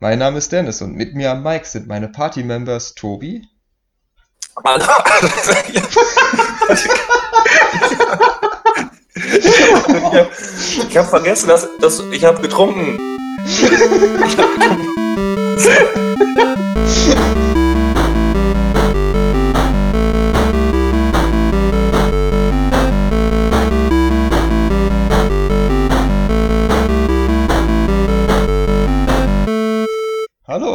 Mein Name ist Dennis und mit mir am Mic sind meine Party-Members Tobi. Hallo. ich habe vergessen, dass, dass ich habe getrunken. Ich hab getrunken.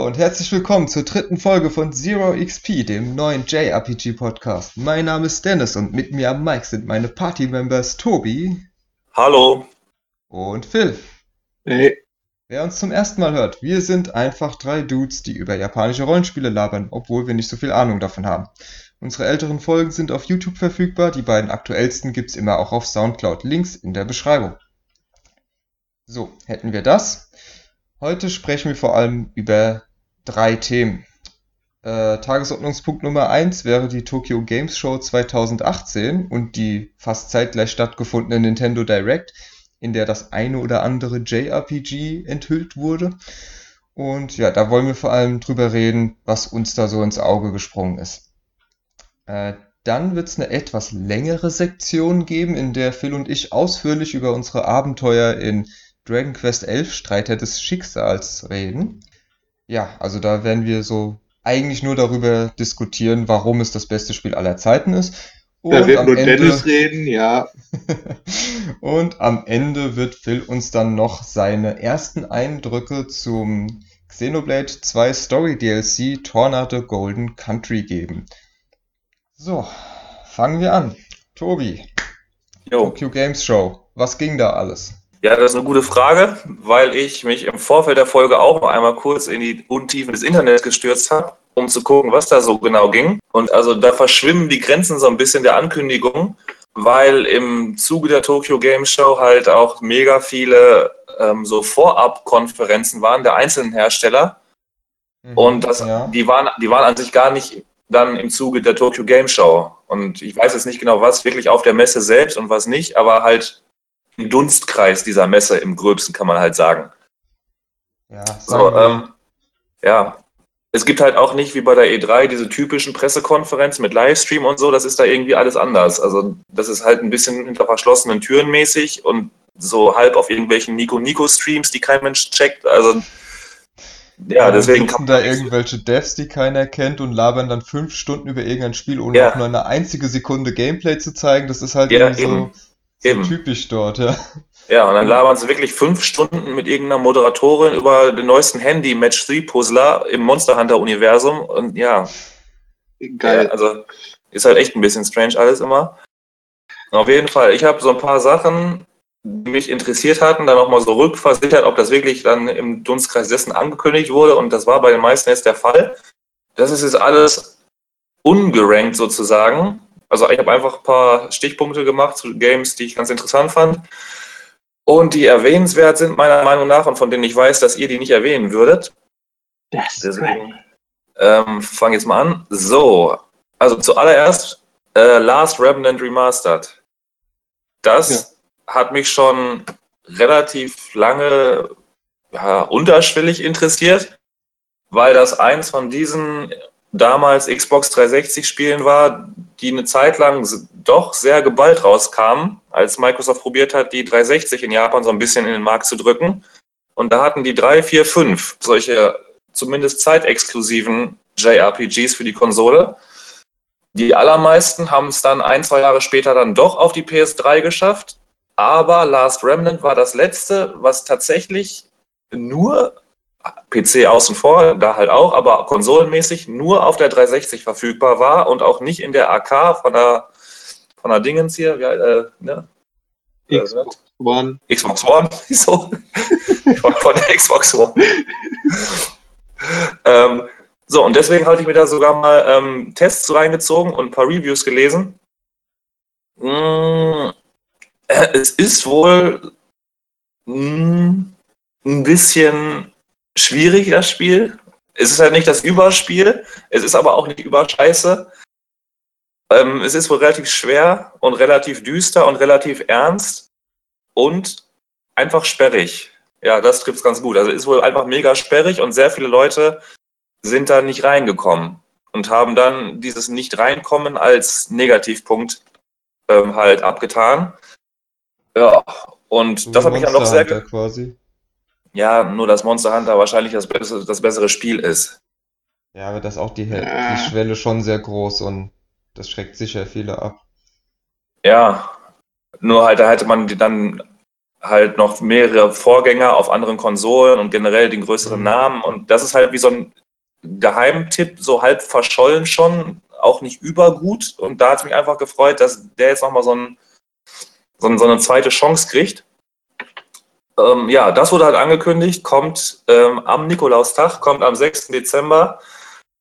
Hallo und herzlich willkommen zur dritten Folge von Zero XP, dem neuen JRPG Podcast. Mein Name ist Dennis und mit mir am Mic sind meine Party-Members Tobi. Hallo. Und Phil. Hey. Wer uns zum ersten Mal hört, wir sind einfach drei Dudes, die über japanische Rollenspiele labern, obwohl wir nicht so viel Ahnung davon haben. Unsere älteren Folgen sind auf YouTube verfügbar, die beiden aktuellsten gibt's immer auch auf Soundcloud. Links in der Beschreibung. So, hätten wir das. Heute sprechen wir vor allem über drei Themen. Äh, Tagesordnungspunkt Nummer 1 wäre die Tokyo Games Show 2018 und die fast zeitgleich stattgefundene Nintendo Direct, in der das eine oder andere JRPG enthüllt wurde. Und ja, da wollen wir vor allem drüber reden, was uns da so ins Auge gesprungen ist. Äh, dann wird es eine etwas längere Sektion geben, in der Phil und ich ausführlich über unsere Abenteuer in Dragon Quest XI Streiter des Schicksals reden. Ja, also da werden wir so eigentlich nur darüber diskutieren, warum es das beste Spiel aller Zeiten ist. Und da wird nur Ende, Dennis reden, ja. und am Ende wird Phil uns dann noch seine ersten Eindrücke zum Xenoblade 2 Story DLC Tornado Golden Country geben. So, fangen wir an. Tobi, Yo. Tokyo Games Show, was ging da alles? Ja, das ist eine gute Frage, weil ich mich im Vorfeld der Folge auch noch einmal kurz in die Untiefen des Internets gestürzt habe, um zu gucken, was da so genau ging. Und also da verschwimmen die Grenzen so ein bisschen der Ankündigung, weil im Zuge der Tokyo Game Show halt auch mega viele ähm, so Vorab-Konferenzen waren der einzelnen Hersteller. Mhm, und das, ja. die, waren, die waren an sich gar nicht dann im Zuge der Tokyo Game Show. Und ich weiß jetzt nicht genau, was wirklich auf der Messe selbst und was nicht, aber halt im Dunstkreis dieser Messe im Gröbsten, kann man halt sagen. Ja, so, ähm, ja, es gibt halt auch nicht wie bei der E3 diese typischen Pressekonferenzen mit Livestream und so, das ist da irgendwie alles anders. Also das ist halt ein bisschen hinter verschlossenen Türen mäßig und so halb auf irgendwelchen Nico-Nico-Streams, die kein Mensch checkt. Also ja, deswegen sitzen da irgendwelche Devs, die keiner kennt und labern dann fünf Stunden über irgendein Spiel, ohne ja. auch nur eine einzige Sekunde Gameplay zu zeigen. Das ist halt ja, irgendwie so. Eben. Typisch dort, ja. Ja, und dann labern sie wirklich fünf Stunden mit irgendeiner Moderatorin über den neuesten Handy-Match-3-Puzzler im Monster Hunter-Universum. Und ja. Geil. Ja, also ist halt echt ein bisschen strange alles immer. Auf jeden Fall, ich habe so ein paar Sachen, die mich interessiert hatten, dann nochmal so rückversichert, ob das wirklich dann im Dunstkreis dessen angekündigt wurde. Und das war bei den meisten jetzt der Fall. Das ist jetzt alles ungerankt sozusagen. Also ich habe einfach ein paar Stichpunkte gemacht zu Games, die ich ganz interessant fand. Und die erwähnenswert sind meiner Meinung nach und von denen ich weiß, dass ihr die nicht erwähnen würdet. Das Deswegen ähm, fange jetzt mal an. So, also zuallererst äh, Last Remnant Remastered. Das ja. hat mich schon relativ lange ja, unterschwellig interessiert, weil das eins von diesen damals Xbox 360 Spielen war, die eine Zeit lang doch sehr geballt rauskamen, als Microsoft probiert hat, die 360 in Japan so ein bisschen in den Markt zu drücken. Und da hatten die drei, vier, fünf solche zumindest zeitexklusiven JRPGs für die Konsole. Die allermeisten haben es dann ein, zwei Jahre später dann doch auf die PS3 geschafft. Aber Last Remnant war das letzte, was tatsächlich nur PC außen vor, da halt auch, aber konsolenmäßig nur auf der 360 verfügbar war und auch nicht in der AK von der, von der Dingens hier, wie, äh, ne? Xbox One. Xbox One, so. von der Xbox One. ähm, so, und deswegen hatte ich mir da sogar mal ähm, Tests reingezogen und ein paar Reviews gelesen. Mm, äh, es ist wohl mm, ein bisschen schwierig, das Spiel. Es ist halt nicht das Überspiel, es ist aber auch nicht überscheiße. Ähm, es ist wohl relativ schwer und relativ düster und relativ ernst und einfach sperrig. Ja, das trifft ganz gut. Also ist wohl einfach mega sperrig und sehr viele Leute sind da nicht reingekommen und haben dann dieses Nicht-Reinkommen als Negativpunkt ähm, halt abgetan. Ja, und das hat mich dann doch sehr. Quasi. Ja, nur dass Monster Hunter wahrscheinlich das bessere, das bessere Spiel ist. Ja, aber das ist auch die, die Schwelle schon sehr groß und das schreckt sicher viele ab. Ja, nur halt, da hätte man die dann halt noch mehrere Vorgänger auf anderen Konsolen und generell den größeren Mhm. Namen. Und das ist halt wie so ein Geheimtipp, so halb verschollen schon, auch nicht übergut. Und da hat es mich einfach gefreut, dass der jetzt nochmal so, ein, so, ein, so eine zweite Chance kriegt. Ähm, ja, das wurde halt angekündigt, kommt ähm, am Nikolaustag, kommt am 6. Dezember.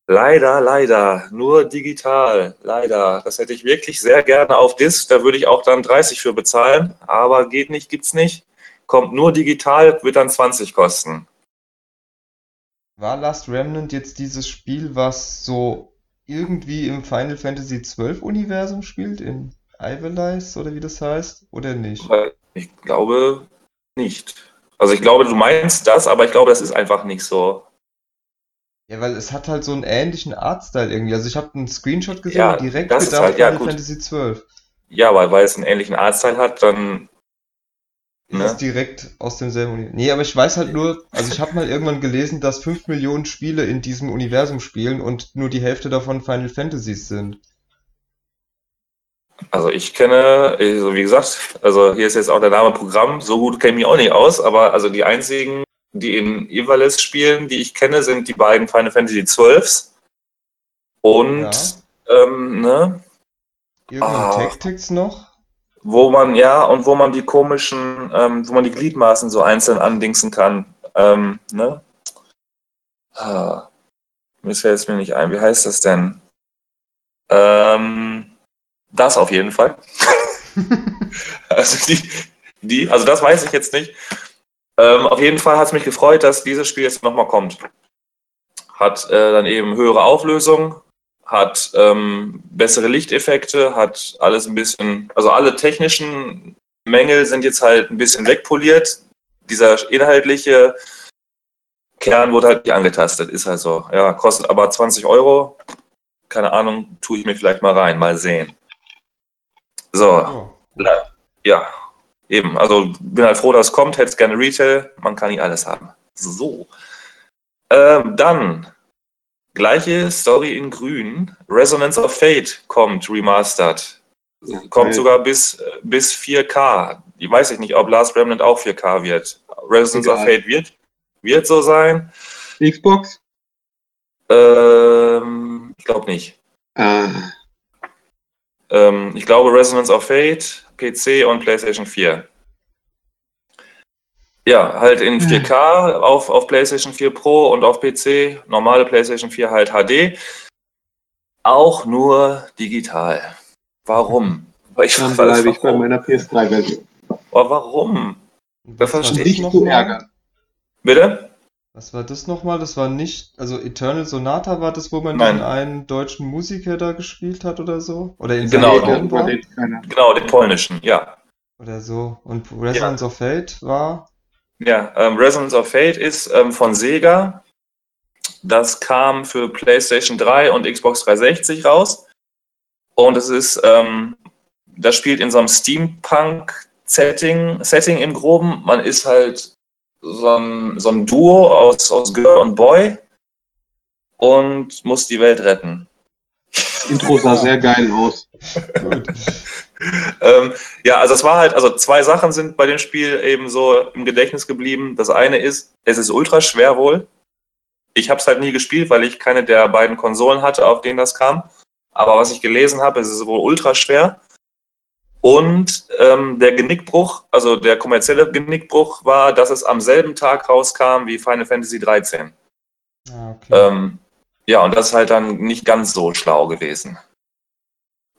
Leider, leider, nur digital, leider. Das hätte ich wirklich sehr gerne auf Disc. Da würde ich auch dann 30 für bezahlen, aber geht nicht, gibt's nicht. Kommt nur digital, wird dann 20 kosten. War Last Remnant jetzt dieses Spiel, was so irgendwie im Final Fantasy XII Universum spielt, in Ivalice oder wie das heißt, oder nicht? Ich glaube nicht. Also ich glaube, du meinst das, aber ich glaube, das ist einfach nicht so. Ja, weil es hat halt so einen ähnlichen Artstyle irgendwie. Also ich habe einen Screenshot gesehen Ja, direkt das ist gedacht halt- ja, Final gut. Fantasy XII. Ja, weil, weil es einen ähnlichen Artstyle hat, dann Ist Ne? es direkt aus demselben Universum. Nee, aber ich weiß halt nur, also ich habe mal irgendwann gelesen, dass 5 Millionen Spiele in diesem Universum spielen und nur die Hälfte davon Final Fantasies sind. Also ich kenne, also wie gesagt, also hier ist jetzt auch der Name Programm, so gut kenne ich mich auch nicht aus, aber also die einzigen, die in Ivalice spielen, die ich kenne, sind die beiden Final Fantasy XIIs. Und, ähm, ne, Irgendein Ah. Tactics noch? wo man, ja, und wo man die komischen, ähm, wo man die Gliedmaßen so einzeln andingsen kann, ähm, ne. Ah, mir fällt es mir nicht ein, wie heißt das denn? Ähm, das auf jeden Fall. Also die, die, also das weiß ich jetzt nicht. Ähm, auf jeden Fall hat es mich gefreut, dass dieses Spiel jetzt nochmal kommt. Hat äh, dann eben höhere Auflösung, hat ähm, bessere Lichteffekte, hat alles ein bisschen, also alle technischen Mängel sind jetzt halt ein bisschen wegpoliert. Dieser inhaltliche Kern wurde halt nicht angetastet, ist halt so. Ja, kostet aber 20 Euro. Keine Ahnung, tue ich mir vielleicht mal rein, mal sehen. So, Oh. ja, eben. Also bin halt froh, dass es kommt. Hätte es gerne Retail. Man kann nicht alles haben. So. Ähm, dann gleiche Story in Grün. Resonance of Fate kommt remastered. Kommt Geil. sogar bis, äh, bis 4K. Ich weiß ich nicht, ob Last Remnant auch 4K wird. Resonance of Egal. Fate wird, wird so sein. Xbox? Ähm, ich glaube nicht. Ah, Ähm, ich glaube Resonance of Fate, PC und PlayStation 4. Ja, halt in 4K auf, auf PlayStation 4 Pro und auf PC, normale PlayStation 4 halt HD. Auch nur digital. Warum? Ich dann bleibe ich bei meiner PS3-Version. Aber warum? Und Wer was war versteht das Nicht zu ärgern. Bitte? Was war das nochmal? Das war nicht, also Eternal Sonata war das, wo man Nein. diesen einen deutschen Musiker da gespielt hat oder so? Oder in Genau, darüber war? Genau, den polnischen, ja. Oder so. Und Resonance of Fate war? Ja, ähm, Resonance of Fate ist ähm, von Sega. Das kam für PlayStation 3 und Xbox 360 raus. Und es ist, ähm, das spielt in so einem Steampunk-Setting Setting im Groben. Man ist halt so ein, so ein Duo aus, aus Girl und Boy und muss die Welt retten. Das Intro sah sehr geil aus. Ähm, ja, also es war halt, also zwei Sachen sind bei dem Spiel eben so im Gedächtnis geblieben. Das eine ist, es ist ultra schwer wohl. Ich habe es halt nie gespielt, weil ich keine der beiden Konsolen hatte, auf denen das kam. Aber was ich gelesen habe, es ist wohl ultra schwer. Und ähm, der Genickbruch, also der kommerzielle Genickbruch war, dass es am selben Tag rauskam wie Final Fantasy 13. Ah, okay. Ähm, ja, und das ist halt dann nicht ganz so schlau gewesen.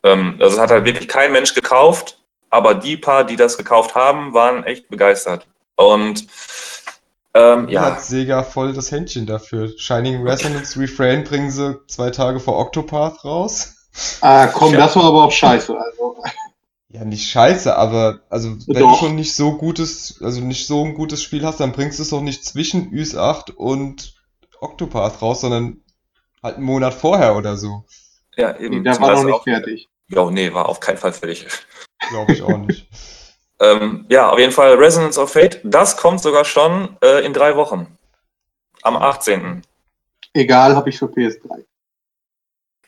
Ähm, also es hat halt wirklich kein Mensch gekauft, aber die paar, die das gekauft haben, waren echt begeistert. Und ähm, ja, hat Sega voll das Händchen dafür? Shining Resonance Refrain bringen sie zwei Tage vor Octopath raus? Ah, komm, Ja. das war aber auch scheiße. Also, Ja, nicht scheiße, aber also wenn du Doch. schon nicht so gutes, also nicht so ein gutes Spiel hast, dann bringst du es doch nicht zwischen Ys 8 und Octopath raus, sondern halt einen Monat vorher oder so. Ja, Nee, eben. der zum war noch nicht auch- fertig. Jo, nee, war auf keinen Fall fertig. Glaube ich auch nicht. Ähm, ja, auf jeden Fall Resonance of Fate. Das kommt sogar schon äh, in drei Wochen. Am 18. Egal, habe ich für PS3.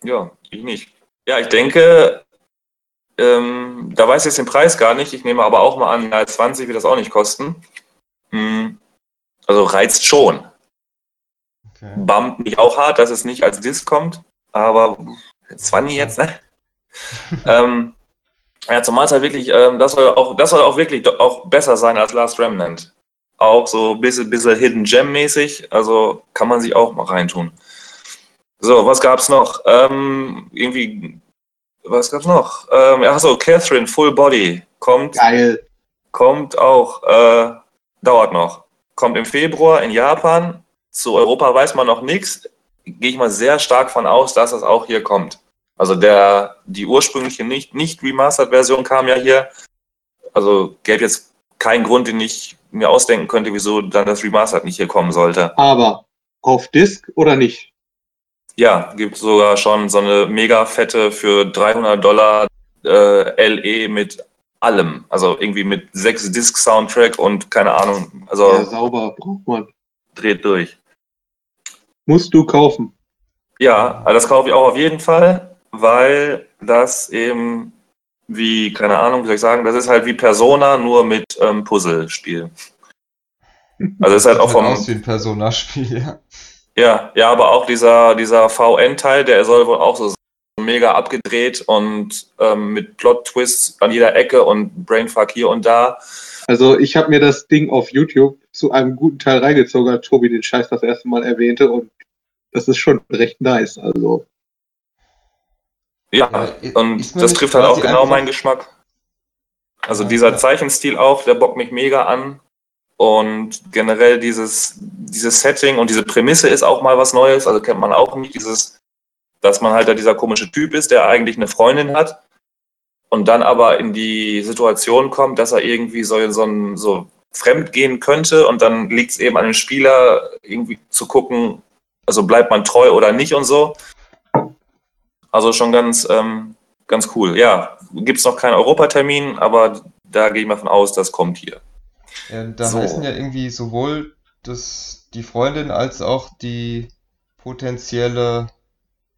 Ja, ich nicht. Ja, ich denke, ähm, da weiß ich jetzt den Preis gar nicht. Ich nehme aber auch mal an, nahe 20 wird das auch nicht kosten. Hm, also reizt schon. Okay. Bumpt mich auch hart, dass es nicht als Disc kommt, aber 20 jetzt, ne? ähm, ja, zumal es halt wirklich, ähm, das soll auch, das soll auch wirklich auch besser sein als Last Remnant. Auch so ein bisschen, bisschen Hidden Gem mäßig, also kann man sich auch mal reintun. So, was gab's noch? Ähm, irgendwie, was gab's noch? Ähm, ach so, Catherine Full Body kommt Geil. kommt auch, äh, dauert noch. Kommt im Februar in Japan. Zu Europa weiß man noch nichts. Gehe ich mal sehr stark von aus, dass das auch hier kommt. Also der, die ursprüngliche nicht, nicht Remastered-Version kam ja hier. Also gäbe jetzt keinen Grund, den ich mir ausdenken könnte, wieso dann das Remastered nicht hier kommen sollte. Aber auf Disk oder nicht? Ja, gibt sogar schon so eine mega fette für 300 Dollar äh, LE mit allem. Also irgendwie mit sechs Disc Soundtrack und keine Ahnung. Also Ja, sauber, braucht man. dreht durch. Musst du kaufen. Ja, das kaufe ich auch auf jeden Fall, weil das eben wie, keine Ahnung, wie soll ich sagen, das ist halt wie Persona, nur mit ähm, Puzzlespiel. Also ist halt auch Sieht halt vom, aus wie ein Persona-Spiel, ja. Ja, ja, aber auch dieser, dieser VN-Teil, der soll wohl auch so mega abgedreht und ähm, mit Plot-Twists an jeder Ecke und Brainfuck hier und da. Also ich habe mir das Ding auf YouTube zu einem guten Teil reingezogen, als Tobi den Scheiß das erste Mal erwähnte und das ist schon recht nice. Also Ja, Ja, und das trifft halt auch genau meinen Geschmack. Also Ja, dieser ja. Zeichenstil auch, der bockt mich mega an. Und generell dieses, dieses Setting und diese Prämisse ist auch mal was Neues. Also kennt man auch nicht dieses, dass man halt da dieser komische Typ ist, der eigentlich eine Freundin hat und dann aber in die Situation kommt, dass er irgendwie so, so, so fremd gehen könnte und dann liegt es eben an dem Spieler, irgendwie zu gucken, also bleibt man treu oder nicht und so. Also schon ganz, ähm, ganz cool. Ja, gibt es noch keinen Europatermin, aber da gehe ich mal von aus, das kommt hier. Ja, da So. heißen ja irgendwie sowohl das, die Freundin als auch die potenzielle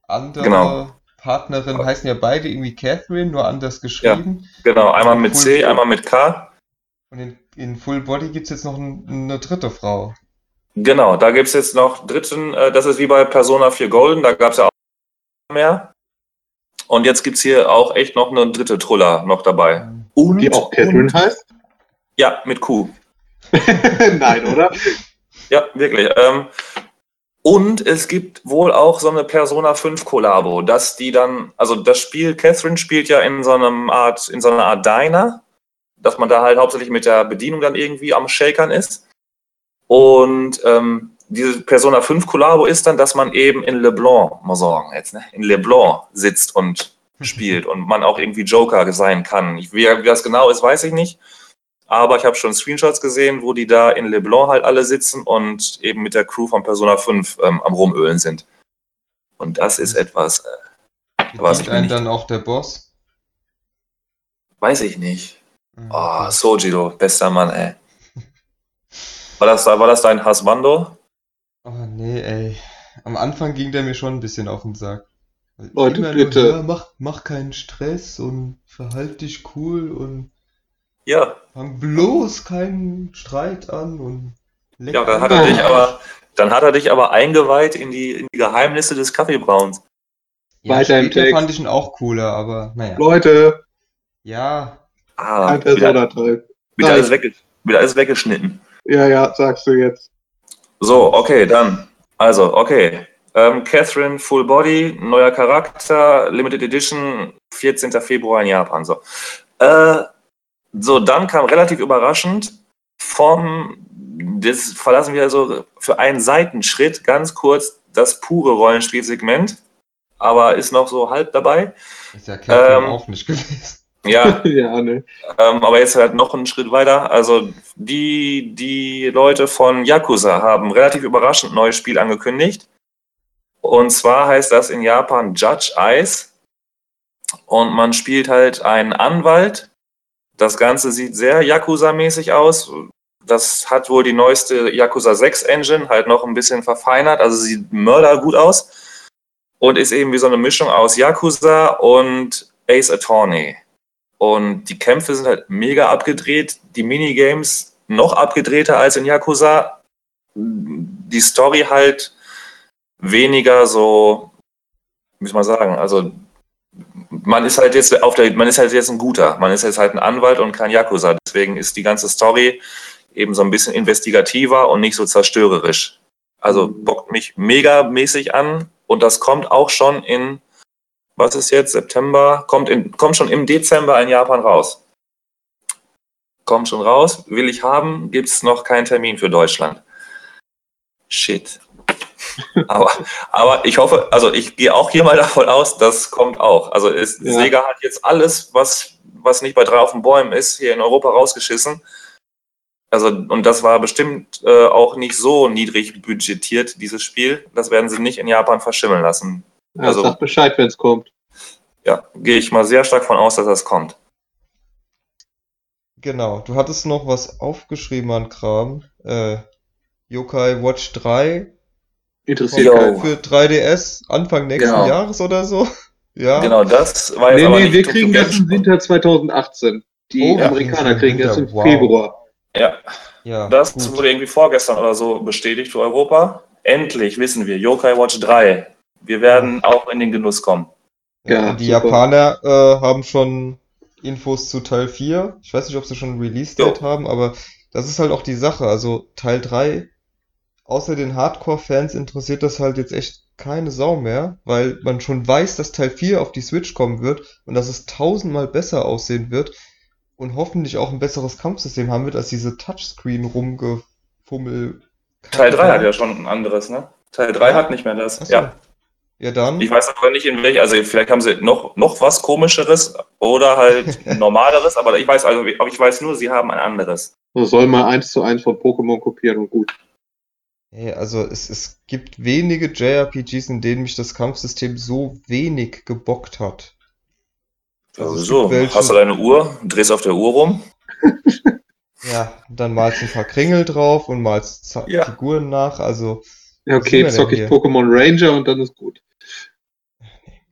andere Genau. Partnerin heißen ja beide irgendwie Catherine, nur anders geschrieben. Genau, einmal mit. C, einmal mit K. Und in, in Full Body gibt es jetzt noch ein, eine dritte Frau. Genau, da gibt es jetzt noch dritten, äh, das ist wie bei Persona 4 Golden, da gab es ja auch mehr. Und jetzt gibt es hier auch echt noch eine dritte Truller noch dabei. Und, die auch Catherine und, heißt? Ja, mit Q. Nein, oder? Ja, wirklich. Ähm, und es gibt wohl auch so eine Persona 5 Kollabo, dass die dann, also das Spiel, Catherine spielt ja in so einem Art, in so einer Art Diner, dass man da halt hauptsächlich mit der Bedienung dann irgendwie am Shakern ist. Und ähm, diese Persona 5 Kollabo ist dann, dass man eben in LeBlanc, mal sagen jetzt, ne, in LeBlanc sitzt und spielt und man auch irgendwie Joker sein kann. Ich, wie, wie das genau ist, weiß ich nicht. Aber ich habe schon Screenshots gesehen, wo die da in LeBlanc halt alle sitzen und eben mit der Crew von Persona 5 ähm, am Rumölen sind. Und das ist etwas, äh, Was ich einen nicht- dann auch der Boss? weiß ich nicht. Oh. Sojiro, bester Mann, ey. War das, war das dein Hasbando? Oh nee, ey. Am Anfang ging der mir schon ein bisschen auf den Sack. Leute, bitte. Nur, ja, mach, mach keinen Stress und verhalt dich cool und Ja. fang bloß keinen Streit an und leck Ja, dann hat er dich aber, dann hat er dich aber eingeweiht in die, in die Geheimnisse des Kaffeebrauns. Ja, Weiter im Text. fand ich ihn auch cooler, aber naja. Leute, Ja, Ah, ein wieder, wieder, alles wegge wieder alles weggeschnitten. Ja, ja, sagst du jetzt. So, okay, dann. Also, okay. Ähm, Catherine Full Body, neuer Charakter, Limited Edition, 14. Februar in Japan. So, äh, so dann kam relativ überraschend vom, das verlassen wir so für einen Seitenschritt ganz kurz das pure Rollenspielsegment, aber ist noch so halb dabei. ist ja Catherine Ähm, auch nicht gewesen. Ja, ja, ne. ähm, aber jetzt halt noch einen Schritt weiter. Also die, die Leute von Yakuza haben relativ überraschend ein neues Spiel angekündigt. Und zwar heißt das in Japan Judge Eyes. Und man spielt halt einen Anwalt. Das Ganze sieht sehr Yakuza-mäßig aus. Das hat wohl die neueste Yakuza 6 Engine, halt noch ein bisschen verfeinert. Also sieht mördergut aus. Und ist eben wie so eine Mischung aus Yakuza und Ace Attorney. Und die Kämpfe sind halt mega abgedreht. Die Minigames noch abgedrehter als in Yakuza. Die Story halt weniger so, soll man sagen, also man ist halt jetzt auf der, man ist halt jetzt ein guter, man ist jetzt halt ein Anwalt und kein Yakuza. Deswegen ist die ganze Story eben so ein bisschen investigativer und nicht so zerstörerisch. Also bockt mich mega mäßig an und das kommt auch schon in, was ist jetzt, September, kommt, in, kommt schon im Dezember in Japan raus. Kommt schon raus, will ich haben, gibt es noch keinen Termin für Deutschland. Shit. Aber, aber ich hoffe, also ich gehe auch hier mal davon aus, das kommt auch. Also ist, Ja. Sega hat jetzt alles, was, was nicht bei drei auf den Bäumen ist, hier in Europa rausgeschissen. Also, und das war bestimmt äh, auch nicht so niedrig budgetiert, dieses Spiel. Das werden sie nicht in Japan verschimmeln lassen. Ja, Also- sag Bescheid, wenn es kommt. Ja, gehe ich mal sehr stark von aus, dass das kommt. Genau, du hattest noch was aufgeschrieben an Kram. Äh, Yokai Watch 3 Interessiert keinen. für 3DS Anfang nächsten Genau. Jahres oder so. Ja. Genau, das war jetzt Nee, aber nee, nicht wir kriegen das im. Winter 2018. Die Oh, ja, Amerikaner im kriegen das im wow. Februar. Ja, Ja, das gut. wurde irgendwie vorgestern oder so bestätigt für Europa. Endlich wissen wir, Yokai Watch 3. Wir werden auch in den Genuss kommen. Ja, Ja, die super. Japaner äh, haben schon Infos zu Teil 4. Ich weiß nicht, ob sie schon ein Release-Date haben, aber das ist halt auch die Sache. Also Teil 3, außer den Hardcore-Fans interessiert das halt jetzt echt keine Sau mehr, weil man schon weiß, dass Teil 4 auf die Switch kommen wird und dass es tausendmal besser aussehen wird und hoffentlich auch ein besseres Kampfsystem haben wird als diese Touchscreen-Rumgefummel. Teil 3 hat ja schon ein anderes, ne? Teil 3 hat nicht mehr das. Achso. Ja. Ja, dann. Ich weiß aber nicht in welch, also vielleicht haben sie noch, noch was komischeres oder halt normaleres, aber ich weiß also, aber ich weiß nur, sie haben ein anderes. Soll mal eins zu eins von Pokémon kopieren und gut. Hey, also es, es gibt wenige JRPGs, in denen mich das Kampfsystem so wenig gebockt hat. Also es so, welche- hast du deine Uhr, drehst auf der Uhr rum. Ja, dann malst ein paar Kringel drauf und malst Za- Ja. Figuren nach. Also, Ja, Was okay, sind wir zocke denn ich hier? Pokémon Ranger und dann ist gut.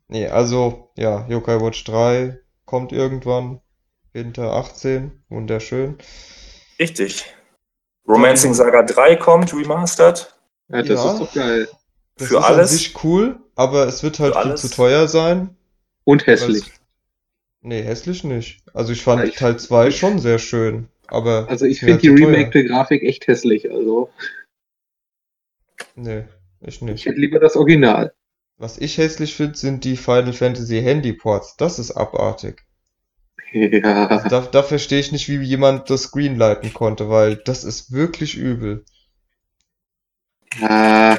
nee, also, ja, Yokai Watch 3 kommt irgendwann. Winter 18, wunderschön. Richtig. Romancing Saga 3 kommt, remastered. Ja, das Ja. ist doch geil. Das Für ist alles? an sich cool, aber es wird halt Für viel alles? zu teuer sein. Und hässlich. Nee, hässlich nicht. Also ich fand Ja, ich- Teil 2 schon sehr schön, aber Also ich finde die halt zu teuer. remakte Grafik echt hässlich. Also Nee, ich ich nicht. hätte lieber das Original. Was ich hässlich finde, sind die Final Fantasy Handyports. Das ist abartig. Ja. Also da, da verstehe ich nicht, wie jemand das greenlighten konnte, weil das ist wirklich übel. ja.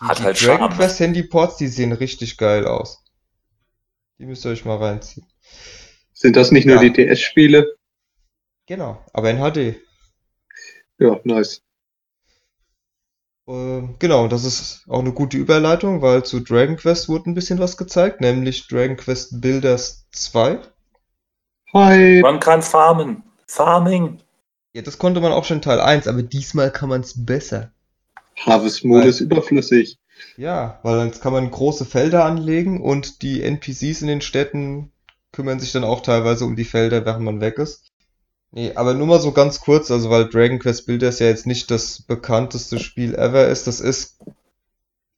Hat die halt Dragon Charme. Quest Handyports, die sehen richtig geil aus. Die müsst ihr euch mal reinziehen. Sind das nicht nur Ja. die DS-Spiele? Genau, aber in HD. Ja, nice. Ähm, genau, das ist auch eine gute Überleitung, weil zu Dragon Quest wurde ein bisschen was gezeigt, nämlich Dragon Quest Builders 2. Hi. Man kann farmen. Farming. Ja, das konnte man auch schon in Teil 1, aber diesmal kann man es besser. Harvest Moon Weil- ist überflüssig. Ja, weil jetzt kann man große Felder anlegen und die NPCs in den Städten kümmern sich dann auch teilweise um die Felder, während man weg ist. Nee, aber nur mal so ganz kurz, also weil Dragon Quest Builders ja jetzt nicht das bekannteste Spiel ever ist, das ist,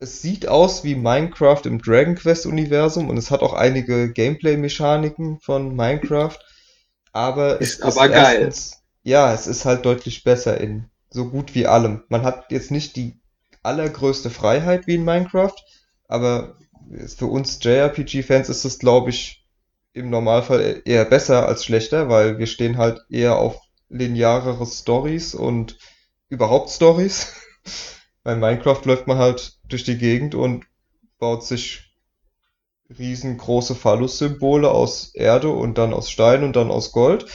es sieht aus wie Minecraft im Dragon Quest Universum und es hat auch einige Gameplay-Mechaniken von Minecraft, aber es Ist aber geil. erstens, ja, es ist halt deutlich besser in so gut wie allem. Man hat jetzt nicht die allergrößte Freiheit wie in Minecraft, aber für uns JRPG-Fans ist es, glaube ich, im Normalfall eher besser als schlechter, weil wir stehen halt eher auf linearere Stories und überhaupt Stories. Bei Minecraft läuft man halt durch die Gegend und baut sich riesengroße Phallus-Symbole aus Erde und dann aus Stein und dann aus Gold.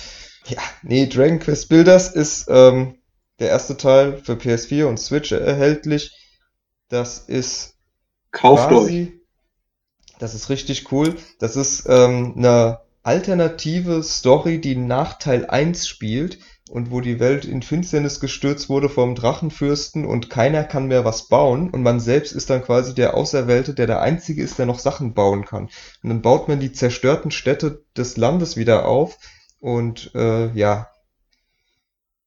Ja, nee, Dragon Quest Builders ist ähm, der erste Teil für PS4 und Switch erhältlich. Das ist Kauft euch. quasi, das ist richtig cool. Das ist ähm, eine alternative Story, die nach Teil 1 spielt und wo die Welt in Finsternis gestürzt wurde vom Drachenfürsten und keiner kann mehr was bauen und man selbst ist dann quasi der Auserwählte, der der Einzige ist, der noch Sachen bauen kann. Und dann baut man die zerstörten Städte des Landes wieder auf und äh, ja,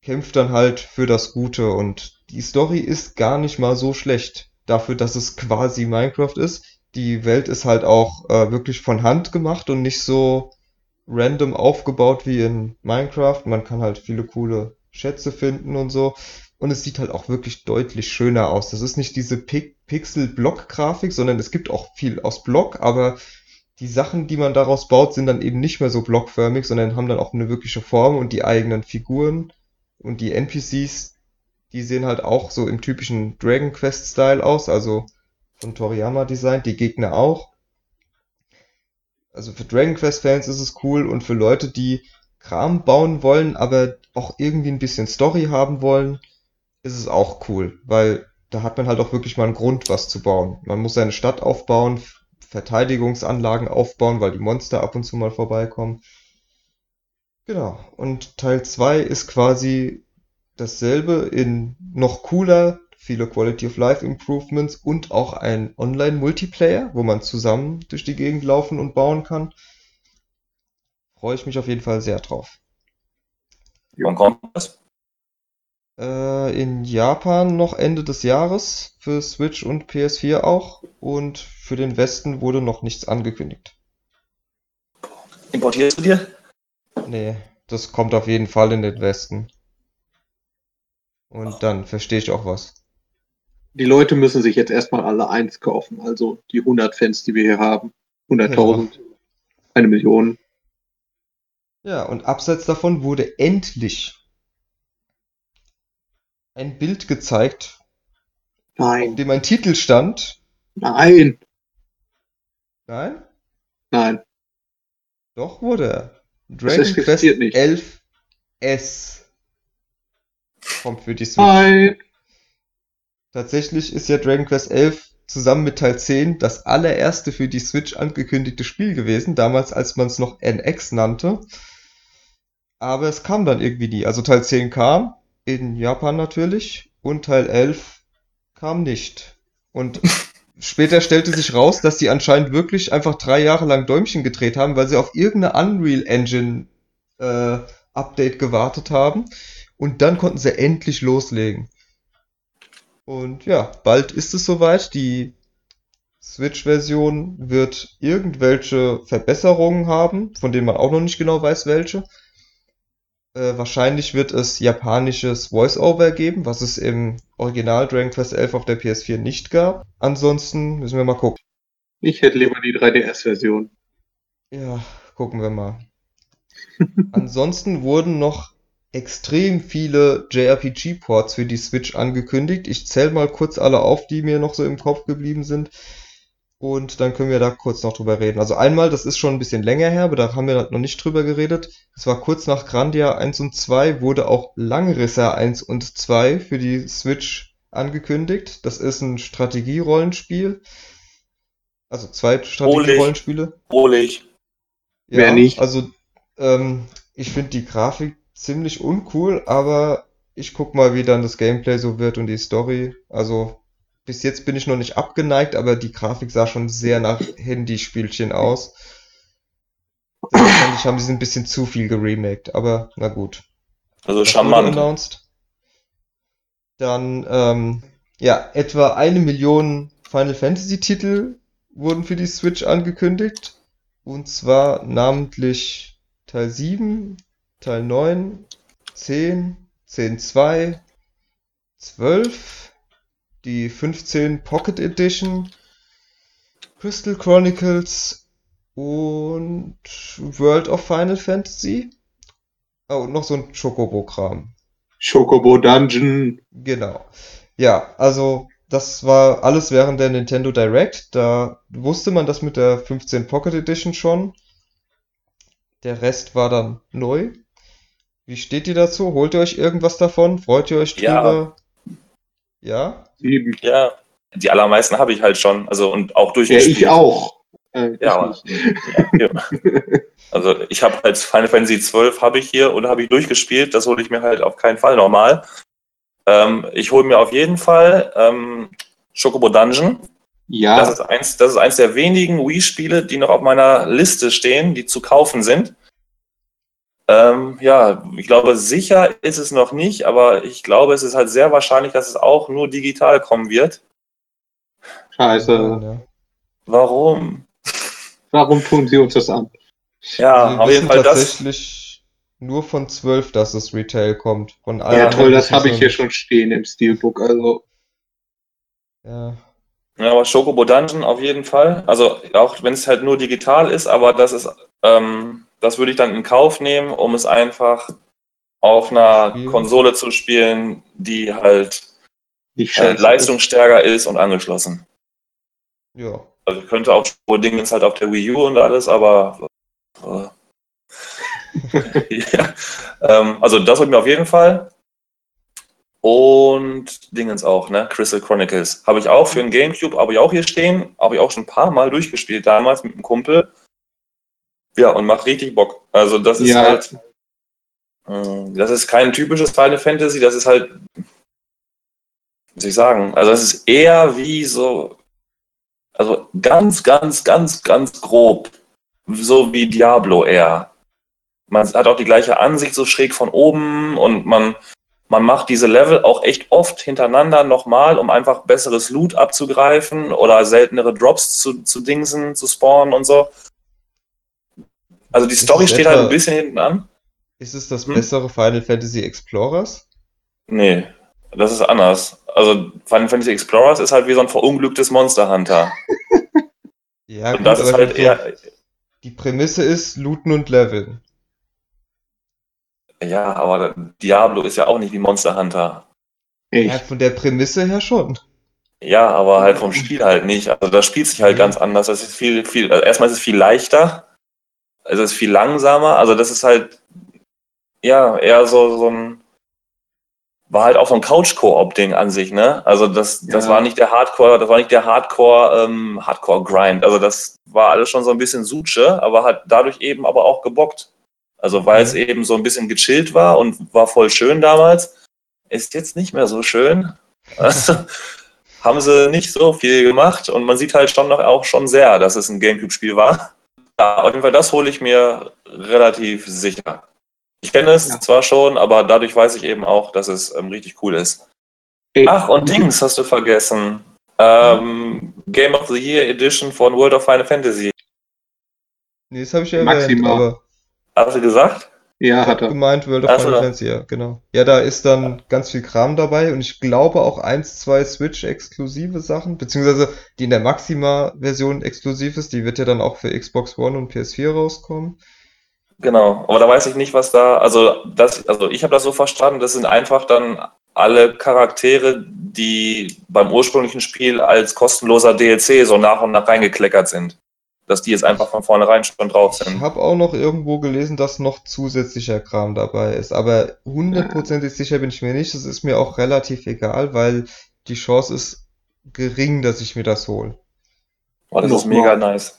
kämpft dann halt für das Gute und die Story ist gar nicht mal so schlecht dafür, dass es quasi Minecraft ist. Die Welt ist halt auch äh, wirklich von Hand gemacht und nicht so random aufgebaut wie in Minecraft. Man kann halt viele coole Schätze finden und so. Und es sieht halt auch wirklich deutlich schöner aus. Das ist nicht diese Pi Pixel-Block-Grafik, sondern es gibt auch viel aus Block, aber die Sachen, die man daraus baut, sind dann eben nicht mehr so blockförmig, sondern haben dann auch eine wirkliche Form und die eigenen Figuren und die NPCs, die sehen halt auch so im typischen Dragon Quest-Style aus, also von Toriyama designt, die Gegner auch. Also für Dragon Quest-Fans ist es cool und für Leute, die Kram bauen wollen, aber auch irgendwie ein bisschen Story haben wollen, ist es auch cool, weil da hat man halt auch wirklich mal einen Grund, was zu bauen. Man muss seine Stadt aufbauen, Verteidigungsanlagen aufbauen, weil die Monster ab und zu mal vorbeikommen. Genau. Und Teil 2 ist quasi dasselbe in noch cooler, viele Quality of Life Improvements und auch ein Online-Multiplayer, wo man zusammen durch die Gegend laufen und bauen kann. Freue ich mich auf jeden Fall sehr drauf. Wann kommt das? Äh, in Japan noch Ende des Jahres, für Switch und PS4 auch. Und für den Westen wurde noch nichts angekündigt. Importierst du dir? Nee, das kommt auf jeden Fall in den Westen. Und dann verstehe ich auch was. Die Leute müssen sich jetzt erstmal alle eins kaufen. Also die 100 Fans, die wir hier haben. 100.000. Eine Million. Ja, und abseits davon wurde endlich ein Bild gezeigt, auf Nein. dem ein Titel stand. Nein. Nein? Nein. Doch wurde er. Dragon Quest existiert nicht. 11 S kommt für die Switch. Nein. Tatsächlich ist ja Dragon Quest 11 zusammen mit Teil 10 das allererste für die Switch angekündigte Spiel gewesen, damals als man es noch NX nannte. Aber es kam dann irgendwie nie. Also Teil 10 kam, in Japan natürlich, und Teil 11 kam nicht. Und später stellte sich raus, dass die anscheinend wirklich einfach drei Jahre lang Däumchen gedreht haben, weil sie auf irgendeine Unreal Engine äh, Update gewartet haben. Und dann konnten sie endlich loslegen. Und ja, bald ist es soweit. Die Switch-Version wird irgendwelche Verbesserungen haben, von denen man auch noch nicht genau weiß, welche. Äh, wahrscheinlich wird es japanisches Voice-Over geben, was es im Original Dragon Quest 11 auf der PS4 nicht gab. Ansonsten müssen wir mal gucken. Ich hätte lieber die 3DS-Version. Ja, gucken wir mal. Ansonsten wurden noch extrem viele JRPG-Ports für die Switch angekündigt. Ich zähle mal kurz alle auf, die mir noch so im Kopf geblieben sind. Und dann können wir da kurz noch drüber reden. Also einmal, das ist schon ein bisschen länger her, aber da haben wir noch nicht drüber geredet. Es war kurz nach Grandia 1 und 2, wurde auch Langrisser 1 und 2 für die Switch angekündigt. Das ist ein Strategierollenspiel. Also zwei Strategierollenspiele. Wohlig. Ja, Wer nicht? also ähm, ich finde die Grafik ziemlich uncool, aber ich guck mal, wie dann das Gameplay so wird und die Story. Also bis jetzt bin ich noch nicht abgeneigt, aber die Grafik sah schon sehr nach Handyspielchen aus. Deshalb fand ich, haben sie ein bisschen zu viel geremaked, aber na gut. Also charmant. Dann, ähm, ja, etwa eine Million Final Fantasy Titel wurden für die Switch angekündigt. Und zwar namentlich Teil 7, Teil 9, 10, 10.2, 12, die 15 Pocket Edition, Crystal Chronicles und World of Final Fantasy. Oh, und noch so ein Chocobo-Kram. Chocobo Dungeon. Genau. Ja, also das war alles während der Nintendo Direct. Da wusste man das mit der 15 Pocket Edition schon. Der Rest war dann neu. Wie steht ihr dazu? Holt ihr euch irgendwas davon? Freut ihr euch Ja. drüber? Ja? Sieben. Ja, die allermeisten habe ich halt schon. Also und auch Ja, durchgespielt. ich auch. Äh, ich Ja, nicht. Ja. Also ich habe halt Final Fantasy 12 habe ich hier und habe ich durchgespielt. Das hole ich mir halt auf keinen Fall nochmal. Ähm, ich hole mir auf jeden Fall ähm, Chocobo Dungeon. Das ja, ist eins, das ist eins der wenigen Wii-Spiele, die noch auf meiner Liste stehen, die zu kaufen sind. Ähm, ja, ich glaube, sicher ist es noch nicht, aber ich glaube, es ist halt sehr wahrscheinlich, dass es auch nur digital kommen wird. scheiße. Ja. Warum? Warum tun sie uns das an? Ja, Also Wir auf jeden Fall das. tatsächlich nur von 12, dass es Retail kommt. Von allen Ja, toll, das habe ich hier schon stehen im Steelbook. Also, Ja. Ja, aber Chocobo Dungeon auf jeden Fall. Also auch wenn es halt nur digital ist, aber das ist, ähm, das würde ich dann in Kauf nehmen, um es einfach auf einer Spielen. Konsole zu spielen, die halt äh, leistungsstärker ist und angeschlossen. Ja. Also könnte auch Dingens halt auf der Wii U und alles, aber äh, ja. ähm, also das wird mir auf jeden Fall. Und Dingens auch, ne? Crystal Chronicles. Habe ich auch für den Gamecube, habe ich auch hier stehen. Habe ich auch schon ein paar Mal durchgespielt damals mit einem Kumpel. Ja, und macht richtig Bock. Also das ist Ja. halt. äh, Das ist kein typisches Final Fantasy, das ist halt. Wie soll ich sagen? Also es ist eher wie so. Also ganz, ganz, ganz, ganz grob. So wie Diablo eher. Man hat auch die gleiche Ansicht so schräg von oben und man, man macht diese Level auch echt oft hintereinander nochmal, um einfach besseres Loot abzugreifen oder seltenere Drops zu, zu dingsen, zu spawnen und so. Also die Story steht etwa- halt ein bisschen hinten an. Ist es das Hm? bessere Final Fantasy Explorers? Nee, das ist anders. Also Final Fantasy Explorers ist halt wie so ein verunglücktes Monster Hunter. Ja, Und das ist aber halt eher, die Prämisse ist looten und leveln. ja, aber Diablo ist ja auch nicht wie Monster Hunter. Echt. Ja, von der Prämisse her schon. Ja, aber halt vom Spiel halt nicht. Also das spielt sich halt Ja. ganz anders. Das ist viel, viel, also erstmal ist es viel leichter. Also es ist viel langsamer. Also das ist halt, ja, eher so, so ein, war halt auch so ein Couch-Koop-Ding an sich, ne? Also das, das Ja. war nicht der Hardcore, das war nicht der Hardcore, ähm, Hardcore-Grind. Also das war alles schon so ein bisschen Suche, aber hat dadurch eben aber auch gebockt. Also weil es Mhm. eben so ein bisschen gechillt war und war voll schön damals, ist jetzt nicht mehr so schön. Also, haben sie nicht so viel gemacht und man sieht halt schon noch auch schon sehr, dass es ein Gamecube-Spiel war. Ja, auf jeden Fall, das hole ich mir relativ sicher. Ich kenne es Ja. zwar schon, aber dadurch weiß ich eben auch, dass es ähm, richtig cool ist. Ey, Ach, und Dings hast du vergessen. Ähm, Game of the Year Edition von World of Final Fantasy. Nee, das habe ich ja erwähnt, aber Hast du gesagt? Ja, hat er. gemeint World of. Final Fantasy, ja, genau. Ja, da ist dann ganz viel Kram dabei und ich glaube auch eins, zwei Switch-exklusive Sachen, beziehungsweise die in der Maxima-Version exklusiv ist, die wird ja dann auch für Xbox One und PS4 rauskommen. Genau, aber da weiß ich nicht, was da, also das, also ich habe das so verstanden, das sind einfach dann alle Charaktere, die beim ursprünglichen Spiel als kostenloser DLC so nach und nach reingekleckert sind. Dass die jetzt einfach von vornherein schon drauf Ich sind. habe auch noch irgendwo gelesen, dass noch zusätzlicher Kram dabei ist, aber hundertprozentig sicher bin ich mir nicht. Es ist mir auch relativ egal, weil die Chance ist gering, dass ich mir das hole. Oh, das ist Nochmal. mega nice.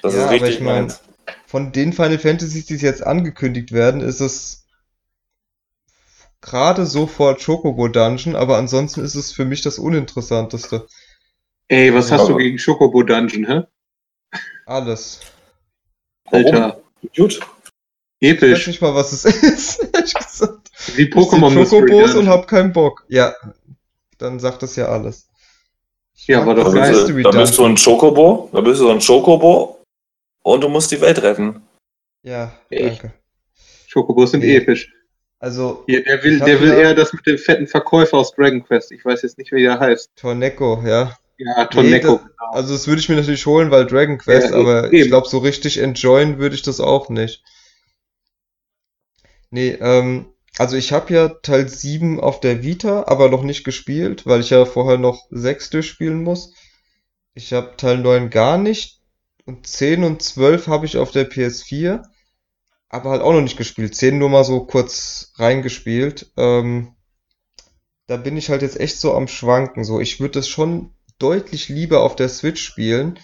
Das Ja, ist aber richtig ich mein- nice. Von den Final Fantasies, die jetzt angekündigt werden, ist es gerade so vor Chocobo Dungeon, aber ansonsten ist es für mich das Uninteressanteste. Ey, was hast du Aber- gegen Chocobo Dungeon, hä? Alles. Alter, Gut. Ich weiß episch. nicht mal, was es ist, ehrlich gesagt. Wie Pokémon Mystery Chocobos und hab keinen Bock. Ja, dann sagt das ja alles. Ich Ja, war doch Da geil. bist, du, Mystery da bist du ein Chocobo, da bist du so ein Chocobo und du musst die Welt retten. Ja, Echt? danke. Chocobos sind Nee. episch. Also, Hier, der will, der will ja- eher das mit dem fetten Verkäufer aus Dragon Quest. Ich weiß jetzt nicht, wie der heißt. Torneko, ja. Ja, Toneko. das- Also das würde ich mir natürlich holen, weil Dragon Quest, Ja, aber eben. ich glaube, so richtig enjoyen würde ich das auch nicht. Nee, ähm, also ich habe ja Teil 7 auf der Vita, aber noch nicht gespielt, weil ich ja vorher noch 6 durchspielen muss. Ich habe Teil 9 gar nicht und 10 und 12 habe ich auf der PS4, aber halt auch noch nicht gespielt. 10 nur mal so kurz reingespielt. Ähm, da bin ich halt jetzt echt so am Schwanken. So, ich würde es schon deutlich lieber auf der Switch spielen,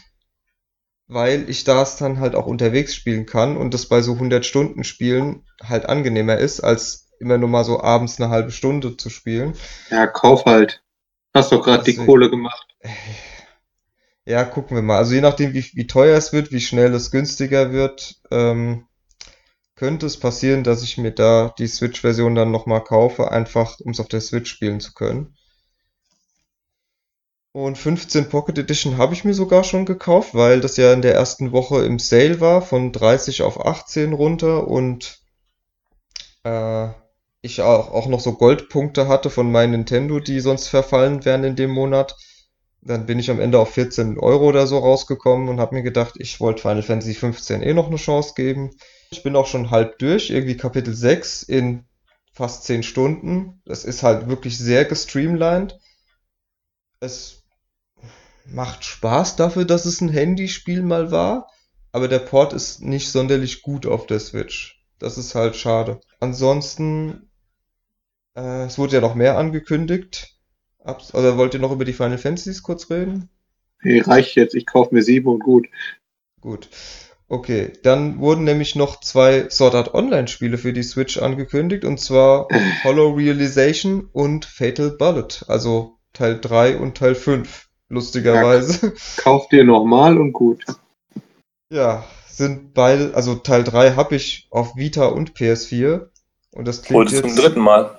weil ich das dann halt auch unterwegs spielen kann und das bei so 100 Stunden Spielen halt angenehmer ist, als immer nur mal so abends eine halbe Stunde zu spielen. Ja, kauf halt. Hast doch gerade die Deswegen- Kohle gemacht. Ja, gucken wir mal. Also je nachdem, wie, wie teuer es wird, wie schnell es günstiger wird, ähm, könnte es passieren, dass ich mir da die Switch-Version dann nochmal kaufe, einfach um es auf der Switch spielen zu können. Und 15 Pocket Edition habe ich mir sogar schon gekauft, weil das ja in der ersten Woche im Sale war, von 30 auf 18 runter und äh, ich auch, auch noch so Goldpunkte hatte von meinem Nintendo, die sonst verfallen wären in dem Monat. Dann bin ich am Ende auf 14 Euro oder so rausgekommen und habe mir gedacht, ich wollte Final Fantasy 15 eh noch eine Chance geben. Ich bin auch schon halb durch, irgendwie Kapitel 6 in fast 10 Stunden. Es ist halt wirklich sehr gestreamlined. Es macht Spaß dafür, dass es ein Handyspiel mal war, aber der Port ist nicht sonderlich gut auf der Switch. Das ist halt schade. Ansonsten, äh, es wurde ja noch mehr angekündigt. Abs oder wollt ihr noch über die Final Fantasies kurz reden? Nee, reicht jetzt. Ich kaufe mir sieben und gut. Gut. Okay, dann wurden nämlich noch zwei Sword Art Online Spiele für die Switch angekündigt, und zwar Hollow Realization und Fatal Bullet, also Teil 3 und Teil 5, lustigerweise. Kauf dir nochmal und gut. Ja, sind beide, also Teil 3 habe ich auf Vita und PS4 und das klingt es zum jetzt, dritten Mal.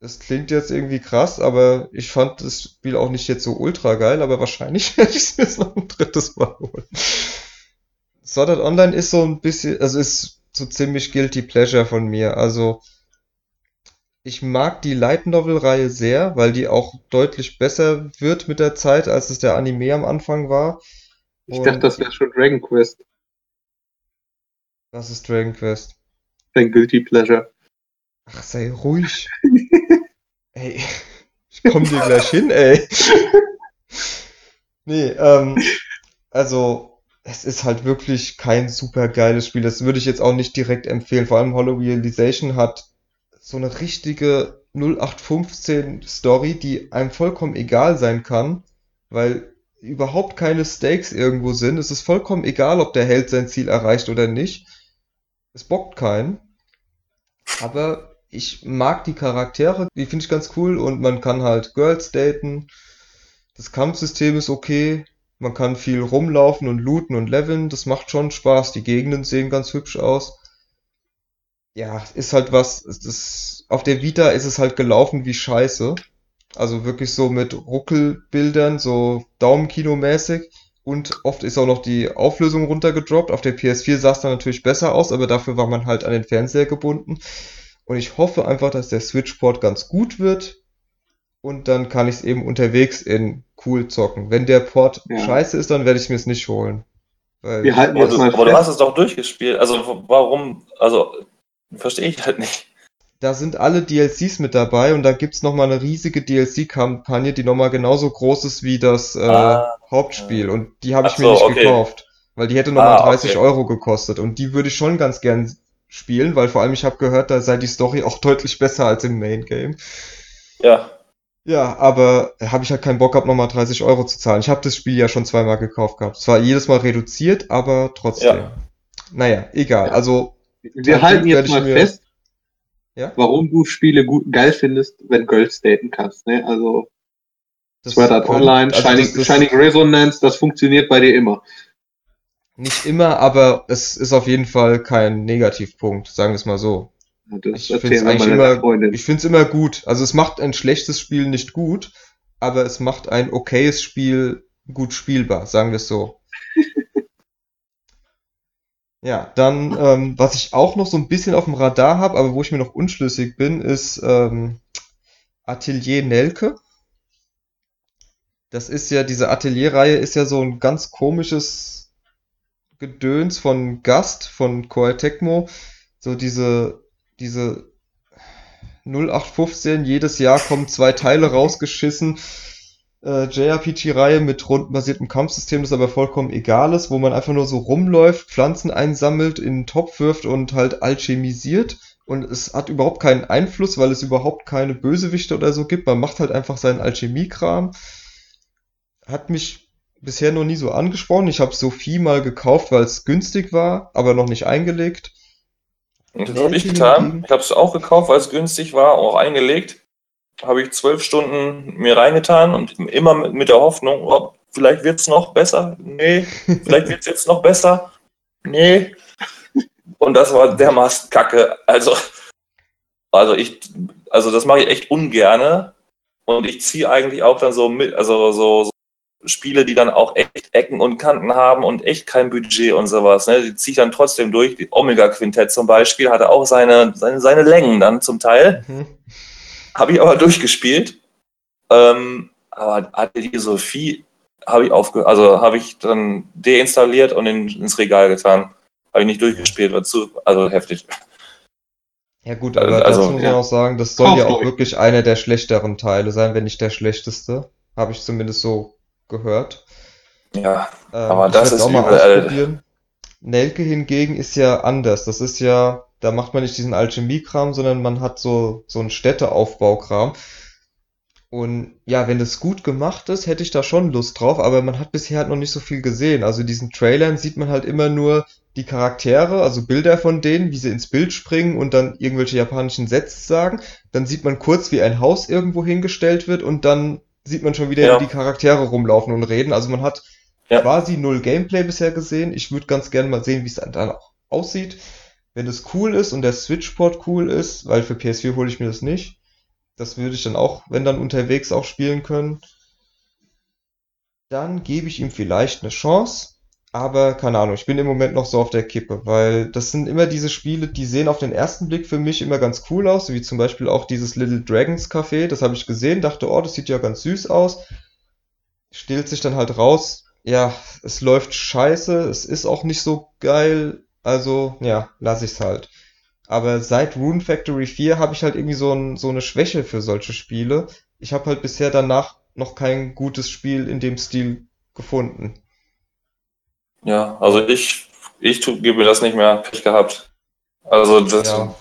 das klingt jetzt irgendwie krass, aber ich fand das Spiel auch nicht jetzt so ultra geil, aber wahrscheinlich werde ich es mir jetzt noch ein drittes Mal holen. Sword Art Online ist so ein bisschen, also ist so ziemlich Guilty Pleasure von mir. Also ich mag die Light Novel Reihe sehr, weil die auch deutlich besser wird mit der Zeit, als es der Anime am Anfang war. Ich Und dachte, das wäre schon Dragon Quest. was ist Dragon Quest? Dein Guilty Pleasure. Ach, sei ruhig. Ey, ich komm dir gleich hin, ey. Nee, ähm, also, es ist halt wirklich kein super geiles Spiel. Das würde ich jetzt auch nicht direkt empfehlen. Vor allem Hollow Realization hat so eine richtige 0815 Story, die einem vollkommen egal sein kann, weil überhaupt keine Stakes irgendwo sind. Es ist vollkommen egal, ob der Held sein Ziel erreicht oder nicht. Es bockt keinen. Aber ich mag die Charaktere, die finde ich ganz cool und man kann halt Girls daten. Das Kampfsystem ist okay. Man kann viel rumlaufen und looten und leveln. Das macht schon Spaß. Die Gegenden sehen ganz hübsch aus. Ja, ist halt was, das, auf der Vita ist es halt gelaufen wie Scheiße. Also wirklich so mit Ruckelbildern, so Daumenkino-mäßig. Und oft ist auch noch die Auflösung runtergedroppt. Auf der PS4 sah es dann natürlich besser aus, aber dafür war man halt an den Fernseher gebunden. Und ich hoffe einfach, dass der Switch-Port ganz gut wird. Und dann kann ich es eben unterwegs in cool zocken. Wenn der Port Ja. scheiße ist, dann werde ich es mir es nicht holen. Weil Wir halten jetzt du, mal aber du hast fest. es doch durchgespielt. Also warum, also verstehe ich halt nicht. da sind alle DLCs mit dabei und da gibt's noch mal eine riesige DLC-Kampagne, die noch mal genauso groß ist wie das äh, Ah. Hauptspiel. Und die habe ich mir so, nicht okay. gekauft, weil die hätte noch mal Ah, 30 okay. Euro gekostet. Und die würde ich schon ganz gern spielen, weil vor allem ich habe gehört, da sei die Story auch deutlich besser als im Main Game. Ja, Ja, aber habe ich halt keinen Bock gehabt, nochmal 30 Euro zu zahlen. Ich habe das Spiel ja schon zweimal gekauft gehabt. Zwar jedes Mal reduziert, aber trotzdem. Ja. Naja, egal. Ja. Also, Wir halten jetzt mal fest, Ja? warum du Spiele gut geil findest, wenn Girls daten kannst. Ne? Also das Sword Art Online, also Shining, das, das Shining Resonance, das funktioniert bei dir immer. nicht immer, aber es ist auf jeden Fall kein Negativpunkt, sagen wir es mal so. Das Ich eigentlich mal immer-. Ich find's immer gut. Also es macht ein schlechtes Spiel nicht gut, aber es macht ein okayes Spiel gut spielbar, sagen wir es so. Ja, dann, ähm, was ich auch noch so ein bisschen auf dem Radar habe, aber wo ich mir noch unschlüssig bin, ist ähm, Atelier Nelke. Das ist ja, diese Atelierreihe ist ja so ein ganz komisches Gedöns von Gast, von Koei Tecmo. So diese, diese, 0815, jedes Jahr kommen zwei Teile rausgeschissen. Äh, JRPG-Reihe mit rundenbasiertem Kampfsystem, das aber vollkommen egal ist, wo man einfach nur so rumläuft, Pflanzen einsammelt, in einen Topf wirft und halt alchemisiert. Und es hat überhaupt keinen Einfluss, weil es überhaupt keine Bösewichte oder so gibt. Man macht halt einfach seinen Alchemiekram. Hat mich bisher noch nie so angesprochen. Ich habe Sophie mal gekauft, weil es günstig war, aber noch nicht eingelegt. Und das habe ich getan. Ich habe es auch gekauft, weil es günstig war, auch eingelegt. Habe ich zwölf Stunden mir reingetan und immer mit, der Hoffnung, oh, vielleicht wird es noch besser. Nee, vielleicht wird es jetzt noch besser. Nee. Und das war dermaßen kacke. Also, also ich, also das mache ich echt ungerne. Und ich ziehe eigentlich auch dann so mit, also so, so Spiele, die dann auch echt Ecken und Kanten haben und echt kein Budget und sowas. Ne? Die ziehe ich dann trotzdem durch. Die Omega-Quintett zum Beispiel hatte auch seine, seine, seine Längen dann zum Teil. Mhm. Habe ich aber durchgespielt. Ähm, aber hatte die Sophie, habe ich aufge also habe ich dann deinstalliert und in, ins Regal getan. Habe ich nicht durchgespielt, war zu, also heftig. Ja gut, aber also, dazu muss man ja. auch sagen, das soll ja auch wirklich einer der schlechteren Teile sein, wenn nicht der schlechteste. Habe ich zumindest so gehört. Ja, ähm, aber das ist auch mal ausprobieren. Nelke hingegen ist ja anders. Das ist ja, da macht man nicht diesen Alchemie-Kram, sondern man hat so, so einen Städteaufbaukram. Und ja, wenn das gut gemacht ist, hätte ich da schon Lust drauf, aber man hat bisher halt noch nicht so viel gesehen. Also in diesen Trailern sieht man halt immer nur die Charaktere, also Bilder von denen, wie sie ins Bild springen und dann irgendwelche japanischen Sätze sagen. Dann sieht man kurz, wie ein Haus irgendwo hingestellt wird und dann sieht man schon wieder ja. die Charaktere rumlaufen und reden. Also man hat ja. quasi null Gameplay bisher gesehen. Ich würde ganz gerne mal sehen, wie es dann auch aussieht. Wenn es cool ist und der Switch-Port cool ist, weil für PS4 hole ich mir das nicht. Das würde ich dann auch, wenn dann unterwegs auch spielen können. Dann gebe ich ihm vielleicht eine Chance. Aber keine Ahnung, ich bin im Moment noch so auf der Kippe, weil das sind immer diese Spiele, die sehen auf den ersten Blick für mich immer ganz cool aus, wie zum Beispiel auch dieses Little Dragons Café, das habe ich gesehen, dachte, oh, das sieht ja ganz süß aus. Stellt sich dann halt raus, ja, es läuft scheiße, es ist auch nicht so geil, also ja, lass ich's halt. Aber seit Rune Factory 4 habe ich halt irgendwie so, ein, so eine Schwäche für solche Spiele. Ich habe halt bisher danach noch kein gutes Spiel in dem Stil gefunden. Ja, also ich, ich gebe das nicht mehr Pech gehabt. Also das. Ja,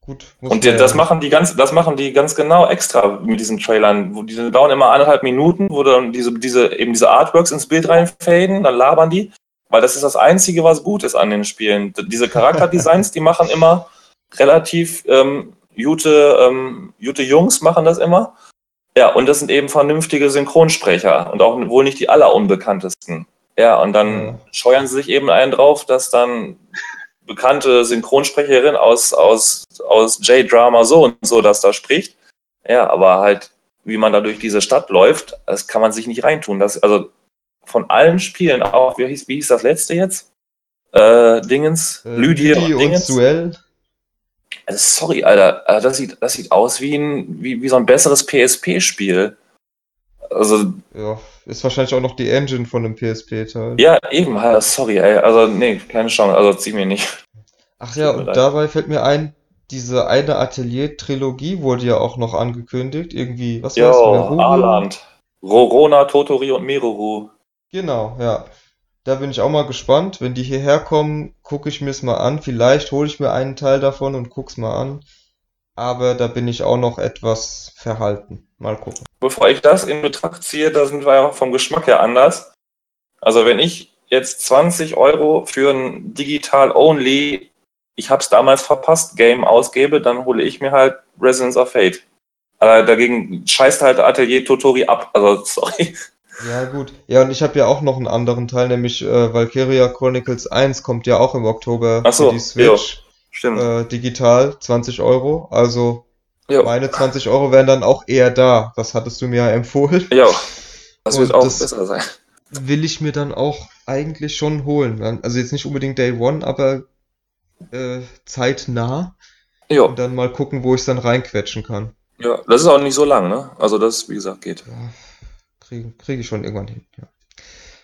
gut. Und die, das machen die ganz, das machen die ganz genau extra mit diesen Trailern. Wo die dauern immer eineinhalb Minuten, wo dann diese, diese, eben diese Artworks ins Bild reinfaden, dann labern die. Weil das ist das Einzige, was gut ist an den Spielen. Diese Charakterdesigns, die machen immer relativ ähm, gute, ähm, gute Jungs machen das immer. Ja, und das sind eben vernünftige Synchronsprecher und auch wohl nicht die allerunbekanntesten. Ja, und dann ja. scheuern sie sich eben einen drauf, dass dann bekannte Synchronsprecherin aus, aus, aus J-Drama so und so das da spricht. Ja, aber halt, wie man da durch diese Stadt läuft, das kann man sich nicht reintun. Das, also von allen Spielen, auch, wie hieß, wie hieß das letzte jetzt? Äh, Dingens, äh, Lydie und Dingens. Und Duell. Also, sorry, Alter, also das sieht, das sieht aus wie, ein, wie, wie so ein besseres PSP-Spiel. Also. Ja, ist wahrscheinlich auch noch die Engine von dem PSP-Teil. Ja, eben, sorry, ey. Also, nee, keine Chance. Also, zieh mir nicht. Ach ja, und leid. dabei fällt mir ein, diese eine Atelier-Trilogie wurde ja auch noch angekündigt. Irgendwie, was war das? Jo, Arland. Rorona, Totori und Meruru. Genau, ja. Da bin ich auch mal gespannt. Wenn die hierher kommen, gucke ich mir es mal an. Vielleicht hole ich mir einen Teil davon und guck's mal an aber da bin ich auch noch etwas verhalten. Mal gucken. Bevor ich das in Betracht ziehe, da sind wir ja vom Geschmack her anders. Also wenn ich jetzt 20 Euro für ein Digital-Only, ich habe es damals verpasst, Game ausgebe, dann hole ich mir halt Resonance of Fate. Aber dagegen scheißt halt Atelier Totori ab. Also sorry. Ja, gut. Ja, und ich habe ja auch noch einen anderen Teil, nämlich äh, Valkyria Chronicles 1 kommt ja auch im Oktober Ach so, für die Switch. Jo. Stimmt. Äh, digital 20 Euro. Also jo. meine 20 Euro wären dann auch eher da. Das hattest du mir ja empfohlen. Ja, das wird auch das besser sein. Will ich mir dann auch eigentlich schon holen. Also jetzt nicht unbedingt Day One, aber äh, zeitnah. Ja. Und dann mal gucken, wo ich es dann reinquetschen kann. Ja, das ist auch nicht so lang, ne? Also das, wie gesagt, geht. Ja, Kriege krieg ich schon irgendwann hin, ja.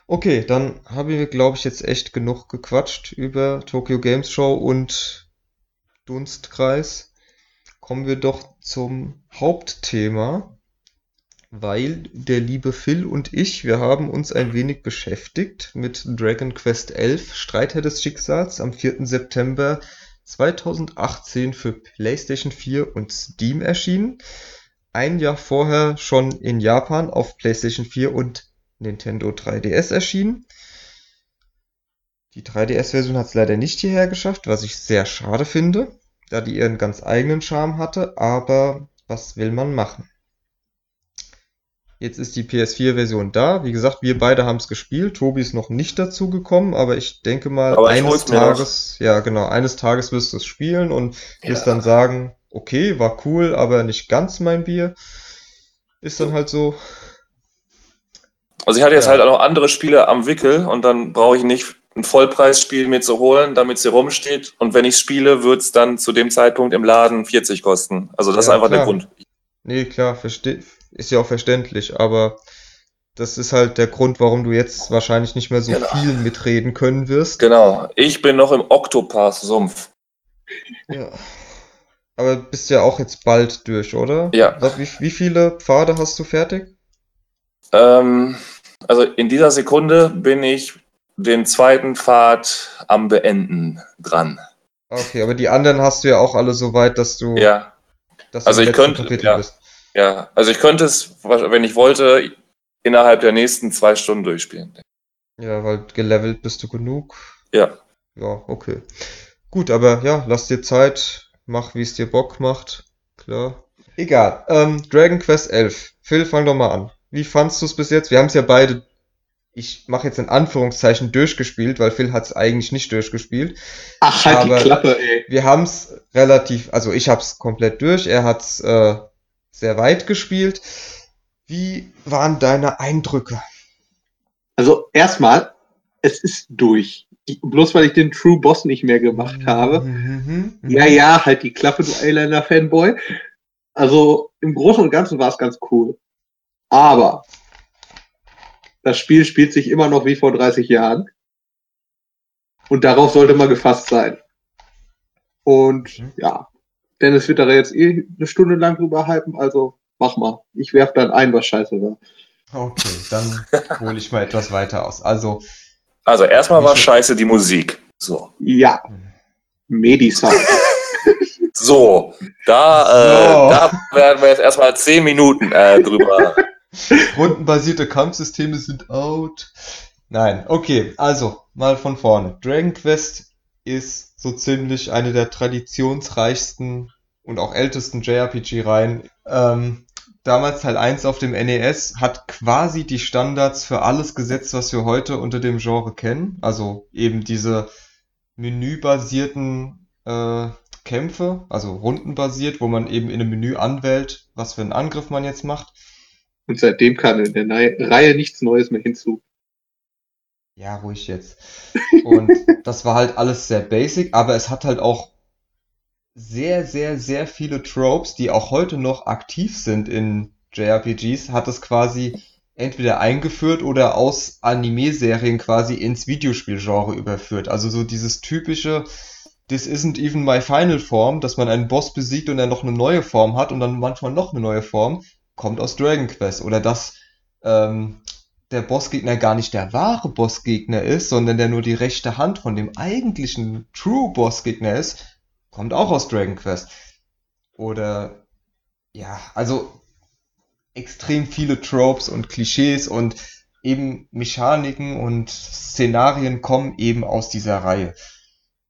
Okay, dann haben wir, glaube ich, jetzt echt genug gequatscht über Tokyo Games Show und Dunstkreis. kommen wir doch zum Hauptthema, weil der liebe Phil und ich, wir haben uns ein wenig beschäftigt mit Dragon Quest XI, Streitherr des Schicksals, am 4. September 2018 für PlayStation 4 und Steam erschienen. Ein Jahr vorher schon in Japan auf PlayStation 4 und Nintendo 3DS erschienen. Die 3DS-Version hat es leider nicht hierher geschafft, was ich sehr schade finde, da die ihren ganz eigenen Charme hatte, aber was will man machen? Jetzt ist die PS4-Version da. Wie gesagt, wir beide haben es gespielt. Tobi ist noch nicht dazu gekommen, aber ich denke mal, Aber eines. Tages, ja genau, eines Tages wirst du es spielen und wirst Ja. dann sagen, okay, war cool, aber nicht ganz mein Bier. Ist dann halt so. Also ich hatte jetzt Ja. halt auch noch andere Spiele am Wickel und dann brauche ich nicht ein Vollpreisspiel mir zu holen, damit es hier rumsteht. Und wenn ich spiele, wird es dann zu dem Zeitpunkt im Laden 40 kosten. Also das Ja, ist einfach der klar. Grund. Nee, klar, ist ja auch verständlich, aber das ist halt der Grund, warum du jetzt wahrscheinlich nicht mehr so Genau. viel mitreden können wirst. Genau. Ich bin noch im Octopath-Sumpf. Ja. Aber bist ja auch jetzt bald durch, oder? Ja. Was- Wie, wie viele Pfade hast du fertig? Ähm, also in dieser Sekunde bin ich den zweiten Pfad am Beenden dran. Okay, aber die anderen hast du ja auch alle so weit, dass du, Ja, dass du Also ich könnte- ja. bist. ja. Also ich könnte es, wenn ich wollte, innerhalb der nächsten zwei Stunden durchspielen. Ja, weil gelevelt bist du genug. Ja. Ja, okay. Gut, aber ja, lass dir Zeit, mach, wie es dir Bock macht. Klar. Egal. Ähm, Dragon Quest 11. Phil, fang doch mal an. Wie fandst du es bis jetzt? Wir haben es ja beide, ich mache jetzt in Anführungszeichen durchgespielt, weil Phil hat es eigentlich nicht durchgespielt. Ach, halt Aber- die Klappe, ey. Wir haben es relativ, also ich habe es komplett durch, er hat es äh, sehr weit gespielt. Wie waren deine Eindrücke? Also erstmal, es ist durch. Bloß weil ich den True Boss nicht mehr gemacht habe. Mhm, mhm. Ja, ja, halt die Klappe, du Eyeliner-Fanboy. Also im Großen und Ganzen war es ganz cool. Aber das Spiel spielt sich immer noch wie vor 30 Jahren. Und darauf sollte man gefasst sein. Und Mhm. ja, Dennis wird da jetzt eh eine Stunde lang drüber hypen, also mach mal. Ich werf dann ein, was scheiße war. Okay, dann hole ich mal etwas weiter aus. Also, Also erstmal war scheiße die Musik. So. Ja, Medi-Sound. So, da, So. Äh, da werden wir jetzt erstmal 10 Minuten äh, drüber. rundenbasierte Kampfsysteme sind out. Nein, okay, also mal von vorne. Dragon Quest ist so ziemlich eine der traditionsreichsten und auch ältesten JRPG-Reihen. Ähm, damals Teil 1 auf dem NES hat quasi die Standards für alles gesetzt, was wir heute unter dem Genre kennen. Also eben diese menübasierten äh, Kämpfe, also rundenbasiert, wo man eben in einem Menü anwählt, was für einen Angriff man jetzt macht. Und seitdem kam in der Nei- Reihe nichts Neues mehr hinzu. Ja, ruhig jetzt. Und das war halt alles sehr basic, aber es hat halt auch sehr, sehr, sehr viele Tropes, die auch heute noch aktiv sind in JRPGs, hat es quasi entweder eingeführt oder aus Anime-Serien quasi ins Videospielgenre überführt. Also so dieses typische This isn't even my final form, dass man einen Boss besiegt und er noch eine neue Form hat und dann manchmal noch eine neue Form, kommt aus Dragon Quest. Oder dass ähm, der Bossgegner gar nicht der wahre Bossgegner ist, sondern der nur die rechte Hand von dem eigentlichen True Bossgegner ist, kommt auch aus Dragon Quest. Oder ja, also extrem viele Tropes und Klischees und eben Mechaniken und Szenarien kommen eben aus dieser Reihe.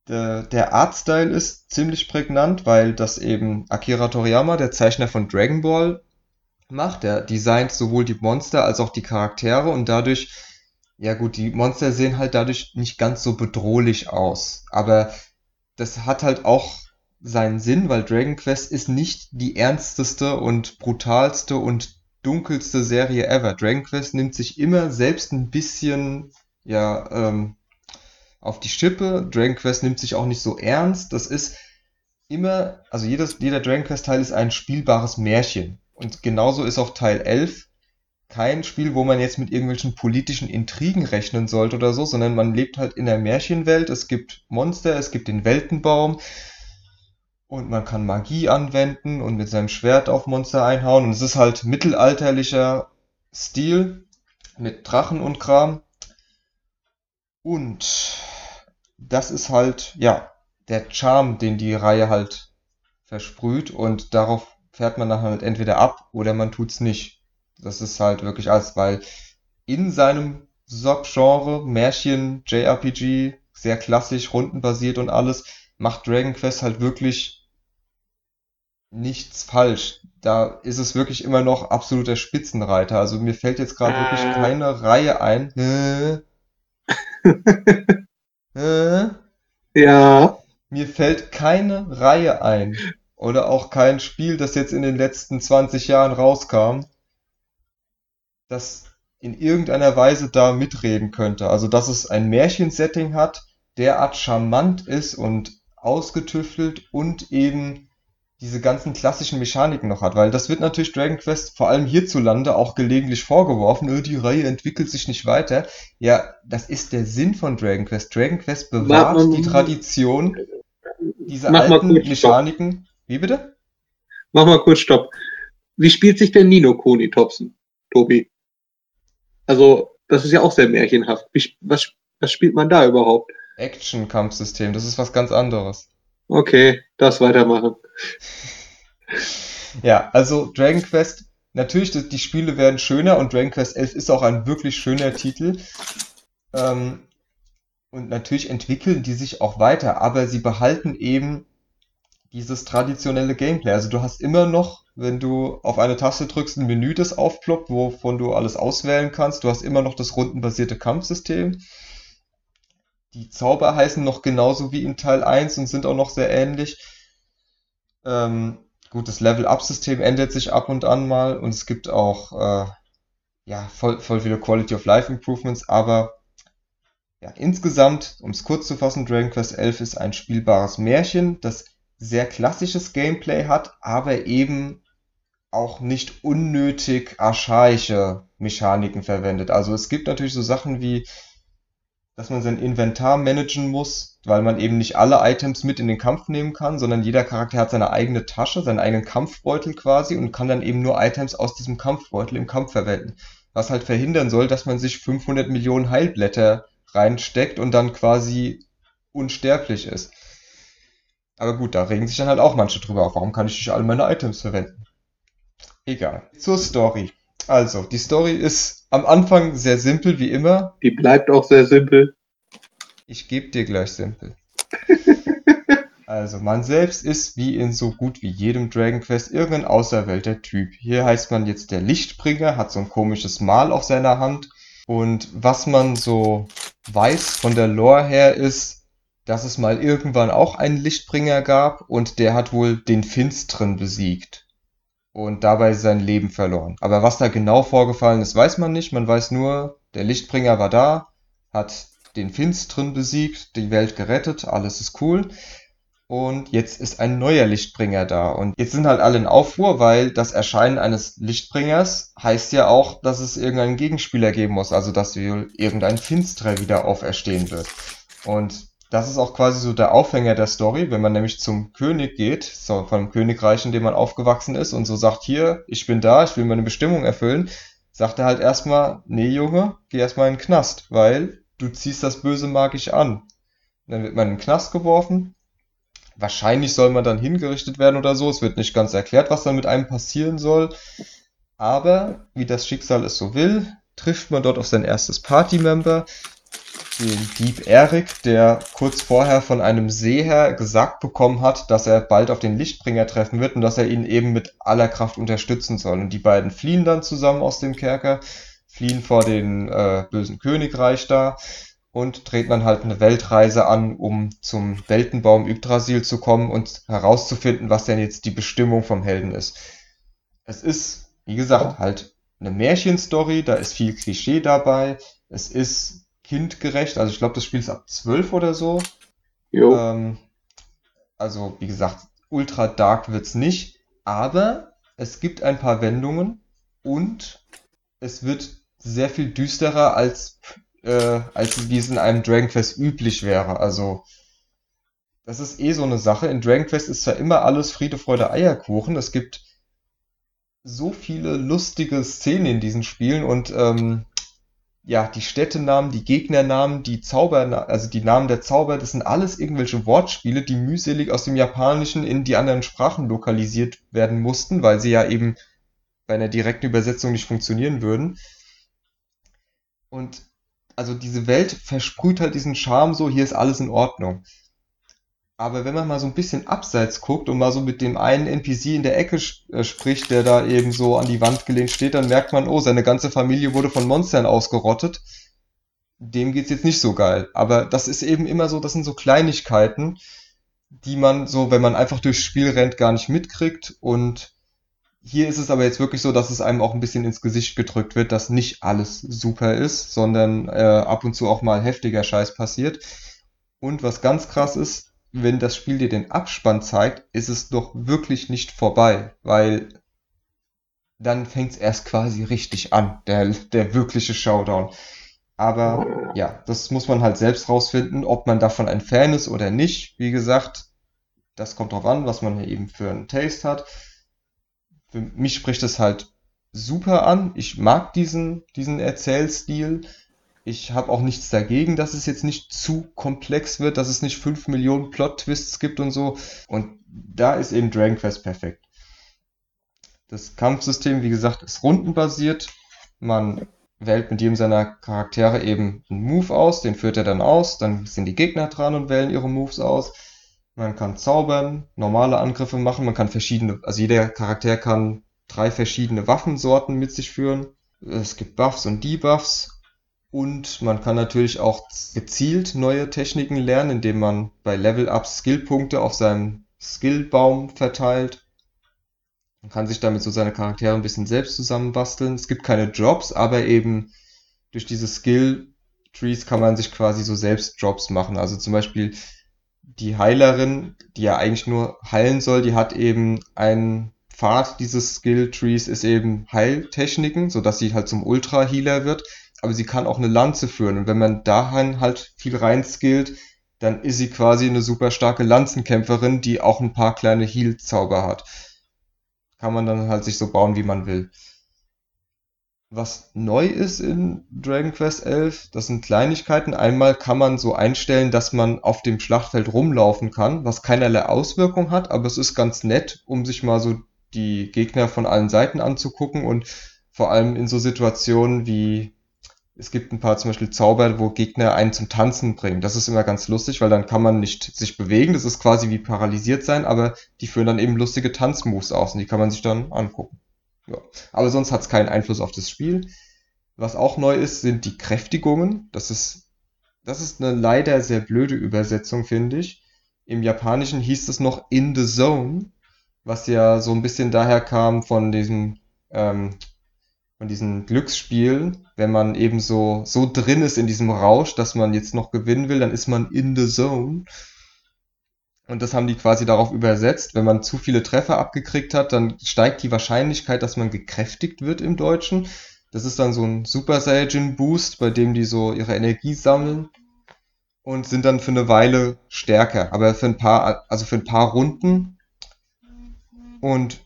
Der, der Artstyle ist ziemlich prägnant, weil das eben Akira Toriyama, der Zeichner von Dragon Ball, macht. Der designt sowohl die Monster als auch die Charaktere und dadurch, ja gut, die Monster sehen halt dadurch nicht ganz so bedrohlich aus. Aber das hat halt auch seinen Sinn, weil Dragon Quest ist nicht die ernsteste und brutalste und dunkelste Serie ever. Dragon Quest nimmt sich immer selbst ein bisschen, ja, ähm, auf die Schippe. Dragon Quest nimmt sich auch nicht so ernst. Das ist immer, also jedes, jeder Dragon Quest Teil ist ein spielbares Märchen. Und genauso ist auch Teil 11 kein Spiel, wo man jetzt mit irgendwelchen politischen Intrigen rechnen sollte oder so, sondern man lebt halt in der Märchenwelt. Es gibt Monster, es gibt den Weltenbaum Und man kann Magie anwenden und mit seinem Schwert auf Monster einhauen. Und es ist halt mittelalterlicher Stil mit Drachen und Kram. Und das ist halt, ja, der Charme, den die Reihe halt versprüht. Und darauf fährt man dann halt entweder ab oder man tut's nicht. Das ist halt wirklich alles, weil in seinem Subgenre, Märchen, JRPG, sehr klassisch, rundenbasiert und alles, macht Dragon Quest halt wirklich nichts falsch. Da ist es wirklich immer noch absoluter Spitzenreiter. Also mir fällt jetzt gerade wirklich Ah. keine Reihe ein. Äh, äh, Ja, mir fällt keine Reihe ein. Oder auch kein Spiel, das jetzt in den letzten 20 Jahren rauskam, das in irgendeiner Weise da mitreden könnte. Also, dass es ein Märchensetting hat, derart charmant ist und ausgetüftelt und eben diese ganzen klassischen Mechaniken noch hat. Weil das wird natürlich Dragon Quest vor allem hierzulande auch gelegentlich vorgeworfen, äh, die Reihe entwickelt sich nicht weiter. Ja, das ist der Sinn von Dragon Quest. Dragon Quest bewahrt mal- die Tradition, diese Mach mal alten kurz Stopp. Mechaniken. Wie bitte? mach mal kurz Stopp. Wie spielt sich denn Nino Kuni Thompson, Tobi? Also, das ist ja auch sehr märchenhaft. Wie, was, was spielt man da überhaupt? Action-Kampfsystem, das ist was ganz anderes. Okay, das weitermachen. Ja, also Dragon Quest, natürlich, die, die Spiele werden schöner und Dragon Quest 11 ist auch ein wirklich schöner Titel. Ähm, und natürlich entwickeln die sich auch weiter, aber sie behalten eben dieses traditionelle Gameplay. Also du hast immer noch, wenn du auf eine Taste drückst, ein Menü, das aufploppt, wovon du alles auswählen kannst. Du hast immer noch das rundenbasierte Kampfsystem. Die Zauber heißen noch genauso wie in Teil 1 und sind auch noch sehr ähnlich. Ähm, gut, das Level-Up-System ändert sich ab und an mal und es gibt auch äh, ja, voll, voll viele Quality of Life Improvements, aber ja, insgesamt, um es kurz zu fassen, Dragon Quest 11 ist ein spielbares Märchen, das sehr klassisches Gameplay hat, aber eben auch nicht unnötig archaische Mechaniken verwendet. Also es gibt natürlich so Sachen wie, dass man sein Inventar managen muss, weil man eben nicht alle Items mit in den Kampf nehmen kann, sondern jeder Charakter hat seine eigene Tasche, seinen eigenen Kampfbeutel quasi und kann dann eben nur Items aus diesem Kampfbeutel im Kampf verwenden. Was halt verhindern soll, dass man sich 500 Millionen Heilblätter reinsteckt und dann quasi unsterblich ist. Aber gut, da regen sich dann halt auch manche drüber auf. Warum kann ich nicht alle meine Items verwenden? Egal. Zur Story. Also, die Story ist am Anfang sehr simpel wie immer. Die bleibt auch sehr simpel. Ich gebe dir gleich simpel. Also, man selbst ist wie in so gut wie jedem Dragon Quest irgendein auserwählter Typ. Hier heißt man jetzt der Lichtbringer, hat so ein komisches Mal auf seiner Hand. Und was man so weiß von der Lore her ist, dass es mal irgendwann auch einen Lichtbringer gab und der hat wohl den Finsteren besiegt und dabei sein Leben verloren. Aber was da genau vorgefallen ist, weiß man nicht. Man weiß nur, der Lichtbringer war da, hat den Finsteren besiegt, die Welt gerettet, alles ist cool. Und jetzt ist ein neuer Lichtbringer da. Und jetzt sind halt alle in Aufruhr, weil das Erscheinen eines Lichtbringers heißt ja auch, dass es irgendeinen Gegenspieler geben muss. Also, dass irgendein Finsterer wieder auferstehen wird. Und das ist auch quasi so der Aufhänger der Story, wenn man nämlich zum König geht, so von dem Königreich, in dem man aufgewachsen ist und so sagt, hier, ich bin da, ich will meine Bestimmung erfüllen, sagt er halt erstmal, nee Junge, geh erstmal in den Knast, weil du ziehst das Böse magisch an. Dann wird man in den Knast geworfen. Wahrscheinlich soll man dann hingerichtet werden oder so. Es wird nicht ganz erklärt, was dann mit einem passieren soll. Aber wie das Schicksal es so will, trifft man dort auf sein erstes Party-Member, den Dieb Erik, der kurz vorher von einem Seher gesagt bekommen hat, dass er bald auf den Lichtbringer treffen wird und dass er ihn eben mit aller Kraft unterstützen soll. Und die beiden fliehen dann zusammen aus dem Kerker, fliehen vor dem äh, bösen Königreich da und treten dann halt eine Weltreise an, um zum Weltenbaum Yggdrasil zu kommen und herauszufinden, was denn jetzt die Bestimmung vom Helden ist. Es ist, wie gesagt, halt eine Märchenstory, da ist viel Klischee dabei. Es ist kindgerecht, also ich glaube, das Spiel ist ab 12 oder so. Jo. Ähm, also, wie gesagt, ultra dark wird's nicht, aber es gibt ein paar Wendungen und es wird sehr viel düsterer als, äh, als wie es in einem Dragon Quest üblich wäre. Also, das ist eh so eine Sache. In Dragon Quest ist zwar immer alles Friede, Freude, Eierkuchen. Es gibt so viele lustige Szenen in diesen Spielen und ähm, ja, die Städtenamen, die Gegnernamen, die Zauber, also die Namen der Zauber, das sind alles irgendwelche Wortspiele, die mühselig aus dem Japanischen in die anderen Sprachen lokalisiert werden mussten, weil sie ja eben bei einer direkten Übersetzung nicht funktionieren würden. Und also diese Welt versprüht halt diesen Charme so, hier ist alles in Ordnung. Aber wenn man mal so ein bisschen abseits guckt und mal so mit dem einen NPC in der Ecke äh, spricht, der da eben so an die Wand gelehnt steht, dann merkt man, oh, seine ganze Familie wurde von Monstern ausgerottet. Dem geht's jetzt nicht so geil. Aber das ist eben immer so, das sind so Kleinigkeiten, die man so, wenn man einfach durchs Spiel rennt, gar nicht mitkriegt. Und hier ist es aber jetzt wirklich so, dass es einem auch ein bisschen ins Gesicht gedrückt wird, dass nicht alles super ist, sondern äh, ab und zu auch mal heftiger Scheiß passiert. Und was ganz krass ist, wenn das Spiel dir den Abspann zeigt, ist es doch wirklich nicht vorbei, weil dann fängt es erst quasi richtig an, der, der wirkliche Showdown. Aber ja, das muss man halt selbst rausfinden, ob man davon ein Fan ist oder nicht. Wie gesagt, das kommt drauf an, was man hier eben für einen Taste hat. Für mich spricht es halt super an. Ich mag diesen, diesen Erzählstil. Ich habe auch nichts dagegen, dass es jetzt nicht zu komplex wird, dass es nicht 5 Millionen Plot-Twists gibt und so. Und da ist eben Dragon Quest perfekt. Das Kampfsystem, wie gesagt, ist rundenbasiert. Man wählt mit jedem seiner Charaktere eben einen Move aus, den führt er dann aus, dann sind die Gegner dran und wählen ihre Moves aus. Man kann zaubern, normale Angriffe machen, man kann verschiedene, also jeder Charakter kann drei verschiedene Waffensorten mit sich führen. Es gibt Buffs und Debuffs und man kann natürlich auch gezielt neue Techniken lernen, indem man bei Level-Ups Skillpunkte auf seinem Skillbaum verteilt. Man kann sich damit so seine Charaktere ein bisschen selbst zusammenbasteln. Es gibt keine Jobs, aber eben durch diese Skill-Trees kann man sich quasi so selbst Jobs machen. Also zum Beispiel die Heilerin, die ja eigentlich nur heilen soll, die hat eben einen Pfad dieses Skill-Trees ist eben Heiltechniken, sodass sie halt zum Ultra-Healer wird aber sie kann auch eine Lanze führen. Und wenn man dahin halt viel reinskillt, dann ist sie quasi eine super starke Lanzenkämpferin, die auch ein paar kleine Heal-Zauber hat. Kann man dann halt sich so bauen, wie man will. Was neu ist in Dragon Quest 11, das sind Kleinigkeiten. Einmal kann man so einstellen, dass man auf dem Schlachtfeld rumlaufen kann, was keinerlei Auswirkung hat, aber es ist ganz nett, um sich mal so die Gegner von allen Seiten anzugucken und vor allem in so Situationen wie es gibt ein paar zum Beispiel Zauber, wo Gegner einen zum Tanzen bringen. Das ist immer ganz lustig, weil dann kann man nicht sich bewegen. Das ist quasi wie paralysiert sein, aber die führen dann eben lustige Tanzmoves aus und die kann man sich dann angucken. Ja. Aber sonst hat es keinen Einfluss auf das Spiel. Was auch neu ist, sind die Kräftigungen. Das ist, das ist eine leider sehr blöde Übersetzung, finde ich. Im Japanischen hieß es noch in the zone, was ja so ein bisschen daher kam von diesem ähm, von diesen Glücksspielen, wenn man eben so, so drin ist in diesem Rausch, dass man jetzt noch gewinnen will, dann ist man in the zone. Und das haben die quasi darauf übersetzt. Wenn man zu viele Treffer abgekriegt hat, dann steigt die Wahrscheinlichkeit, dass man gekräftigt wird im Deutschen. Das ist dann so ein Super Saiyan Boost, bei dem die so ihre Energie sammeln und sind dann für eine Weile stärker. Aber für ein paar, also für ein paar Runden. Und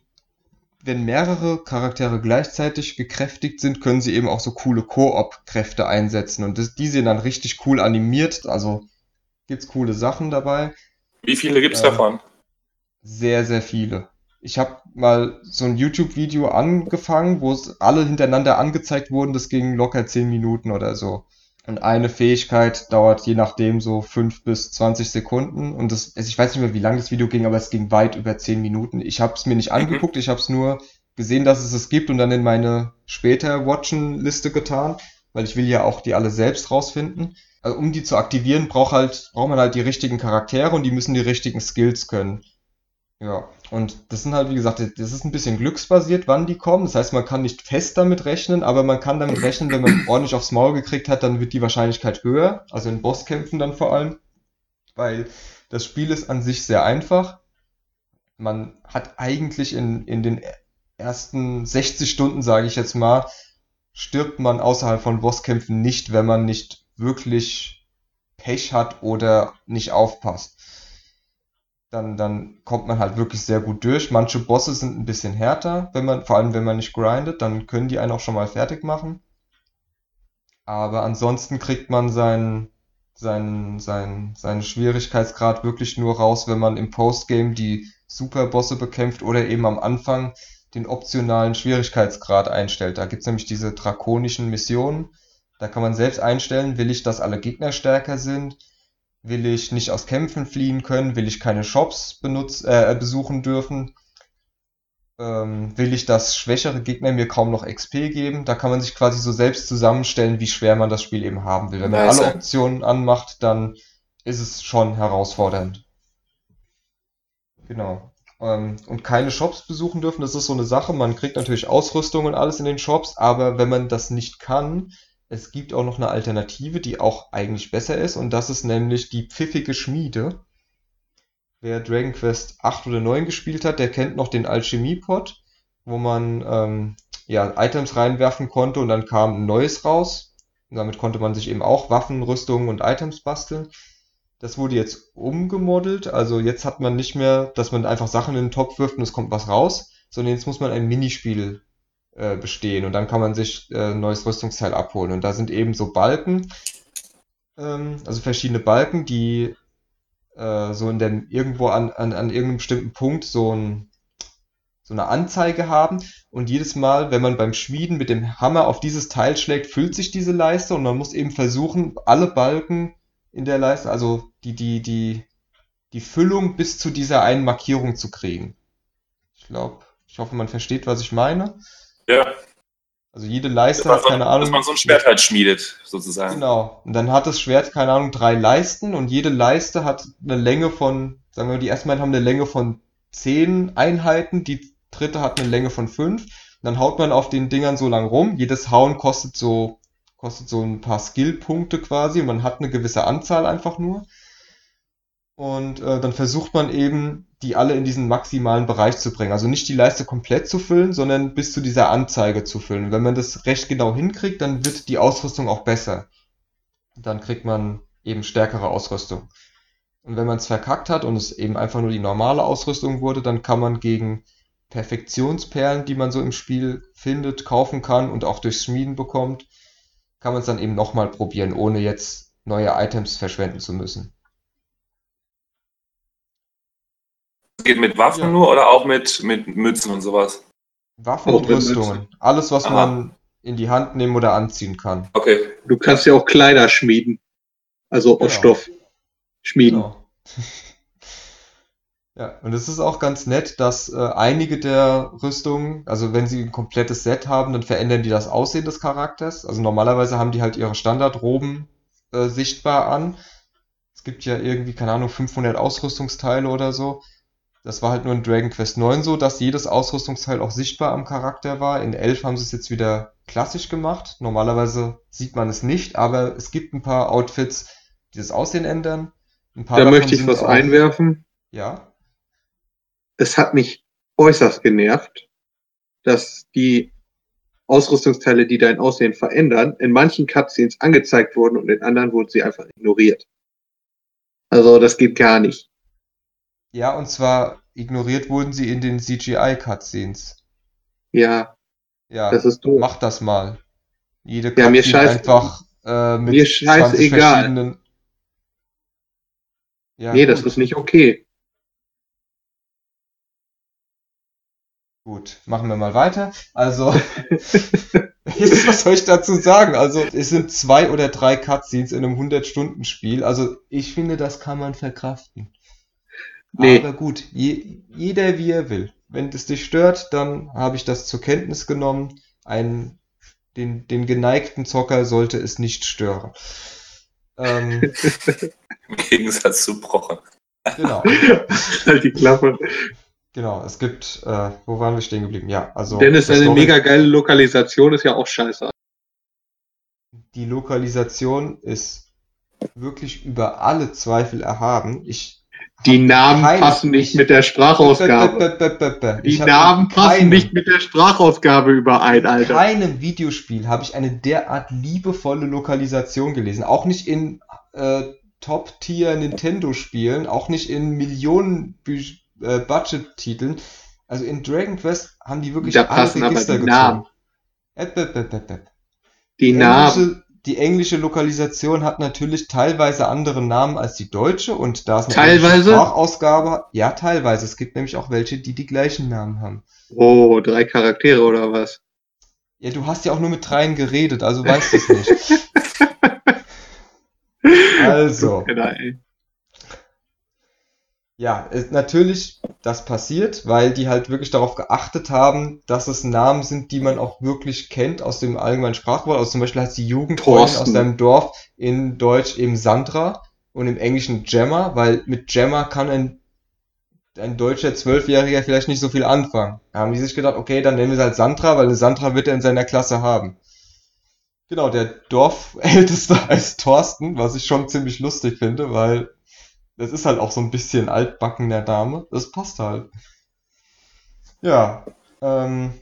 wenn mehrere Charaktere gleichzeitig gekräftigt sind, können sie eben auch so coole Koop-Kräfte einsetzen. Und das, die sind dann richtig cool animiert. Also gibt's coole Sachen dabei. Wie viele gibt's äh, davon? Sehr, sehr viele. Ich habe mal so ein YouTube-Video angefangen, wo es alle hintereinander angezeigt wurden. Das ging locker 10 Minuten oder so. Und eine Fähigkeit dauert je nachdem so 5 bis 20 Sekunden. Und das, also ich weiß nicht mehr, wie lang das Video ging, aber es ging weit über 10 Minuten. Ich habe es mir nicht mhm. angeguckt, ich habe es nur gesehen, dass es es gibt und dann in meine später Watchen-Liste getan, weil ich will ja auch die alle selbst rausfinden. Also um die zu aktivieren, braucht halt, braucht man halt die richtigen Charaktere und die müssen die richtigen Skills können. Ja, und das sind halt, wie gesagt, das ist ein bisschen glücksbasiert, wann die kommen. Das heißt, man kann nicht fest damit rechnen, aber man kann damit rechnen, wenn man ordentlich aufs Maul gekriegt hat, dann wird die Wahrscheinlichkeit höher. Also in Bosskämpfen dann vor allem. Weil das Spiel ist an sich sehr einfach. Man hat eigentlich in, in den ersten 60 Stunden, sage ich jetzt mal, stirbt man außerhalb von Bosskämpfen nicht, wenn man nicht wirklich Pech hat oder nicht aufpasst. Dann, dann kommt man halt wirklich sehr gut durch. Manche Bosse sind ein bisschen härter, wenn man, vor allem wenn man nicht grindet, dann können die einen auch schon mal fertig machen. Aber ansonsten kriegt man seinen, seinen, seinen, seinen Schwierigkeitsgrad wirklich nur raus, wenn man im Postgame die Superbosse bekämpft oder eben am Anfang den optionalen Schwierigkeitsgrad einstellt. Da gibt's nämlich diese drakonischen Missionen. Da kann man selbst einstellen, will ich, dass alle Gegner stärker sind, will ich nicht aus Kämpfen fliehen können, will ich keine Shops benutz, äh, besuchen dürfen, ähm, will ich, dass schwächere Gegner mir kaum noch XP geben. Da kann man sich quasi so selbst zusammenstellen, wie schwer man das Spiel eben haben will. Wenn man Nice. alle Optionen anmacht, dann ist es schon herausfordernd. Genau. Ähm, und keine Shops besuchen dürfen, das ist so eine Sache. Man kriegt natürlich Ausrüstung und alles in den Shops, aber wenn man das nicht kann, es gibt auch noch eine Alternative, die auch eigentlich besser ist, und das ist nämlich die pfiffige Schmiede. Wer Dragon Quest 8 oder 9 gespielt hat, der kennt noch den Alchemie-Pot, wo man ähm, ja, Items reinwerfen konnte und dann kam ein neues raus. Und damit konnte man sich eben auch Waffen, Rüstungen und Items basteln. Das wurde jetzt umgemodelt, also jetzt hat man nicht mehr, dass man einfach Sachen in den Topf wirft und es kommt was raus, sondern jetzt muss man ein Minispiel äh, bestehen und dann kann man sich äh, neues Rüstungsteil abholen. Und da sind eben so Balken, ähm, also verschiedene Balken, die äh, so in der irgendwo an, an, an irgendeinem bestimmten Punkt so ein, so eine Anzeige haben. Und jedes Mal, wenn man beim Schmieden mit dem Hammer auf dieses Teil schlägt, füllt sich diese Leiste und man muss eben versuchen, alle Balken in der Leiste, also die, die, die, die Füllung bis zu dieser einen Markierung zu kriegen. Ich glaube, ich hoffe, man versteht, was ich meine. Ja, Also jede dass Leiste hat so, keine dass Ahnung. man so ein Schwert halt schmiedet, sozusagen. Genau. Und dann hat das Schwert, keine Ahnung, drei Leisten und jede Leiste hat eine Länge von, sagen wir mal, die ersten beiden haben eine Länge von zehn Einheiten, die dritte hat eine Länge von fünf. Und dann haut man auf den Dingern so lang rum. Jedes Hauen kostet so, kostet so ein paar Skillpunkte quasi und man hat eine gewisse Anzahl einfach nur. Und äh, dann versucht man eben, die alle in diesen maximalen Bereich zu bringen. Also nicht die Leiste komplett zu füllen, sondern bis zu dieser Anzeige zu füllen. Und wenn man das recht genau hinkriegt, dann wird die Ausrüstung auch besser. Dann kriegt man eben stärkere Ausrüstung. Und wenn man es verkackt hat und es eben einfach nur die normale Ausrüstung wurde, dann kann man gegen Perfektionsperlen, die man so im Spiel findet, kaufen kann und auch durchs Schmieden bekommt, kann man es dann eben nochmal probieren, ohne jetzt neue Items verschwenden zu müssen. Geht mit Waffen Ja. nur oder auch mit, mit Mützen und sowas? Waffen Auch und Rüstungen. Alles, was Aha. man in die Hand nehmen oder anziehen kann. Okay. Du kannst ja auch Kleider schmieden. Also aus Genau. Stoff schmieden. Genau. Ja, und es ist auch ganz nett, dass äh, einige der Rüstungen, also wenn sie ein komplettes Set haben, dann verändern die das Aussehen des Charakters. Also normalerweise haben die halt ihre Standardroben äh, sichtbar an. Es gibt ja irgendwie, keine Ahnung, 500 Ausrüstungsteile oder so. Das war halt nur in Dragon Quest 9 so, dass jedes Ausrüstungsteil auch sichtbar am Charakter war. In 11 haben sie es jetzt wieder klassisch gemacht. Normalerweise sieht man es nicht, aber es gibt ein paar Outfits, die das Aussehen ändern. Da möchte ich was einwerfen. Ja. Es hat mich äußerst genervt, dass die Ausrüstungsteile, die dein Aussehen verändern, in manchen Cutscenes angezeigt wurden und in anderen wurden sie einfach ignoriert. Also das geht gar nicht. Ja, und zwar ignoriert wurden sie in den CGI-Cutscenes. Ja, Ja, das ist doof. mach das mal. Jede Ja, mir scheiß- einfach äh, mit mir 20 scheißegal. verschiedenen. Ja, nee, das gut, ist nicht okay. gut. Machen wir mal weiter. Also, was soll ich dazu sagen? Also, es sind zwei oder drei Cutscenes in einem 100-Stunden-Spiel. Also, ich finde, das kann man verkraften. Nee. Aber gut, je, jeder wie er will. Wenn es dich stört, dann habe ich das zur Kenntnis genommen. Ein, den, den geneigten Zocker sollte es nicht stören. Ähm, Im Gegensatz zu Brochen. genau, halt die Klappe. genau. Es gibt, äh, wo waren wir stehen geblieben? Ja, also Dennis, eine Story- mega geile Lokalisation ist ja auch scheiße. die Lokalisation ist wirklich über alle Zweifel erhaben. Ich Die Namen kein- passen nicht ich- mit der Sprachausgabe. Die Namen in passen nicht mit der Sprachausgabe überein, In Alter. keinem Videospiel habe ich eine derart liebevolle Lokalisation gelesen. Auch nicht in äh, Top-Tier Nintendo-Spielen, auch nicht in Millionen äh. Also in Dragon Quest haben die wirklich Da alle passen aber Register die gezogen. Namen. Äpp, äpp, äpp, äpp, äpp. Die Die Namen. Die englische Lokalisation hat natürlich teilweise andere Namen als die deutsche und da es eine Teilweise? Sprachausgabe, ja, teilweise. Es gibt nämlich auch welche, die die gleichen Namen haben. Oh, drei Charaktere oder was? Ja, du hast ja auch nur mit dreien geredet, also weißt du es nicht. Also, Genau. Ja, es, natürlich, das passiert, weil die halt wirklich darauf geachtet haben, dass es Namen sind, die man auch wirklich kennt aus dem allgemeinen Sprachwort. Also zum Beispiel heißt die Jugendfreundin aus deinem Dorf in Deutsch eben Sandra und im Englischen Gemma, weil mit Gemma kann ein, ein deutscher Zwölfjähriger vielleicht nicht so viel anfangen. Da haben die sich gedacht, okay, dann nennen wir sie halt Sandra, weil eine Sandra wird er in seiner Klasse haben. Genau, der Dorfälteste heißt Thorsten, was ich schon ziemlich lustig finde, weil das ist halt auch so ein bisschen altbackener Dame. Das passt halt. Ja, ähm,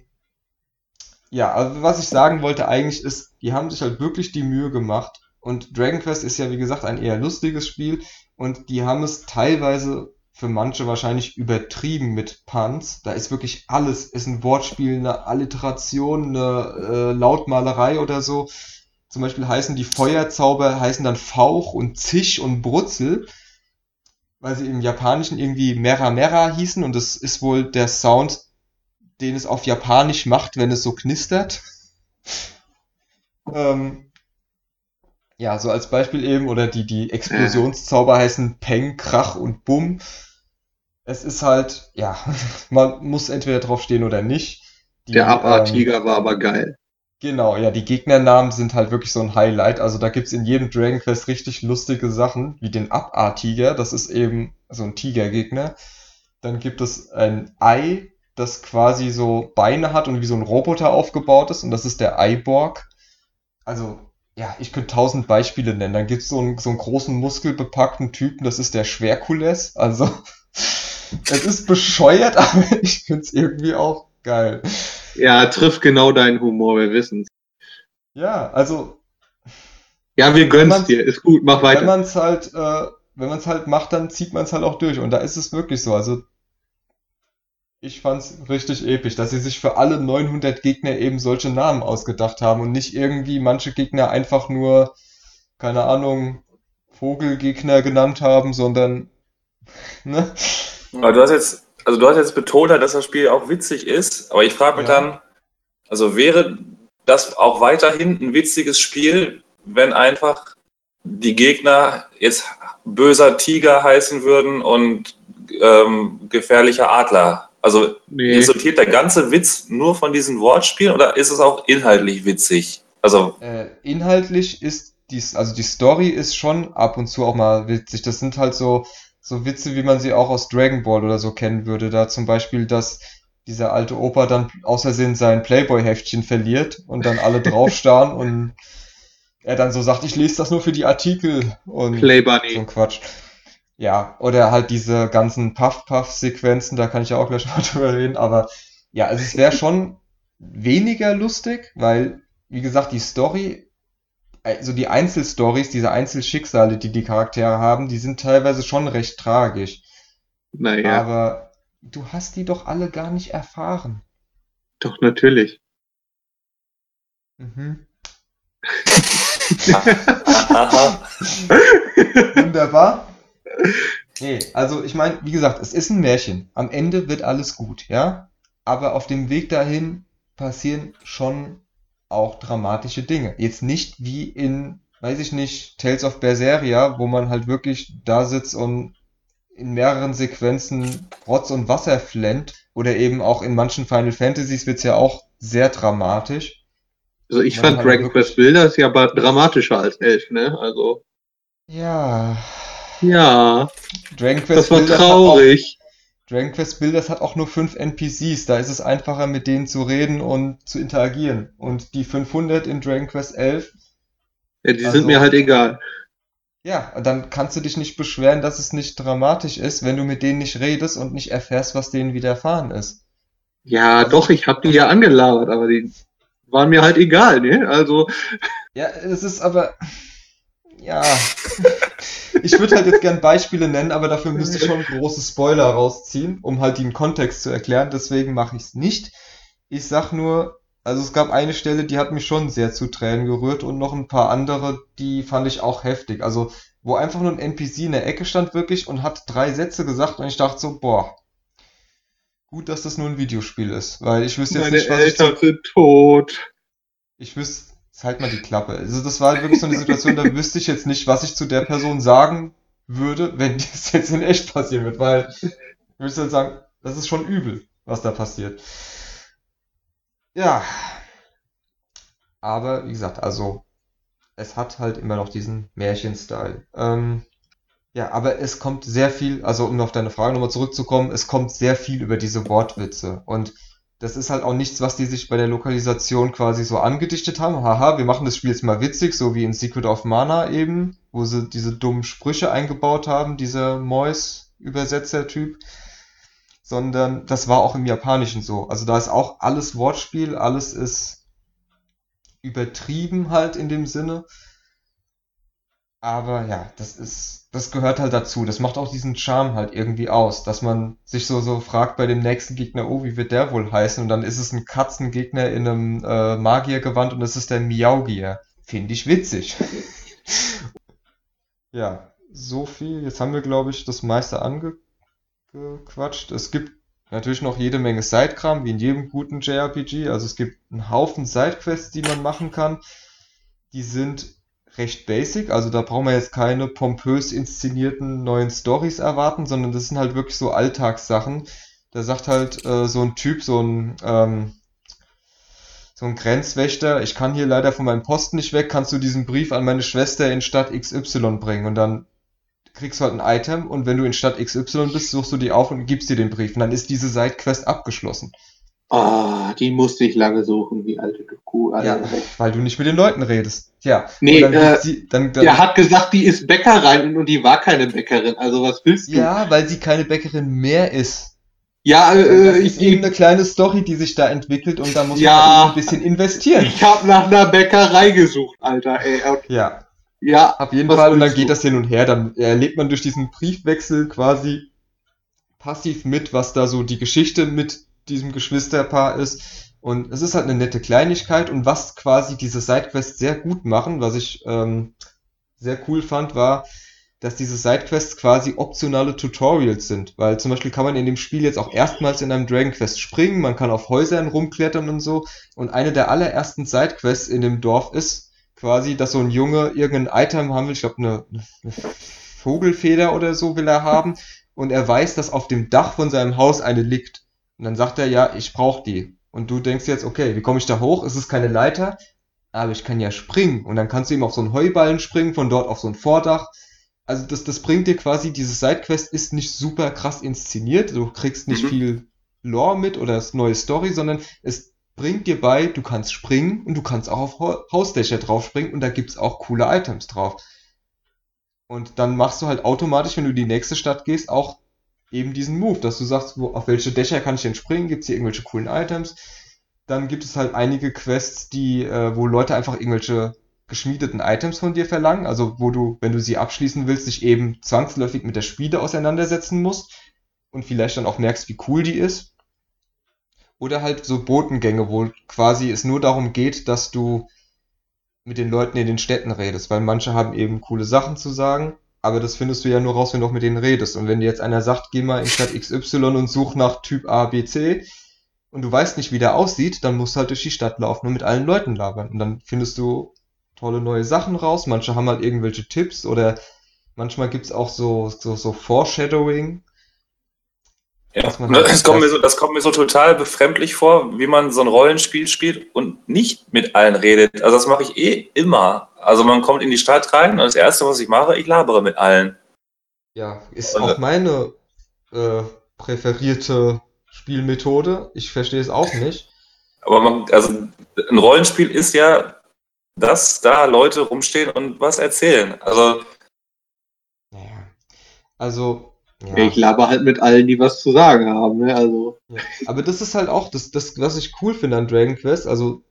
ja, also was ich sagen wollte eigentlich ist, die haben sich halt wirklich die Mühe gemacht. Und Dragon Quest ist ja, wie gesagt, ein eher lustiges Spiel. Und die haben es teilweise für manche wahrscheinlich übertrieben mit Puns. Da ist wirklich alles, ist ein Wortspiel, eine Alliteration, eine äh, Lautmalerei oder so. Zum Beispiel heißen die Feuerzauber, heißen dann Fauch und Zisch und Brutzel, weil sie im Japanischen irgendwie Mera Mera hießen und das ist wohl der Sound, den es auf Japanisch macht, wenn es so knistert. Ähm, ja, so als Beispiel eben, oder die, die Explosionszauber heißen Peng, Krach und Bumm. Es ist halt, ja, man muss entweder drauf stehen oder nicht. Die, Der ähm, Abartiger war aber geil. Genau, ja, die Gegnernamen sind halt wirklich so ein Highlight. Also da gibt's in jedem Dragon Quest richtig lustige Sachen, wie den Abar-Tiger, das ist eben so ein Tigergegner. Dann gibt es ein Ei, das quasi so Beine hat und wie so ein Roboter aufgebaut ist, und das ist der Eiborg. Also, ja, ich könnte tausend Beispiele nennen. Dann gibt's so einen, so einen großen muskelbepackten Typen, das ist der Schwerkules. Also, es ist bescheuert, aber ich find's irgendwie auch geil. Ja, trifft genau deinen Humor, wir wissen's. Ja, also Ja, wir Wenn gönnen's man's- dir. Ist gut, mach wenn weiter. man es halt, äh, wenn man es halt macht, dann zieht man es halt auch durch. Und da ist es wirklich so. Also ich fand's richtig episch, dass sie sich für alle 900 Gegner eben solche Namen ausgedacht haben und nicht irgendwie manche Gegner einfach nur, keine Ahnung, Vogelgegner genannt haben, sondern, ne? Aber du hast jetzt, also du hast jetzt betont, dass das Spiel auch witzig ist, aber ich frage mich Ja. dann, also wäre das auch weiterhin ein witziges Spiel, wenn einfach die Gegner jetzt böser Tiger heißen würden und ähm, gefährlicher Adler? Also Nee. resultiert der ganze Witz nur von diesen Wortspielen oder ist es auch inhaltlich witzig? Also, Äh, inhaltlich ist dies, also die Story ist schon ab und zu auch mal witzig. Das sind halt so, so Witze, wie man sie auch aus Dragon Ball oder so kennen würde. Da zum Beispiel, dass dieser alte Opa dann außersehen sein Playboy-Heftchen verliert und dann alle draufstarren und er dann so sagt, ich lese das nur für die Artikel und Play so ein Quatsch. Ja, oder halt diese ganzen Puff-Puff-Sequenzen, da kann ich ja auch gleich mal drüber reden, aber ja, also es wäre schon weniger lustig, weil, wie gesagt, die Story, also die Einzelstories, diese Einzelschicksale, die die Charaktere haben, die sind teilweise schon recht tragisch. Naja, Aber du hast die doch alle gar nicht erfahren. doch natürlich. Mhm. Wunderbar. Nee, also ich meine, wie gesagt, es ist ein Märchen. Am Ende wird alles gut, ja? Aber auf dem Weg dahin passieren schon auch dramatische Dinge. Jetzt nicht wie in, weiß ich nicht, Tales of Berseria, wo man halt wirklich da sitzt und in mehreren Sequenzen Rotz und Wasser flennt. Oder eben auch in manchen Final Fantasies wird's ja auch sehr dramatisch. Also ich Man fand halt Dragon Quest Builders ja aber dramatischer als Elf, ne? Also, Ja, ja, Dragon Quest das war Builders traurig. Dragon Quest Builders hat auch nur fünf NPCs, da ist es einfacher mit denen zu reden und zu interagieren. Und die 500 in Dragon Quest 11, Ja, die also- sind mir halt egal. ja, dann kannst du dich nicht beschweren, dass es nicht dramatisch ist, wenn du mit denen nicht redest und nicht erfährst, was denen widerfahren ist. Ja, doch, ich hab die ja angelabert, aber die waren mir halt egal, ne? Also, Ja, es ist aber, ja, ich würde halt jetzt gern Beispiele nennen, aber dafür müsste ich schon große Spoiler rausziehen, um halt den Kontext zu erklären. Deswegen mache ich es nicht. Ich sag nur, also es gab eine Stelle, die hat mich schon sehr zu Tränen gerührt und noch ein paar andere, die fand ich auch heftig. Also wo einfach nur ein NPC in der Ecke stand wirklich und hat drei Sätze gesagt und ich dachte so, boah, gut, dass das nur ein Videospiel ist, weil ich wüsste jetzt Meine nicht, was ich Eltern zu, sind tot. ich wüsste, halt mal die Klappe. Also das war halt wirklich so eine Situation, da wüsste ich jetzt nicht, was ich zu der Person sagen würde, wenn das jetzt in echt passieren wird, weil ich würde dann sagen, das ist schon übel, was da passiert. Ja, aber wie gesagt, also es hat halt immer noch diesen Märchen-Style. Ähm, ja, aber es kommt sehr viel, also um auf deine Frage nochmal zurückzukommen, es kommt sehr viel über diese Wortwitze. Und das ist halt auch nichts, was die sich bei der Lokalisation quasi so angedichtet haben. Haha, wir machen das Spiel jetzt mal witzig, so wie in Secret of Mana eben, wo sie diese dummen Sprüche eingebaut haben, dieser Mois-Übersetzer-Typ. Sondern das war auch im Japanischen so. Also da ist auch alles Wortspiel, alles ist übertrieben halt in dem Sinne. Aber ja, das ist, das gehört halt dazu. Das macht auch diesen Charme halt irgendwie aus, dass man sich so, so fragt bei dem nächsten Gegner, oh, wie wird der wohl heißen? Und dann ist es ein Katzengegner in einem äh, Magiergewand und es ist der Miaugier. Finde ich witzig. Ja, so viel. Jetzt haben wir, glaube ich, das meiste angequatscht. Es gibt natürlich noch jede Menge Sidekram, wie in jedem guten JRPG. Also es gibt einen Haufen Sidequests, die man machen kann. Die sind recht basic, also da brauchen wir jetzt keine pompös inszenierten neuen Stories erwarten, sondern das sind halt wirklich so Alltagssachen. Da sagt halt äh, so ein Typ, so ein, ähm, so ein Grenzwächter, ich kann hier leider von meinem Posten nicht weg, kannst du diesen Brief an meine Schwester in Stadt XY bringen? Und dann kriegst du halt ein Item und wenn du in Stadt XY bist, suchst du die auf und gibst dir den Brief. Und dann ist diese Sidequest abgeschlossen. Ah, die musste ich lange suchen, die alte Kuh. Ja, weil du nicht mit den Leuten redest. Tja. Nee, dann äh, sie, dann, dann, Der hat gesagt, die ist Bäckerin und die war keine Bäckerin. Also was willst du? ja, weil sie keine Bäckerin mehr ist. Ja, Das äh, ist ich, eben eine kleine Story, die sich da entwickelt und da muss Ja. man ein bisschen investieren. ich habe nach einer Bäckerei gesucht, Alter. Ey. Ja, ja, auf jeden Fall. Und dann geht du? das hin und her. Dann erlebt man durch diesen Briefwechsel quasi passiv mit, was da so die Geschichte mit diesem Geschwisterpaar ist. Und es ist halt eine nette Kleinigkeit. Und was quasi diese Sidequests sehr gut machen, was ich ähm, sehr cool fand, war, dass diese Sidequests quasi optionale Tutorials sind. Weil zum Beispiel kann man in dem Spiel jetzt auch erstmals in einem Dragon Quest springen, man kann auf Häusern rumklettern und so. Und eine der allerersten Sidequests in dem Dorf ist quasi, dass so ein Junge irgendein Item haben will, ich glaube eine, eine Vogelfeder oder so will er haben. Und er weiß, dass auf dem Dach von seinem Haus eine liegt. Und dann sagt er, ja, ich brauche die. Und du denkst jetzt, okay, wie komme ich da hoch? Es ist keine Leiter, aber ich kann ja springen. Und dann kannst du eben auf so einen Heuballen springen, von dort auf so ein Vordach. Also das, das bringt dir quasi, diese Sidequest ist nicht super krass inszeniert. Du kriegst nicht Mhm. viel Lore mit oder das neue Story, sondern es bringt dir bei, du kannst springen und du kannst auch auf Hausdächer drauf springen und da gibt's auch coole Items drauf. Und dann machst du halt automatisch, wenn du in die nächste Stadt gehst, auch eben diesen Move, dass du sagst, wo, auf welche Dächer kann ich denn springen? Gibt's hier irgendwelche coolen Items? Dann gibt es halt einige Quests, die, äh, wo Leute einfach irgendwelche geschmiedeten Items von dir verlangen, also wo du, wenn du sie abschließen willst, dich eben zwangsläufig mit der Schmiede auseinandersetzen musst und vielleicht dann auch merkst, wie cool die ist. Oder halt so Botengänge, wo quasi es nur darum geht, dass du mit den Leuten in den Städten redest, weil manche haben eben coole Sachen zu sagen, aber das findest du ja nur raus, wenn du auch mit denen redest. Und wenn dir jetzt einer sagt, geh mal in Stadt XY und such nach Typ A, B, C und du weißt nicht, wie der aussieht, dann musst du halt durch die Stadt laufen und mit allen Leuten labern. Und dann findest du tolle neue Sachen raus. Manche haben halt irgendwelche Tipps oder manchmal gibt's auch so, so, so Foreshadowing. Ja, ne, halt das, kommt mir so, das kommt mir so total befremdlich vor, wie man so ein Rollenspiel spielt und nicht mit allen redet. Also das mache ich eh immer. Also man kommt in die Stadt rein und das Erste, was ich mache, ich labere mit allen. Ja, ist Und, auch meine äh, präferierte Spielmethode. Ich verstehe es auch nicht. Aber man, also ein Rollenspiel ist ja, dass da Leute rumstehen und was erzählen. Also Naja. Also, ja. Ich laber halt mit allen, die was zu sagen haben. Ne? Also. Aber das ist halt auch das, das, was ich cool finde an Dragon Quest, also,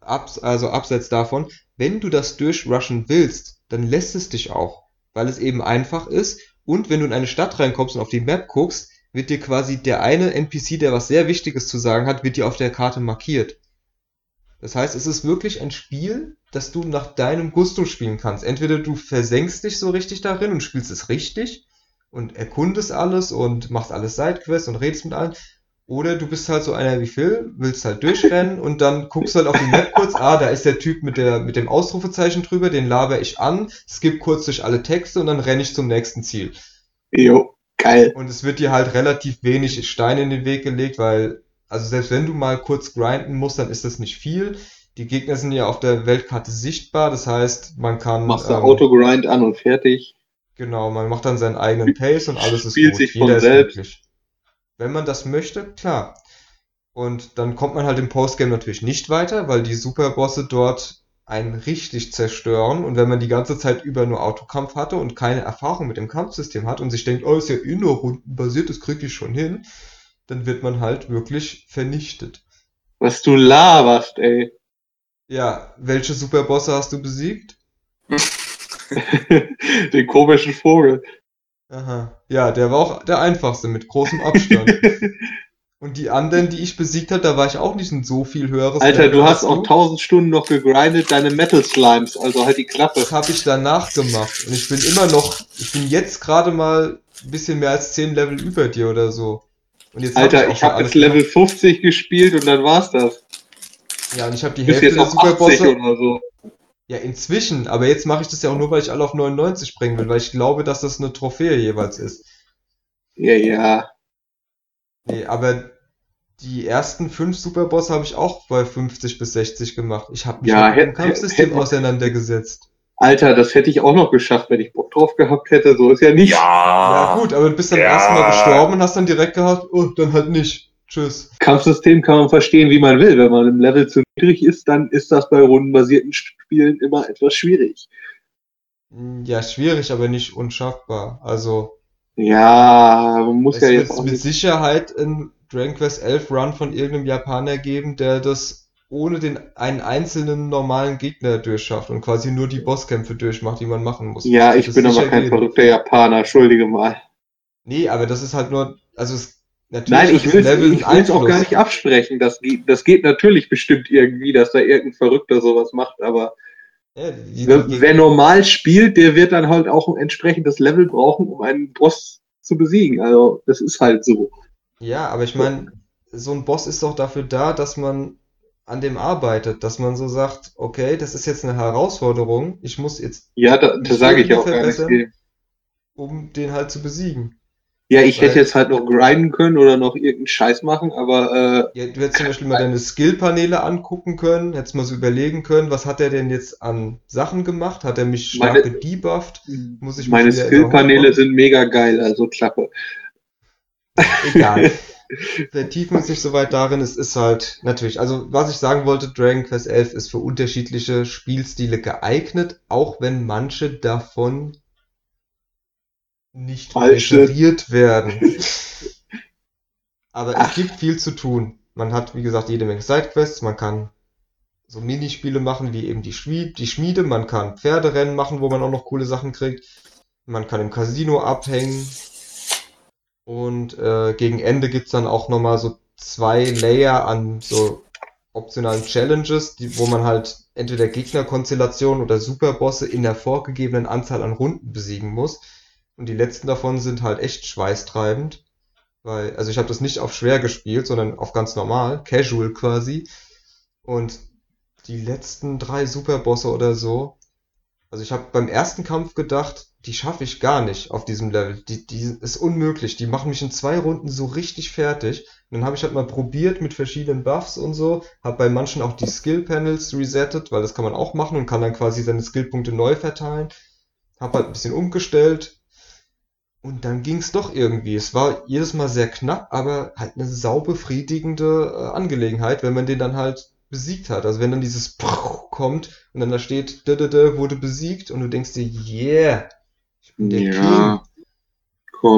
abs, also abseits davon, wenn du das durchrushen willst, dann lässt es dich auch. weil es eben einfach ist. Und wenn du in eine Stadt reinkommst und auf die Map guckst, wird dir quasi der eine NPC, der was sehr Wichtiges zu sagen hat, wird dir auf der Karte markiert. Das heißt, es ist wirklich ein Spiel, das du nach deinem Gusto spielen kannst. Entweder du versenkst dich so richtig darin und spielst es richtig und erkundest alles und machst alles Sidequests und redest mit allen. Oder du bist halt so einer wie Phil, willst halt durchrennen und dann guckst du halt auf die Map kurz, ah, da ist der Typ mit, der, mit dem Ausrufezeichen drüber, den laber ich an, skip kurz durch alle Texte und dann renne ich zum nächsten Ziel. Jo, geil. Und es wird dir halt relativ wenig Steine in den Weg gelegt, weil, also selbst wenn du mal kurz grinden musst, dann ist das nicht viel. Die Gegner sind ja auf der Weltkarte sichtbar, das heißt, man kann. Machst du Autogrind an und fertig. Genau, man macht dann seinen eigenen Pace und alles ist Spielt gut. sich von Jeder ist selbst. glücklich. Wenn man das möchte, klar. Und dann kommt man halt im Postgame natürlich nicht weiter, weil die Superbosse dort einen richtig zerstören. Und wenn man die ganze Zeit über nur Autokampf hatte und keine Erfahrung mit dem Kampfsystem hat und sich denkt, oh, ist ja eh nur rundenbasiert, das krieg ich schon hin, dann wird man halt wirklich vernichtet. Was du laberst, ey. Ja, welche Superbosse hast du besiegt? Den komischen Vogel. Aha. Ja, der war auch der einfachste mit großem Abstand. Und die anderen, die ich besiegt habe, da war ich auch nicht ein so viel höheres Alter, du hast auch 1000 Stunden noch gegrindet, deine Metal Slimes, also halt die Klappe. Das habe ich danach gemacht. Und ich bin immer noch, ich bin jetzt gerade mal ein bisschen mehr als 10 Level über dir oder so. Und jetzt hab Alter, auch ich schon habe jetzt Level 50 gespielt und dann war's das. Ja, und ich habe die Du bist Hälfte der auf 80 Superbosse. oder so. Ja, inzwischen. Aber jetzt mache ich das ja auch nur, weil ich alle auf 99 bringen will, weil ich glaube, dass das eine Trophäe jeweils ist. Ja, ja. Nee, aber die ersten fünf Superbosse habe ich auch bei 50 bis 60 gemacht. Ich habe mich Ja, mit dem Kampfsystem hätt- auseinandergesetzt. Alter, das hätte ich auch noch geschafft, wenn ich Bock drauf gehabt hätte. So ist ja nicht. Ja, Ja, gut, aber du bist dann Ja. erstmal gestorben und hast dann direkt gehabt, oh, dann halt nicht. Tschüss. Kampfsystem kann man verstehen, wie man will. Wenn man im Level zu niedrig ist, dann ist das bei rundenbasierten Spielen immer etwas schwierig. Hm, Ja, schwierig, aber nicht unschaffbar. Also, Ja, man muss es ja wird jetzt auch mit nicht. Sicherheit in Dragon Quest 11 Run von irgendeinem Japaner geben, der das ohne den einen einzelnen normalen Gegner durchschafft und quasi nur die Bosskämpfe durchmacht, die man machen muss. Ja, Wird ich es bin aber kein verrückter Japaner, entschuldige mal. Nee, aber das ist halt nur, also es, natürlich Nein, ich will will's auch gar nicht absprechen. Das geht, das geht natürlich bestimmt irgendwie, dass da irgendein Verrückter sowas macht, aber Ja, die, wer, die, wer normal spielt, der wird dann halt auch ein entsprechendes Level brauchen, um einen Boss zu besiegen. Also, das ist halt so. Ja, aber ich meine, so ein Boss ist doch dafür da, dass man an dem arbeitet, dass man so sagt, okay, das ist jetzt eine Herausforderung, ich muss jetzt, Ja, da, das sage ich auch gar nicht. um den halt zu besiegen. Ja, ich hätte jetzt halt noch grinden können oder noch irgendeinen Scheiß machen, aber äh, Ja, du hättest zum Beispiel mal deine Skill-Paneele angucken können, hättest mal so überlegen können, was hat er denn jetzt an Sachen gemacht? Hat er mich stark Meine- gedebufft? Muss ich meine Skill-Paneele sind mega geil, also Klappe. Egal. Vertiefen uns nicht so weit darin, es ist halt natürlich, also was ich sagen wollte, Dragon Quest 11 ist für unterschiedliche Spielstile geeignet, auch wenn manche davon nicht sind. referiert werden. Aber es Ach. gibt viel zu tun. Man hat, wie gesagt, jede Menge Sidequests, man kann so Minispiele machen, wie eben die Schmied, die Schmiede, man kann Pferderennen machen, wo man auch noch coole Sachen kriegt. Man kann im Casino abhängen. Und äh, gegen Ende gibt's dann auch nochmal so zwei Layer an so optionalen Challenges, die, wo man halt entweder Gegnerkonstellationen oder Superbosse in der vorgegebenen Anzahl an Runden besiegen muss. Und die letzten davon sind halt echt schweißtreibend. Weil, also ich habe das nicht auf schwer gespielt, sondern auf ganz normal, casual quasi. Und die letzten drei Superbosse oder so, also ich habe beim ersten Kampf gedacht, die schaffe ich gar nicht auf diesem Level. Die, die ist unmöglich. Die machen mich in zwei Runden so richtig fertig. Und dann habe ich halt mal probiert mit verschiedenen Buffs und so. Habe bei manchen auch die Skill Panels resettet, weil das kann man auch machen und kann dann quasi seine Skillpunkte neu verteilen. Habe halt ein bisschen umgestellt. Und dann ging's doch irgendwie. Es war jedes Mal sehr knapp, aber halt eine saubefriedigende äh, Angelegenheit, wenn man den dann halt besiegt hat. Also wenn dann dieses Prrr kommt und dann da steht, dö, dö, dö, wurde besiegt und du denkst dir, yeah, ich bin der King. ja,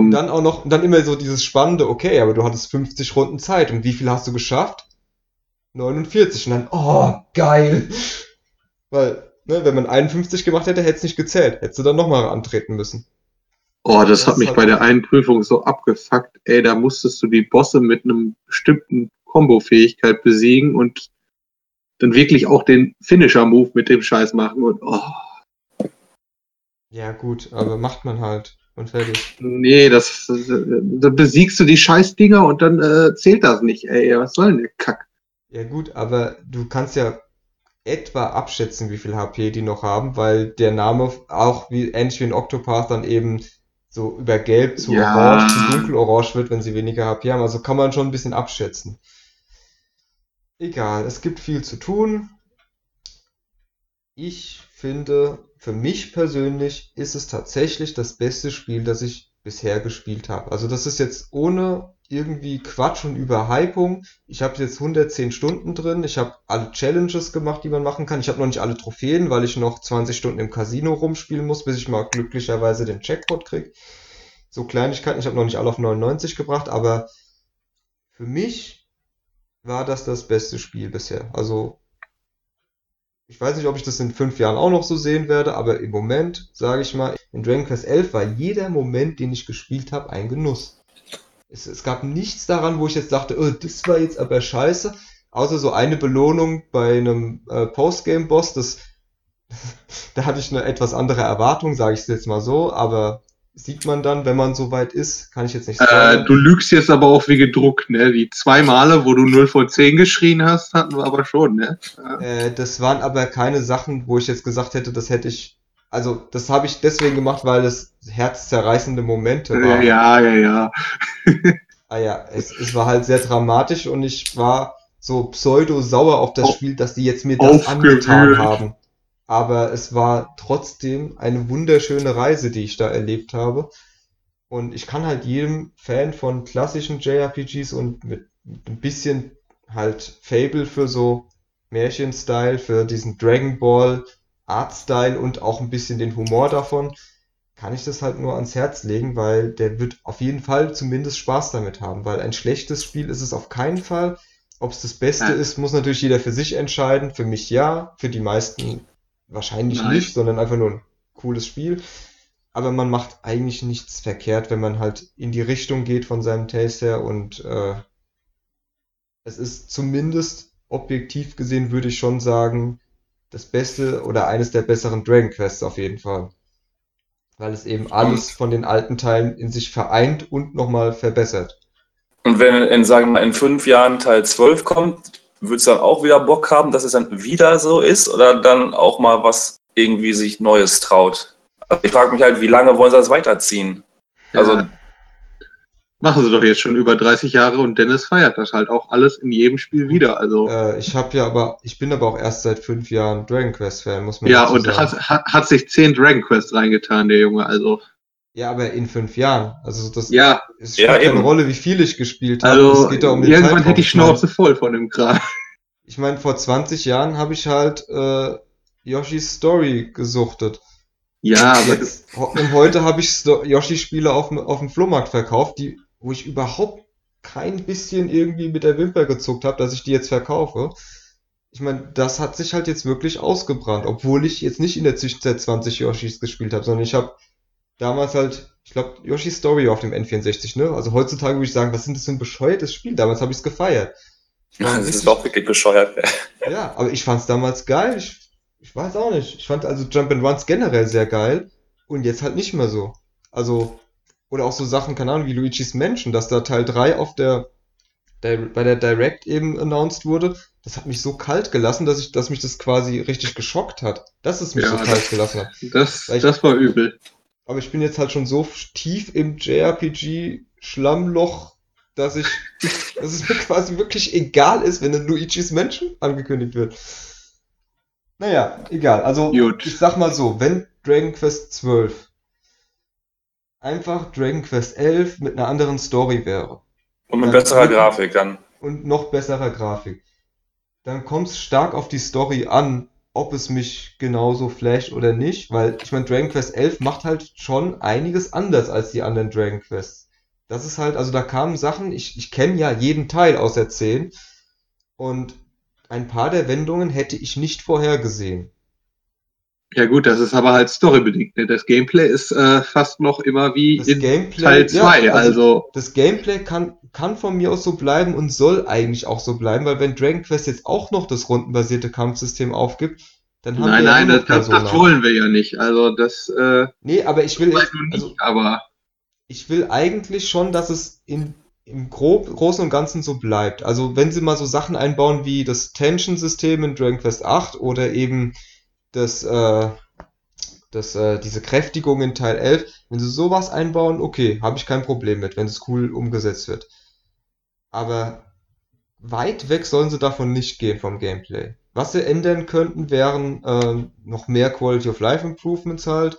Und komm. dann auch noch, und dann immer so dieses spannende, okay, aber du hattest 50 Runden Zeit und wie viel hast du geschafft? 49 und dann, oh, geil. Weil ne, wenn man 51 gemacht hätte, hätte es nicht gezählt. Hättest du dann nochmal antreten müssen. Oh, das, Das hat mich hat- bei der einen Prüfung so abgefuckt. Ey, da musstest du die Bosse mit einem bestimmten Combo-Fähigkeit besiegen und dann wirklich auch den Finisher-Move mit dem Scheiß machen und oh, Ja, gut, aber macht man halt. Und fertig. nee, das, da besiegst du die Scheißdinger und dann äh, zählt das nicht, ey. Was soll denn der Kack? Ja, gut, aber du kannst ja etwa abschätzen, wie viel HP die noch haben, weil der Name auch wie ähnlich wie ein Octopath dann eben so über gelb zu Ja. orange zu dunkelorange wird, wenn sie weniger HP haben. Also kann man schon ein bisschen abschätzen. Egal, es gibt viel zu tun. Ich finde, für mich persönlich ist es tatsächlich das beste Spiel, das ich bisher gespielt habe. Also das ist jetzt ohne irgendwie Quatsch und Überhypung. Ich habe jetzt 110 Stunden drin. Ich habe alle Challenges gemacht, die man machen kann. Ich habe noch nicht alle Trophäen, weil ich noch 20 Stunden im Casino rumspielen muss, bis ich mal glücklicherweise den Jackpot krieg. So Kleinigkeiten. Ich habe noch nicht alle auf 99 gebracht, aber für mich war das das beste Spiel bisher. Also ich weiß nicht, ob ich das in fünf Jahren auch noch so sehen werde, aber im Moment, sage ich mal, in Dragon Quest 11 war jeder Moment, den ich gespielt habe, ein Genuss. Es, es gab nichts daran, wo ich jetzt dachte, oh, das war jetzt aber scheiße, außer so eine Belohnung bei einem äh, Postgame-Boss, das, da hatte ich eine etwas andere Erwartung, sage ich es jetzt mal so, aber sieht man dann, wenn man so weit ist, kann ich jetzt nicht Äh, sagen. du lügst jetzt aber auch wie gedruckt, ne? Die zwei Male, wo du 0 von 10 geschrien hast, hatten wir aber schon, ne? Äh, das waren aber keine Sachen, wo ich jetzt gesagt hätte, das hätte ich. Also, das habe ich deswegen gemacht, weil es herzzerreißende Momente waren. Ja, ja, ja. Ah ja, es, es war halt sehr dramatisch und ich war so pseudo-sauer auf das Auf- Spiel, dass die jetzt mir das aufgewühlt. angetan haben. Aber es war trotzdem eine wunderschöne Reise, die ich da erlebt habe. Und ich kann halt jedem Fan von klassischen JRPGs und mit, mit ein bisschen halt Fable für so Märchen-Style, für diesen Dragon Ball Art-Style und auch ein bisschen den Humor davon, kann ich das halt nur ans Herz legen, weil der wird auf jeden Fall zumindest Spaß damit haben, weil ein schlechtes Spiel ist es auf keinen Fall. Ob es das Beste Nein. ist, muss natürlich jeder für sich entscheiden. Für mich ja, für die meisten wahrscheinlich Nein. nicht, sondern einfach nur ein cooles Spiel. Aber man macht eigentlich nichts verkehrt, wenn man halt in die Richtung geht von seinem Taste her und äh, es ist zumindest objektiv gesehen, würde ich schon sagen, das Beste oder eines der besseren Dragon Quests auf jeden Fall. Weil es eben alles von den alten Teilen in sich vereint und nochmal verbessert. Und wenn in, sagen wir mal, in fünf Jahren Teil 12 kommt, würdest du dann auch wieder Bock haben, dass es dann wieder so ist oder dann auch mal was irgendwie sich Neues traut? Also ich frage mich halt, wie lange wollen sie das weiterziehen? Also- ja. Machen sie doch jetzt schon über 30 Jahre und Dennis feiert das halt auch alles in jedem Spiel wieder. Also, Äh, ich habe ja aber, ich bin aber auch erst seit fünf Jahren Dragon Quest Fan, muss man ja, und sagen. hat, hat, hat sich 10 Dragon Quest reingetan, der Junge. Also, Ja, aber in fünf Jahren. Also das ja, es spielt Ja, keine eben. Rolle, wie viel ich gespielt habe. also, es geht da um den irgendwann Zeitraum. hätte ich Ich mein- Schnauze voll von dem Kram. Ich meine, vor 20 Jahren habe ich halt äh, Yoshi's Story gesuchtet. Ja, aber Jetzt, und heute habe ich Yoshi-Spiele auf, dem- auf dem Flohmarkt verkauft, die, wo ich überhaupt kein bisschen irgendwie mit der Wimper gezuckt habe, dass ich die jetzt verkaufe. Ich meine, das hat sich halt jetzt wirklich ausgebrannt, obwohl ich jetzt nicht in der Zwischenzeit 20 Yoshis gespielt habe, sondern ich habe damals halt, ich glaube, Yoshi's Story auf dem N64, ne? Also heutzutage würde ich sagen, was ist das für ein bescheuertes Spiel? Damals habe ich es gefeiert. Es ein Das ist auch wirklich bescheuert. ja, aber ich fand's damals geil. Ich, ich weiß auch nicht. Ich fand also Jump and Runs generell sehr geil und jetzt halt nicht mehr so. Also, oder auch so Sachen, keine Ahnung, wie Luigi's Mansion, dass da Teil 3 auf der, der bei der Direct eben announced wurde. Das hat mich so kalt gelassen, dass ich, dass mich das quasi richtig geschockt hat, dass es mich Ja, so kalt gelassen hat. das, ich- das war übel. Aber ich bin jetzt halt schon so tief im JRPG-Schlammloch, dass ich, dass es mir quasi wirklich egal ist, wenn ein Luigi's Mansion angekündigt wird. Naja, egal. Also, Gut. ich sag mal so, wenn Dragon Quest 12 einfach Dragon Quest 11 mit einer anderen Story wäre Und mit Dann- besserer Grafik dann. und noch besserer Grafik, dann kommt es stark auf die Story an, ob es mich genauso flasht oder nicht, weil ich meine, Dragon Quest 11 macht halt schon einiges anders als die anderen Dragon Quests. Das ist halt, also da kamen Sachen, ich, ich kenne ja jeden Teil außer 10 und ein paar der Wendungen hätte ich nicht vorhergesehen. Ja gut, das ist aber halt storybedingt. Ne? Das Gameplay ist äh, fast noch immer wie Das in Gameplay, Teil ja, 2. also- also Das Gameplay kann, kann von mir aus so bleiben und soll eigentlich auch so bleiben, weil wenn Dragon Quest jetzt auch noch das rundenbasierte Kampfsystem aufgibt, dann haben nein, wir ja nein, nur das, das, wollen wir ja nicht. Also das äh, Nee, aber ich will, nun also nicht, aber ich will eigentlich schon, dass es in, im Grob, Großen und Ganzen so bleibt. Also wenn sie mal so Sachen einbauen wie das Tension-System in Dragon Quest 8 oder eben das, äh, das, äh, diese Kräftigung in Teil 11, wenn sie sowas einbauen, okay, habe ich kein Problem mit, wenn es cool umgesetzt wird. Aber weit weg sollen sie davon nicht gehen vom Gameplay. Was sie ändern könnten, wären ähm, noch mehr Quality of Life Improvements halt.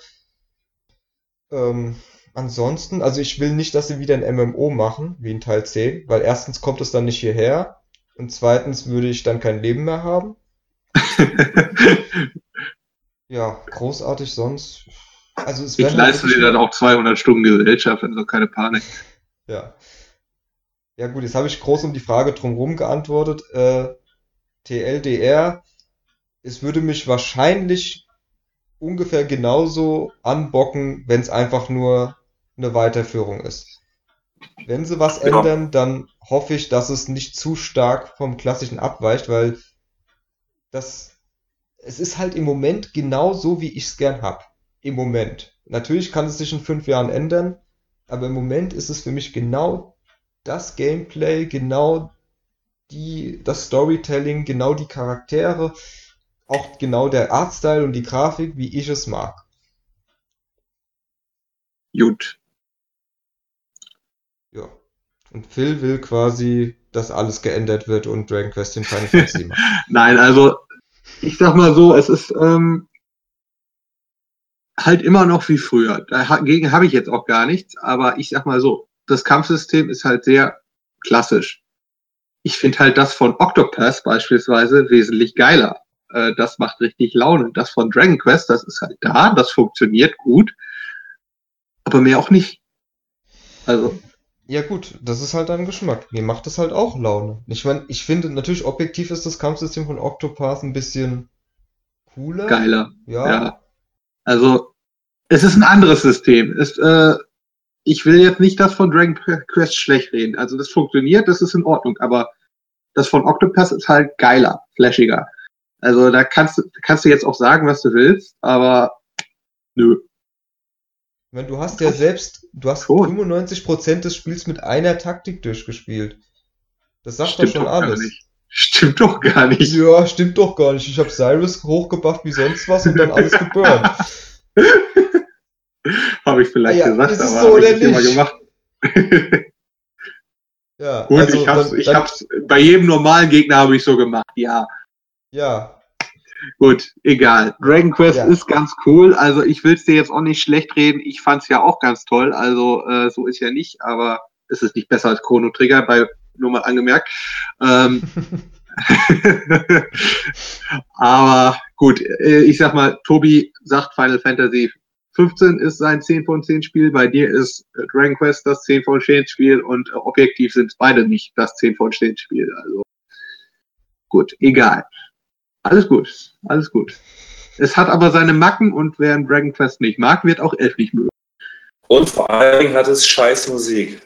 Ähm, ansonsten, also ich will nicht, dass sie wieder ein MMO machen, wie in Teil 10, weil erstens kommt es dann nicht hierher und zweitens würde ich dann kein Leben mehr haben. Ja, großartig sonst. Also es ich leiste dir dann auch 200 Stunden Gesellschaft, also keine Panik. Ja. Ja gut, jetzt habe ich groß um die Frage drumherum geantwortet. Äh, TLDR, es würde mich wahrscheinlich ungefähr genauso anbocken, wenn es einfach nur eine Weiterführung ist. Wenn sie was Ja. ändern, dann hoffe ich, dass es nicht zu stark vom Klassischen abweicht, weil das, es ist halt im Moment genau so, wie ich es gern hab. Im Moment. Natürlich kann es sich in fünf Jahren ändern, aber im Moment ist es für mich genau das Gameplay, genau die, das Storytelling, genau die Charaktere, auch genau der Artstyle und die Grafik, wie ich es mag. Gut. Ja. Und Phil will quasi, dass alles geändert wird und Dragon Quest in Final Fantasy macht. Nein, also ich sag mal so, es ist ähm, halt immer noch wie früher. Dagegen habe ich jetzt auch gar nichts, aber ich sag mal so, das Kampfsystem ist halt sehr klassisch. Ich finde halt das von Octopath beispielsweise wesentlich geiler. Äh, das macht richtig Laune. Das von Dragon Quest, das ist halt da, das funktioniert gut, aber mehr auch nicht. Also, Ja gut, das ist halt dein Geschmack. Mir macht das halt auch Laune. Ich meine, ich finde natürlich objektiv ist das Kampfsystem von Octopath ein bisschen cooler. geiler. Ja. Ja. Also, es ist ein anderes System. Es, äh, ich will jetzt nicht das von Dragon Quest schlecht reden. Also, das funktioniert, das ist in Ordnung, aber das von Octopath ist halt geiler, flashiger. Also, da kannst du, kannst du jetzt auch sagen, was du willst, aber nö. Ich meine, du hast ja selbst, du hast Schon. 95% des Spiels mit einer Taktik durchgespielt. Das sagt doch Stimmt schon doch gar alles. Stimmt doch gar nicht. Ja, stimmt doch gar nicht. Ich habe Cyrus hochgebufft wie sonst was und dann alles geburnt. Habe ich vielleicht ja, gesagt, ist aber so ich oder nicht immer gemacht. Ja, Gut, also ich hab's, dann, ich dann, hab's, bei jedem normalen Gegner habe ich so gemacht, ja. ja, Gut, egal. Dragon Quest Ja. ist ganz cool. Also ich will es dir jetzt auch nicht schlecht reden. Ich fand es ja auch ganz toll. Also äh, so ist ja nicht, aber es ist nicht besser als Chrono Trigger, bei nur mal angemerkt. Ähm, aber gut, äh, ich sag mal, Tobi sagt Final Fantasy 15 ist sein 10 von 10 Spiel. Bei dir ist äh, Dragon Quest das 10 von 10 Spiel und äh, objektiv sind beide nicht das 10 von 10 Spiel. Also gut, egal. Alles gut, alles gut. Es hat aber seine Macken und wer einen Dragon Quest nicht mag, wird auch Elf nicht mögen. Und vor allen Dingen hat es scheiß Musik.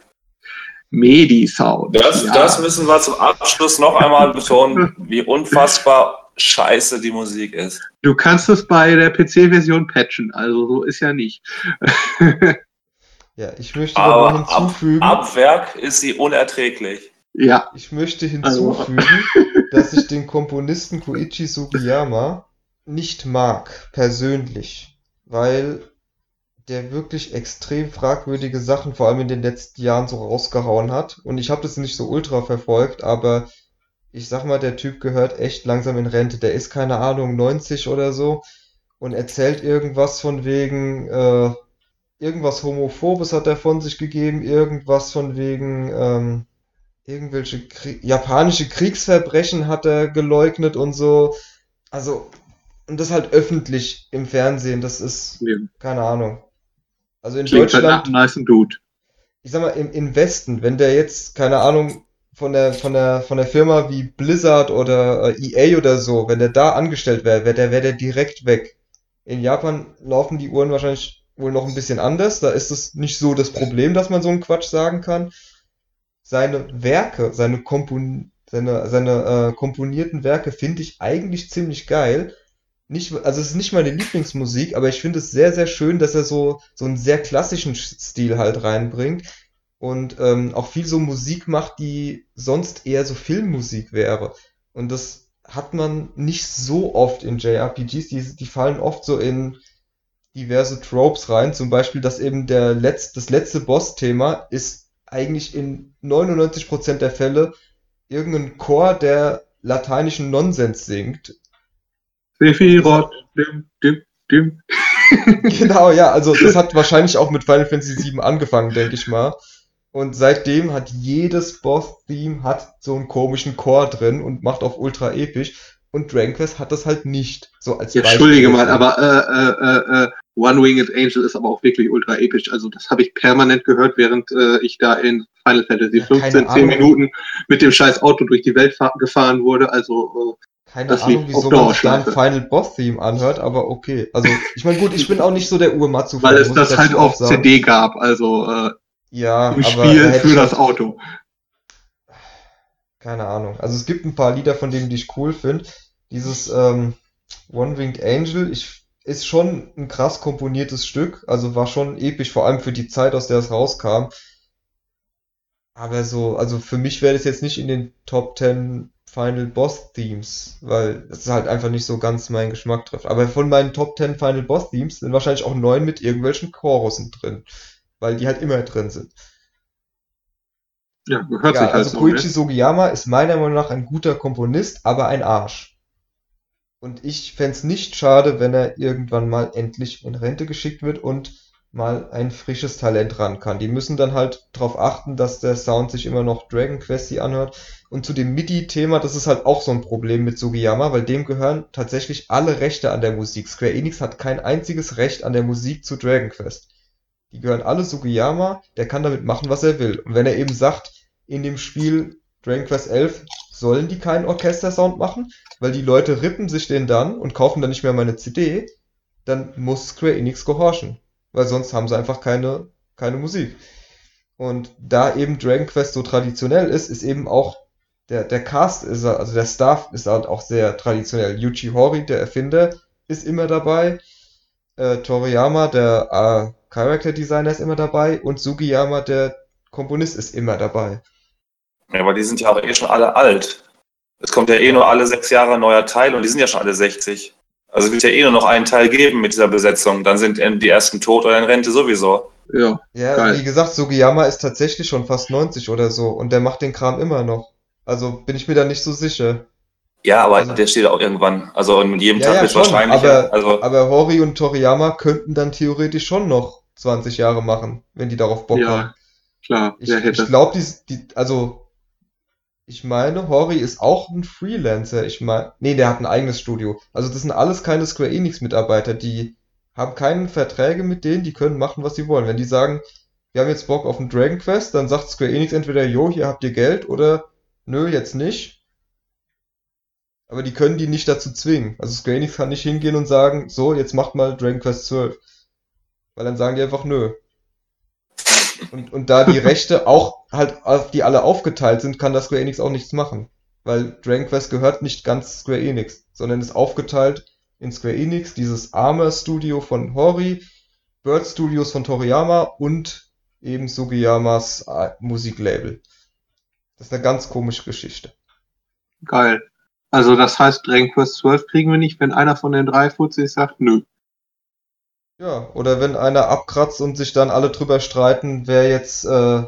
Medi-Sound. Das, ja. das müssen wir zum Abschluss noch einmal betonen, wie unfassbar scheiße die Musik ist. Du kannst es bei der PC-Version patchen, also so ist ja nicht. ja, ich möchte aber Aber ab, hinzufügen, ab Werk ist sie unerträglich. ja, ich möchte Also- hinzufügen, dass ich den Komponisten Koichi Sugiyama nicht mag, persönlich, weil der wirklich extrem fragwürdige Sachen, vor allem in den letzten Jahren, so rausgehauen hat. Und ich habe das nicht so ultra verfolgt, aber ich sag mal, der Typ gehört echt langsam in Rente. Der ist, keine Ahnung, 90 oder so und erzählt irgendwas von wegen, äh, irgendwas Homophobes hat er von sich gegeben, irgendwas von wegen, ähm, irgendwelche Krie japanische Kriegsverbrechen hat er geleugnet und so. Also, und das halt öffentlich im Fernsehen, das ist, ja. keine Ahnung. Also in klingt halt Deutschland, einem nicen Dude. ich sag mal, im, im Westen, wenn der jetzt, keine Ahnung, von der, von der, von der Firma wie Blizzard oder äh, EA oder so, wenn der da angestellt wäre, wäre der, wäre der direkt weg. In Japan laufen die Uhren wahrscheinlich wohl noch ein bisschen anders. Da ist es nicht so das Problem, dass man so einen Quatsch sagen kann. Seine Werke, seine, Kompon seine, seine äh, komponierten Werke finde ich eigentlich ziemlich geil. Nicht, also es ist nicht meine Lieblingsmusik, aber ich finde es sehr, sehr schön, dass er so, so einen sehr klassischen Stil halt reinbringt und ähm, auch viel so Musik macht, die sonst eher so Filmmusik wäre. Und das hat man nicht so oft in JRPGs, die, die fallen oft so in diverse Tropes rein, zum Beispiel, dass eben der Letz-, das letzte Boss-Thema ist eigentlich in 99% der Fälle irgendein Chor, der lateinischen Nonsens singt. Sephiroth, dim, dim, dim. Genau, ja, also das hat wahrscheinlich auch mit Final Fantasy VII angefangen, denke ich mal. Und seitdem hat jedes Boss-Theme hat so einen komischen Chor drin und macht auf ultra episch. Und Dragon Quest hat das halt nicht. So als Ja, Entschuldige mal, aber äh, äh, äh, One Winged Angel ist aber auch wirklich ultra episch. Also das habe ich permanent gehört, während äh, ich da in Final Fantasy Ja, keine 15 10 Ahnung. Minuten mit dem scheiß Auto durch die Welt fahr- gefahren wurde. Also Keine das Ahnung, wieso man sich da ein Dauerschleife. Final Boss Theme anhört, aber okay. Also, ich meine, gut, ich bin auch nicht so der äh, Uematsu-Fan, weil es das halt auf sagen. CD gab, also äh, Ja, im aber Spiel für das Auto. keine Ahnung. Also es gibt ein paar Lieder, von denen die ich cool finde. Dieses ähm, One Winged Angel, ich, ist schon ein krass komponiertes Stück, also war schon episch, vor allem für die Zeit, aus der es rauskam. Aber so, also für mich wäre das jetzt nicht in den Top 10 Final Boss Themes, weil es halt einfach nicht so ganz meinen Geschmack trifft. Aber von meinen Top 10 Final Boss Themes sind wahrscheinlich auch neun mit irgendwelchen Chorussen drin, weil die halt immer drin sind. Ja, gehört Ja, sich halt also so, Koichi ne? Sugiyama ist meiner Meinung nach ein guter Komponist, aber ein Arsch. Und ich fänd's nicht schade, wenn er irgendwann mal endlich in Rente geschickt wird und mal ein frisches Talent ran kann. Die müssen dann halt darauf achten, dass der Sound sich immer noch Dragon Questy anhört. Und zu dem MIDI-Thema, das ist halt auch so ein Problem mit Sugiyama, weil dem gehören tatsächlich alle Rechte an der Musik. Square Enix hat kein einziges Recht an der Musik zu Dragon Quest. Die gehören alle Sugiyama, der kann damit machen, was er will. Und wenn er eben sagt, in dem Spiel Dragon Quest 11 sollen die keinen Orchestersound machen, weil die Leute rippen sich den dann und kaufen dann nicht mehr meine CD, dann muss Square Enix gehorchen, weil sonst haben sie einfach keine, keine Musik. Und da eben Dragon Quest so traditionell ist, ist eben auch der, der Cast, ist, also der Staff ist halt auch sehr traditionell. Yuji Horii, der Erfinder, ist immer dabei. Äh, Toriyama, der äh, Character Designer, ist immer dabei. Und Sugiyama, der Komponist, ist immer dabei. Ja, aber die sind ja auch eh schon alle alt. Es kommt ja eh nur alle sechs Jahre ein neuer Teil und die sind ja schon alle 60. Also es wird ja eh nur noch einen Teil geben mit dieser Besetzung. Dann sind die ersten tot oder in Rente sowieso. Ja, Ja, Geil. wie gesagt, Sugiyama ist tatsächlich schon fast 90 oder so und der macht den Kram immer noch. Also bin ich mir da nicht so sicher. Ja, aber Also- der steht auch irgendwann. Also in jedem Ja, Tag ja, wird schon, wahrscheinlich. aber, also, aber Hori und Toriyama könnten dann theoretisch schon noch 20 Jahre machen, wenn die darauf Bock Ja, haben. klar, Ich, ich glaube, die, die, also, ich meine, Hori ist auch ein Freelancer. Ich meine, nee, der hat ein eigenes Studio. Also, das sind alles keine Square Enix-Mitarbeiter. Die haben keine Verträge mit denen, die können machen, was sie wollen. Wenn die sagen, wir haben jetzt Bock auf einen Dragon Quest, dann sagt Square Enix entweder, jo, hier habt ihr Geld oder nö, jetzt nicht. Aber die können die nicht dazu zwingen. Also Square Enix kann nicht hingehen und sagen, so, jetzt macht mal Dragon Quest 12. Weil dann sagen die einfach nö. Und, und da die Rechte auch halt auf die alle aufgeteilt sind, kann das Square Enix auch nichts machen. Weil Dragon Quest gehört nicht ganz Square Enix, sondern ist aufgeteilt in Square Enix, dieses Armor Studio von Hori, Bird Studios von Toriyama und eben Sugiyamas äh, Musiklabel. Das ist eine ganz komische Geschichte. Geil. Also das heißt, Dragon Quest 12 kriegen wir nicht, wenn einer von den drei Fuzis sagt, nö. Ja, oder wenn einer abkratzt und sich dann alle drüber streiten, wer jetzt äh,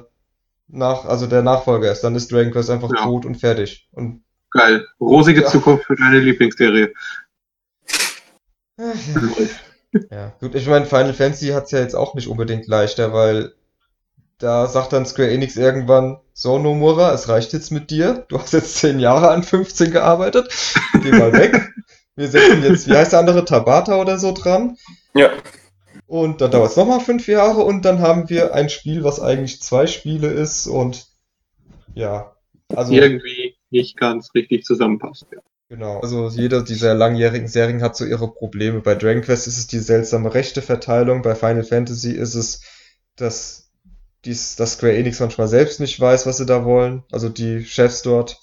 nach, also der Nachfolger ist, dann ist Dragon Quest einfach Ja. tot und fertig. Und Geil. Rosige Ja. Zukunft für deine Lieblingsserie. Ja. Ja, gut, ich meine, Final Fantasy hat's ja jetzt auch nicht unbedingt leichter, weil da sagt dann Square Enix irgendwann, so Nomura, es reicht jetzt mit dir. Du hast jetzt 10 Jahre an 15 gearbeitet. Geh mal weg. Wir setzen jetzt, wie heißt der andere, Tabata oder so dran. ja. Und dann dauert es nochmal fünf Jahre und dann haben wir ein Spiel, was eigentlich zwei Spiele ist und ja, also Irgendwie nicht ganz richtig zusammenpasst. Ja. Genau. Also jeder dieser langjährigen Serien hat so ihre Probleme. Bei Dragon Quest ist es die seltsame Rechteverteilung, bei Final Fantasy ist es, dass, dies, dass Square Enix manchmal selbst nicht weiß, was sie da wollen. Also die Chefs dort.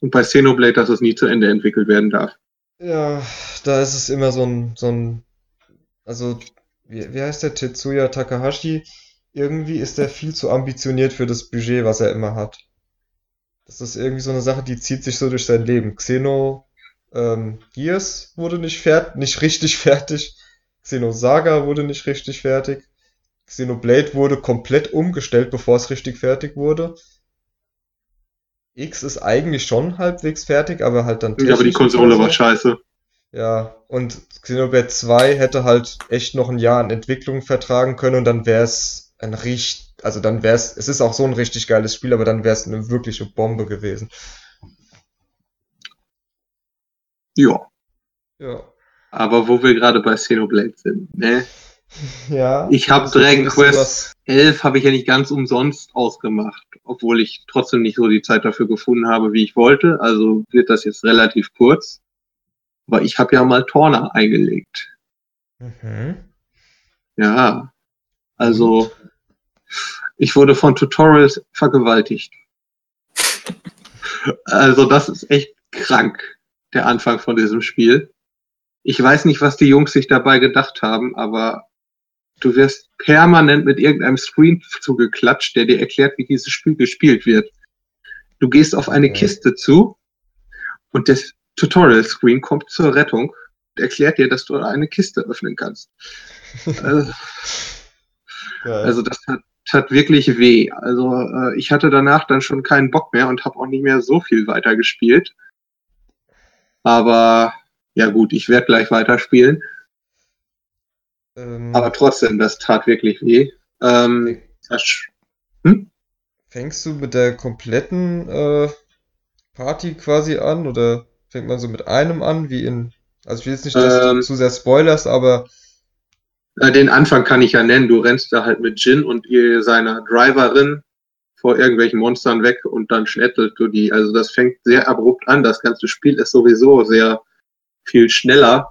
Und bei Xenoblade, dass es nie zu Ende entwickelt werden darf. Ja, da ist es immer so ein, so ein, also, wie, wie heißt der Tetsuya Takahashi? Irgendwie ist er viel zu ambitioniert für das Budget, was er immer hat. Das ist irgendwie so eine Sache, die zieht sich so durch sein Leben. Xeno ähm, Gears wurde nicht fertig, nicht richtig fertig. Xeno Saga wurde nicht richtig fertig. Xenoblade wurde komplett umgestellt, bevor es richtig fertig wurde. X ist eigentlich schon halbwegs fertig, aber halt dann Ja, aber die Konsole war scheiße. Ja, und Xenoblade 2 hätte halt echt noch ein Jahr an Entwicklung vertragen können und dann wäre es ein richtig, also dann wäre es, es ist auch so ein richtig geiles Spiel, aber dann wäre es eine wirkliche Bombe gewesen. Ja. Ja. Aber wo wir gerade bei Xenoblade sind, ne? Ja. Ich habe so Dragon Quest 11 habe ich ja nicht ganz umsonst ausgemacht, obwohl ich trotzdem nicht so die Zeit dafür gefunden habe, wie ich wollte. Also wird das jetzt relativ kurz. Aber ich habe ja mal Torna eingelegt. Mhm. Ja. Also ich wurde von Tutorials vergewaltigt. Also das ist echt krank, der Anfang von diesem Spiel. Ich weiß nicht, was die Jungs sich dabei gedacht haben, aber du wirst permanent mit irgendeinem Screen zugeklatscht, der dir erklärt, wie dieses Spiel gespielt wird. Du gehst auf eine Okay. Kiste zu und das Tutorial-Screen kommt zur Rettung und erklärt dir, dass du eine Kiste öffnen kannst. Also, also das hat, hat wirklich weh. Also äh, ich hatte danach dann schon keinen Bock mehr und habe auch nicht mehr so viel weitergespielt. Aber ja gut, ich werde gleich weiterspielen. Ähm, Aber trotzdem, das tat wirklich weh. Ähm, das, fängst du mit der kompletten äh, Party quasi an oder fängt man so mit einem an, wie in, also ich will jetzt nicht, dass du Ähm, zu sehr spoilerst, aber den Anfang kann ich ja nennen. Du rennst da halt mit Jin und ihr seiner Driverin vor irgendwelchen Monstern weg und dann schnettelt du die. Also das fängt sehr abrupt an. Das ganze Spiel ist sowieso sehr viel schneller.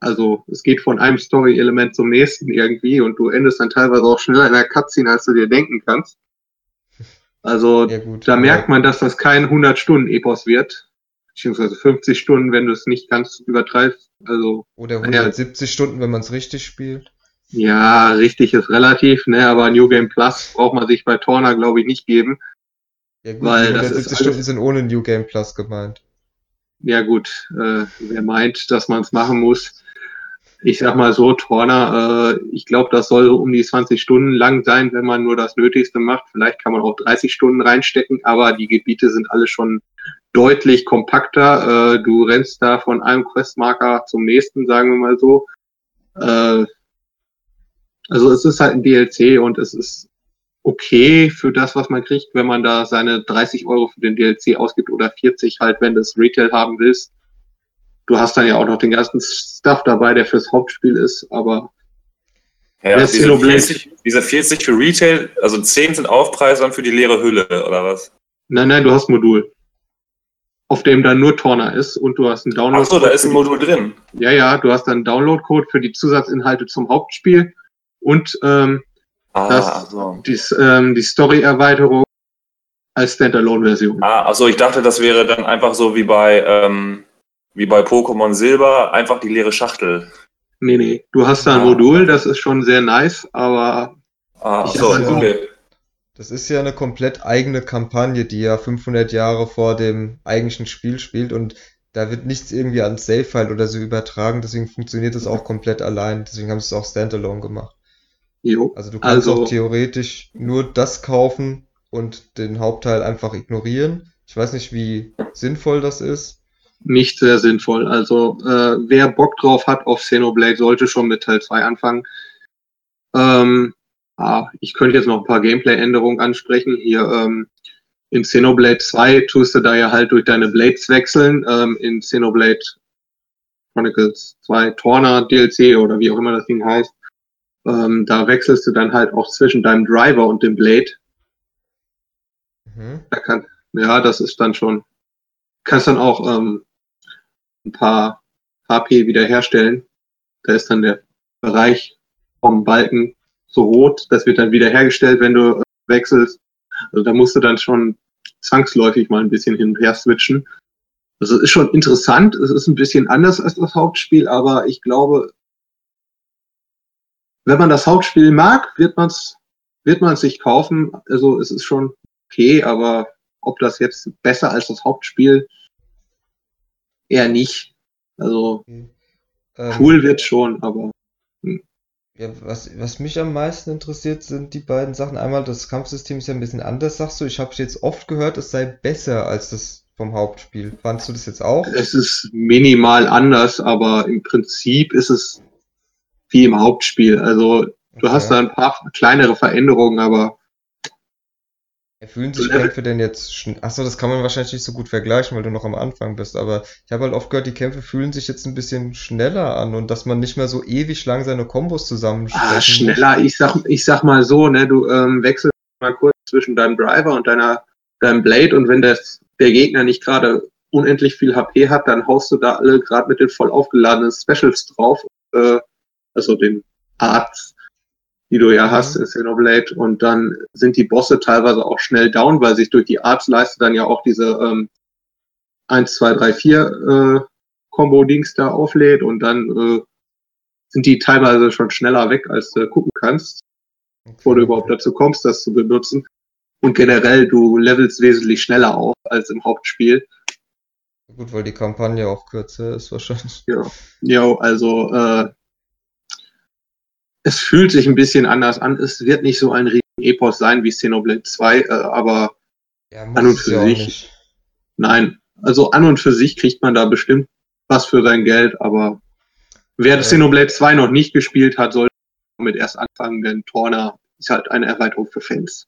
Also es geht von einem Story-Element zum nächsten irgendwie und du endest dann teilweise auch schneller in der Cutscene, als du dir denken kannst. Also ja gut. da aber- merkt man, dass das kein 100-Stunden-Epos wird. Beziehungsweise 50 Stunden, wenn du es nicht ganz übertreibst. Also Oder Ja. 170 Stunden, wenn man es richtig spielt. Ja, richtig ist relativ, ne, aber New Game Plus braucht man sich bei Torna, glaube ich, nicht geben. Ja gut, Weil die das ist 170 alles- Stunden sind ohne New Game Plus gemeint. Ja gut, äh, wer meint, dass man es machen muss. Ich sag mal so, Torna, äh, ich glaube, das soll so um die 20 Stunden lang sein, wenn man nur das Nötigste macht. Vielleicht kann man auch 30 Stunden reinstecken, aber die Gebiete sind alle schon deutlich kompakter. Äh, du rennst da von einem Questmarker zum nächsten, sagen wir mal so. Äh, also es ist halt ein DLC und es ist okay für das, was man kriegt, wenn man da seine 30 Euro für den DLC ausgibt oder 40 halt, wenn du es Retail haben willst. Du hast dann ja auch noch den ganzen Stuff dabei, der fürs Hauptspiel ist, aber Ja, diese Xenoblade- 40, diese 40 für Retail, also 10 sind Aufpreis dann für die leere Hülle, oder was? nein, nein, du hast Modul, auf dem dann nur Torna ist und du hast einen Download. Ach so, da ist ein Modul drin. Ja, ja, du hast dann einen Download-Code für die Zusatzinhalte zum Hauptspiel und ähm, Ah, Das- so. dies, ähm, die Story-Erweiterung als Standalone-Version. Ah, ach so, ich dachte, das wäre dann einfach so wie bei, ähm, wie bei Pokémon Silber, einfach die leere Schachtel. Nee, nee, du hast da ein Ah. Modul, das ist schon sehr nice, aber Ah, so, sag mal so. okay. Das ist ja eine komplett eigene Kampagne, die ja 500 Jahre vor dem eigentlichen Spiel spielt und da wird nichts irgendwie an Save-File oder so übertragen, deswegen funktioniert es auch komplett allein, deswegen haben sie es auch Standalone gemacht. jo. Also du kannst Also- auch theoretisch nur das kaufen und den Hauptteil einfach ignorieren. Ich weiß nicht, wie sinnvoll das ist. nicht sehr sinnvoll. Also äh, wer Bock drauf hat auf Xenoblade, sollte schon mit Teil 2 anfangen. Ähm, ah, ich könnte jetzt noch ein paar Gameplay-Änderungen ansprechen. Hier ähm, in Xenoblade 2 tust du da ja halt durch deine Blades wechseln. Ähm, in Xenoblade Chronicles 2 Torna DLC oder wie auch immer das Ding heißt. Ähm, da wechselst du dann halt auch zwischen deinem Driver und dem Blade. Mhm. Da kann, ja, das ist dann schon kannst dann auch ähm, ein paar HP wiederherstellen. Da ist dann der Bereich vom Balken so rot. Das wird dann wiederhergestellt, wenn du äh, wechselst. Also da musst du dann schon zwangsläufig mal ein bisschen hin und her switchen. Also es ist schon interessant. Es ist ein bisschen anders als das Hauptspiel, aber ich glaube, wenn man das Hauptspiel mag, wird man es wird man sich kaufen. Also es ist schon okay, aber ob das jetzt besser als das Hauptspiel eher nicht. Also Ähm, cool wird schon, aber Ja, was, was mich am meisten interessiert, sind die beiden Sachen. Einmal, das Kampfsystem ist ja ein bisschen anders, sagst du. Ich habe jetzt oft gehört, es sei besser als das vom Hauptspiel. Fandst du das jetzt auch? es ist minimal anders, aber im Prinzip ist es wie im Hauptspiel. Also du hast da Okay. ein paar kleinere Veränderungen, aber Fühlen sich Kämpfe denn jetzt schn- Achso, das kann man wahrscheinlich nicht so gut vergleichen, weil du noch am Anfang bist, aber ich habe halt oft gehört, die Kämpfe fühlen sich jetzt ein bisschen schneller an und dass man nicht mehr so ewig lang seine Kombos zusammenstrecken ah, schneller. Ich sag, ich sag mal so, ne, du ähm, wechselst mal kurz zwischen deinem Driver und deiner deinem Blade und wenn das, der Gegner nicht gerade unendlich viel HP hat, dann haust du da alle gerade mit den voll aufgeladenen Specials drauf, äh, also den Arts, die du ja Mhm. hast in Xenoblade und dann sind die Bosse teilweise auch schnell down, weil sich durch die Arts-Leiste dann ja auch diese ähm, 1, 2, 3, 4 äh, Combo-Dings da auflädt und dann äh, sind die teilweise schon schneller weg, als du gucken kannst, bevor du überhaupt dazu kommst, das zu benutzen. Und generell, du levelst wesentlich schneller auf als im Hauptspiel. Gut, weil die Kampagne auch kürzer ist wahrscheinlich. Ja, ja also äh, es fühlt sich ein bisschen anders an. Es wird nicht so ein riesen Epos sein wie Xenoblade 2, äh, aber Ja, An und für sich. nein, also an und für sich kriegt man da bestimmt was für sein Geld, aber wer Äh. Xenoblade 2 noch nicht gespielt hat, sollte damit erst anfangen, denn Torna ist halt eine Erweiterung für Fans,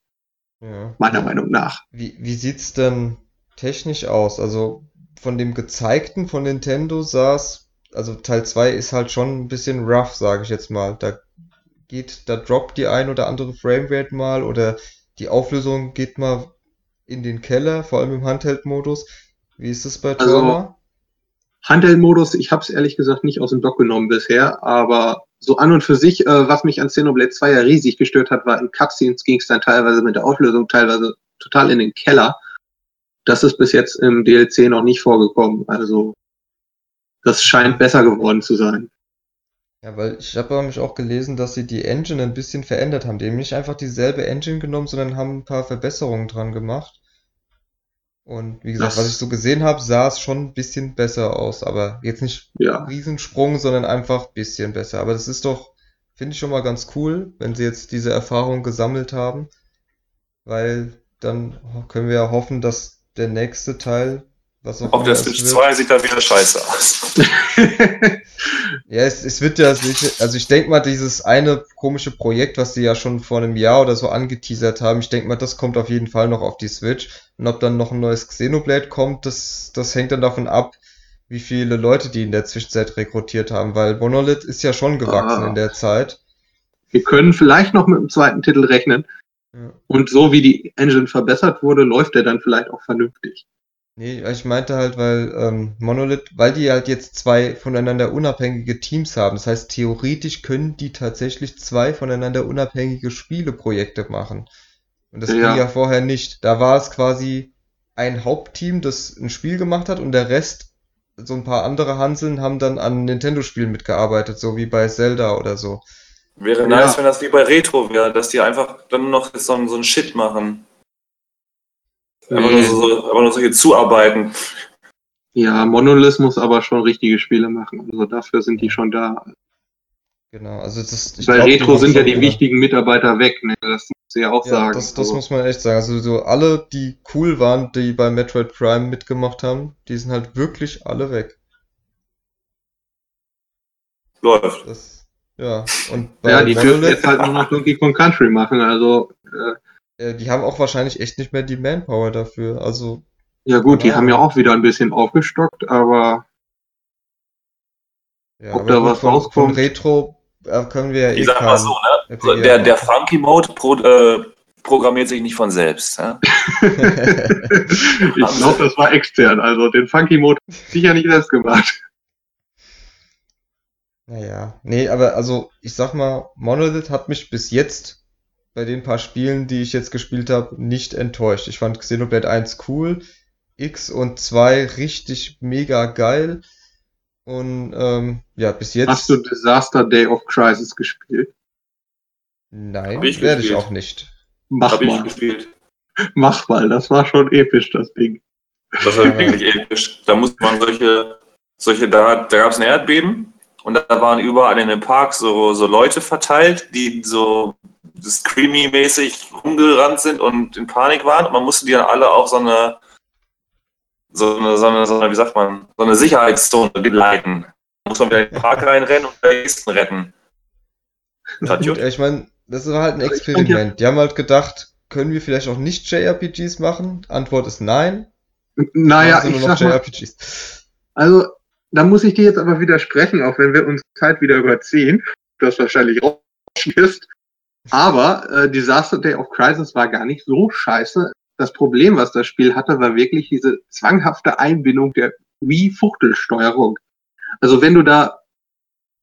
Ja. meiner Meinung nach. Wie, wie sieht's denn technisch aus? Also von dem gezeigten von Nintendo sah's, also Teil 2 ist halt schon ein bisschen rough, sage ich jetzt mal. Da geht, da droppt die ein oder andere Framerate mal oder die Auflösung geht mal in den Keller, vor allem im Handheld-Modus. Wie ist es bei Also, Torna? Handheld-Modus, ich habe es ehrlich gesagt nicht aus dem Dock genommen bisher, aber so an und für sich, äh, was mich an Xenoblade 2 ja riesig gestört hat, war in Cutscenes ging es dann teilweise mit der Auflösung teilweise total in den Keller. Das ist bis jetzt im DLC noch nicht vorgekommen. Also das scheint besser geworden zu sein. Ja, weil ich habe nämlich auch gelesen, dass sie die Engine ein bisschen verändert haben. Die haben nicht einfach dieselbe Engine genommen, sondern haben ein paar Verbesserungen dran gemacht. Und wie gesagt, Das- was ich so gesehen habe, sah es schon ein bisschen besser aus. Aber jetzt nicht Ja, Riesensprung, sondern einfach ein bisschen besser. Aber das ist doch, finde ich schon mal ganz cool, wenn sie jetzt diese Erfahrung gesammelt haben. Weil dann können wir ja hoffen, dass der nächste Teil, was auch Auf der Switch wird, 2 sieht da wieder scheiße aus. Ja, es, es wird ja sicher, also ich denke mal, dieses eine komische Projekt, was sie ja schon vor einem Jahr oder so angeteasert haben, ich denke mal, das kommt auf jeden Fall noch auf die Switch. Und ob dann noch ein neues Xenoblade kommt, das, das hängt dann davon ab, wie viele Leute die in der Zwischenzeit rekrutiert haben, weil Monolith ist ja schon gewachsen Ah. in der Zeit. wir können vielleicht noch mit dem zweiten Titel rechnen. Ja. Und so wie die Engine verbessert wurde, läuft er dann vielleicht auch vernünftig. Nee, ich meinte halt, weil ähm, Monolith, weil die halt jetzt zwei voneinander unabhängige Teams haben. Das heißt, theoretisch können die tatsächlich zwei voneinander unabhängige Spieleprojekte machen. Und das ging Ja. ja vorher nicht. Da war es quasi ein Hauptteam, das ein Spiel gemacht hat und der Rest, so ein paar andere Hanseln, haben dann an Nintendo-Spielen mitgearbeitet, so wie bei Zelda oder so. Wäre Ja. nice, wenn das wie bei Retro wäre, dass die einfach dann noch so, so einen Shit machen. Einfach nur, so, so, einfach nur solche Zuarbeiten. Ja, Monolith muss aber schon richtige Spiele machen. Also dafür sind die schon da. Genau, also das, ich Bei glaub, Retro sind ja die wieder- wichtigen Mitarbeiter weg, ne? Das muss ich ja auch Ja, sagen. das, das Also, muss man echt sagen. Also so alle, die cool waren, die bei Metroid Prime mitgemacht haben, die sind halt wirklich alle weg. Läuft. Das, ja, und bei ja, die dürfen Monolith, jetzt halt nur noch Donkey Kong Country machen. Also, äh, äh, die haben auch wahrscheinlich echt nicht mehr die Manpower dafür. Also, ja gut, die haben ja auch wieder ein bisschen aufgestockt, aber ja, Ob aber da was von, von rauskommt? Retro äh, können wir ja eh Ich sag mal so, ne? RPG der, der. Funky Mode pro, äh, programmiert sich nicht von selbst. Ja? ich glaube, das war extern. Also den Funky Mode sicher nicht selbst gemacht. Naja, nee, aber also ich sag mal, Monolith hat mich bis jetzt bei den paar Spielen, die ich jetzt gespielt habe, nicht enttäuscht. Ich fand Xenoblade 1 cool, X und 2 richtig mega geil. Und ähm, ja, bis jetzt. Hast du Disaster Day of Crisis gespielt? Nein, Hab ich werde ich gespielt. auch nicht. Mach ich mal. gespielt. Mach mal, das war schon episch, das Ding. Das war wirklich episch. Da musste man solche, solche, da, da gab es ein Erdbeben und da waren überall in dem Park so, so Leute verteilt, die so Screamy-mäßig rumgerannt sind und in Panik waren. Und man musste die dann alle auf so eine, so eine, so eine, so eine wie sagt man, so eine Sicherheitszone leiten. Da muss man wieder in den Park reinrennen und den nächsten retten. Hat Gut, ich meine, das war halt ein Experiment. Die haben halt gedacht, können wir vielleicht auch nicht JRPGs machen? Antwort ist nein. Naja, ich sag mal, JRPGs. also, da muss ich dir jetzt aber widersprechen, auch wenn wir uns Zeit wieder überziehen, das wahrscheinlich rausschmierst. Aber äh, Disaster Day of Crisis war gar nicht so scheiße. Das Problem, was das Spiel hatte, war wirklich diese zwanghafte Einbindung der Wii-Fuchtelsteuerung. Also wenn du da,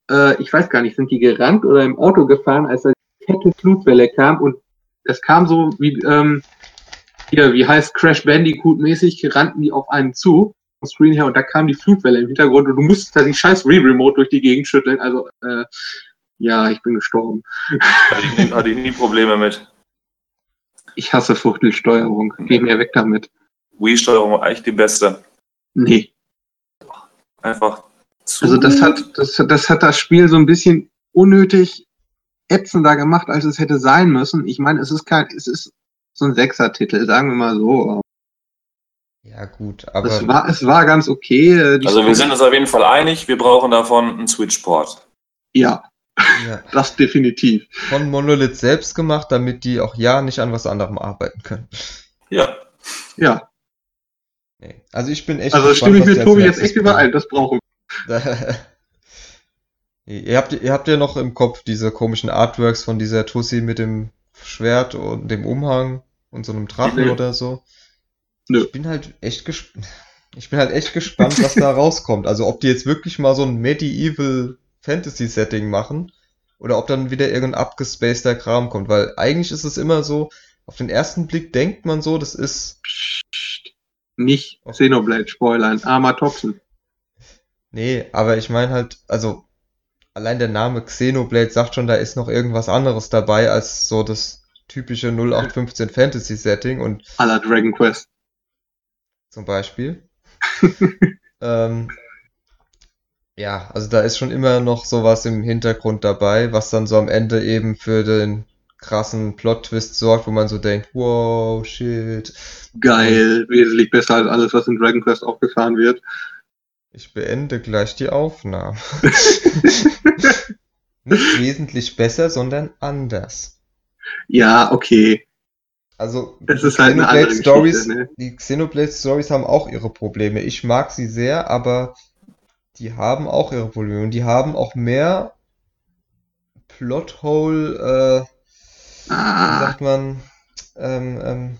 äh, ich weiß gar nicht, sind die gerannt oder im Auto gefahren, als da die fette Flutwelle kam und es kam so wie, ähm, hier, wie heißt Crash Bandicoot mäßig, rannten die auf einen zu, vom Screen her, und da kam die Flutwelle im Hintergrund und du musstest da die scheiß Re-Remote durch die Gegend schütteln. Also, äh, ja, ich bin gestorben. Hatte ich, nie, hatte ich nie Probleme mit. Ich hasse Fuchtelsteuerung. Geh mir weg damit. Wii-Steuerung war eigentlich die beste. Nee. Einfach zu. Also das hat, das, hat- das hat das Spiel so ein bisschen unnötig ätzender gemacht, als es hätte sein müssen. Ich meine, es ist kein, es ist so ein Sechser-Titel, sagen wir mal so. Ja, gut, aber Es war, es war ganz okay. äh, die Also wir sind uns auf jeden Fall einig, wir brauchen davon einen Switch-Port. Ja, ja, das definitiv. von Monolith selbst gemacht, damit die auch ja nicht an was anderem arbeiten können. Ja. Ja, Nee. Also ich bin echt also gespannt, stimme ich mit als Tobi jetzt echt überein. Das brauchen wir. ihr, habt, ihr habt ja noch im Kopf diese komischen Artworks von dieser Tussi mit dem Schwert und dem Umhang und so einem Drachen Nö. oder so. Nö. Ich bin halt echt gespannt. Ich bin halt echt gespannt, was da rauskommt. Also ob die jetzt wirklich mal so ein Medieval Fantasy Setting machen oder ob dann wieder irgendein abgespaceter Kram kommt, weil eigentlich ist es immer so, auf den ersten Blick denkt man so, das ist Psst. Nicht Xenoblade spoilern. Armer Topsen. Nee, aber ich meine halt, also allein der Name Xenoblade sagt schon, da ist noch irgendwas anderes dabei als so das typische 0815 Fantasy Setting und aller Dragon Quest. zum Beispiel. ähm, ja, also da ist schon immer noch sowas im Hintergrund dabei, was dann so am Ende eben für den krassen Plot-Twist sorgt, wo man so denkt, wow, shit. Geil. Wesentlich besser als alles, was in Dragon Quest aufgefahren wird. Ich beende gleich die Aufnahme. Nicht wesentlich besser, sondern anders. Ja, okay. Also, Das ist halt eine Xenoblade andere Stories, ne? die Xenoblade Stories haben auch ihre Probleme. Ich mag sie sehr, aber die haben auch ihre Probleme. Und die haben auch mehr Plothole, äh, wie Ah, sagt man, ähm, ähm,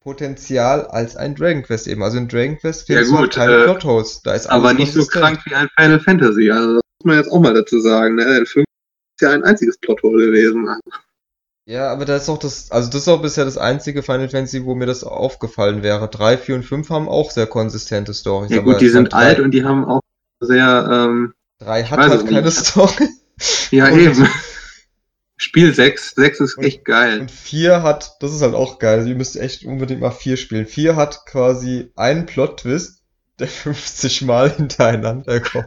Potenzial als ein Dragon Quest eben. Also in Dragon Quest Ja, du halt gut, keine äh, Plotholes. Da ist aber nicht so krank wie ein Final Fantasy. Also das muss man jetzt auch mal dazu sagen. Ne? Denn 5 ist ja ein einziges Plothole gewesen. Ja, aber da ist auch das, also das ist auch bisher das einzige Final Fantasy, wo mir das aufgefallen wäre. 3, 4 und 5 haben auch sehr konsistente Stories. Ja gut, die sind alt und die haben auch sehr, ähm, drei hat halt keine nicht. Story. ja Und- eben. Spiel 6. 6 ist Und- echt geil. Und 4 hat, das ist halt auch geil, also ihr müsst echt unbedingt mal 4 spielen. 4 hat quasi einen Plot-Twist, der 50 Mal hintereinander kommt.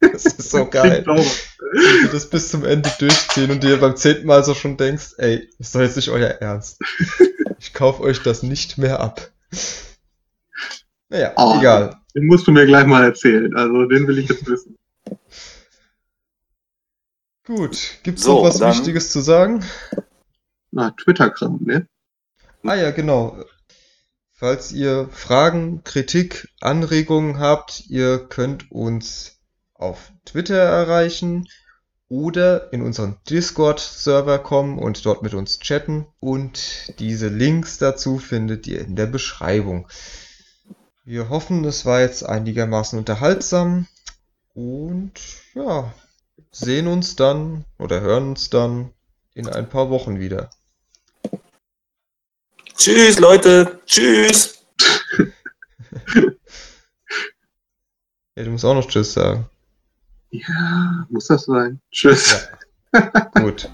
Das ist so geil. Wenn du das bis zum Ende durchziehen und dir beim zehnten Mal so schon denkst, ey, ist doch jetzt nicht euer Ernst. Ich kauf euch das nicht mehr ab. Naja, Oh. egal. Den musst du mir gleich mal erzählen. Also den will ich jetzt wissen. Gut, gibt's So, noch was dann- Wichtiges zu sagen? Na, Twitter-Kram, ne? Ah ja, genau. Falls ihr Fragen, Kritik, Anregungen habt, ihr könnt uns auf Twitter erreichen oder in unseren Discord-Server kommen und dort mit uns chatten. Und diese Links dazu findet ihr in der Beschreibung. Wir hoffen, es war jetzt einigermaßen unterhaltsam und ja, sehen uns dann oder hören uns dann in ein paar Wochen wieder. Tschüss, Leute. Tschüss. ja, du musst auch noch Tschüss sagen. Ja, muss das sein. Tschüss. Ja. Gut.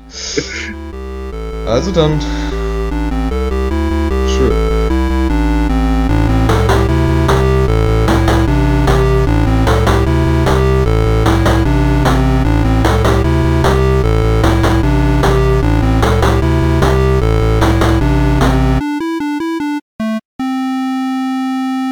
Also dann,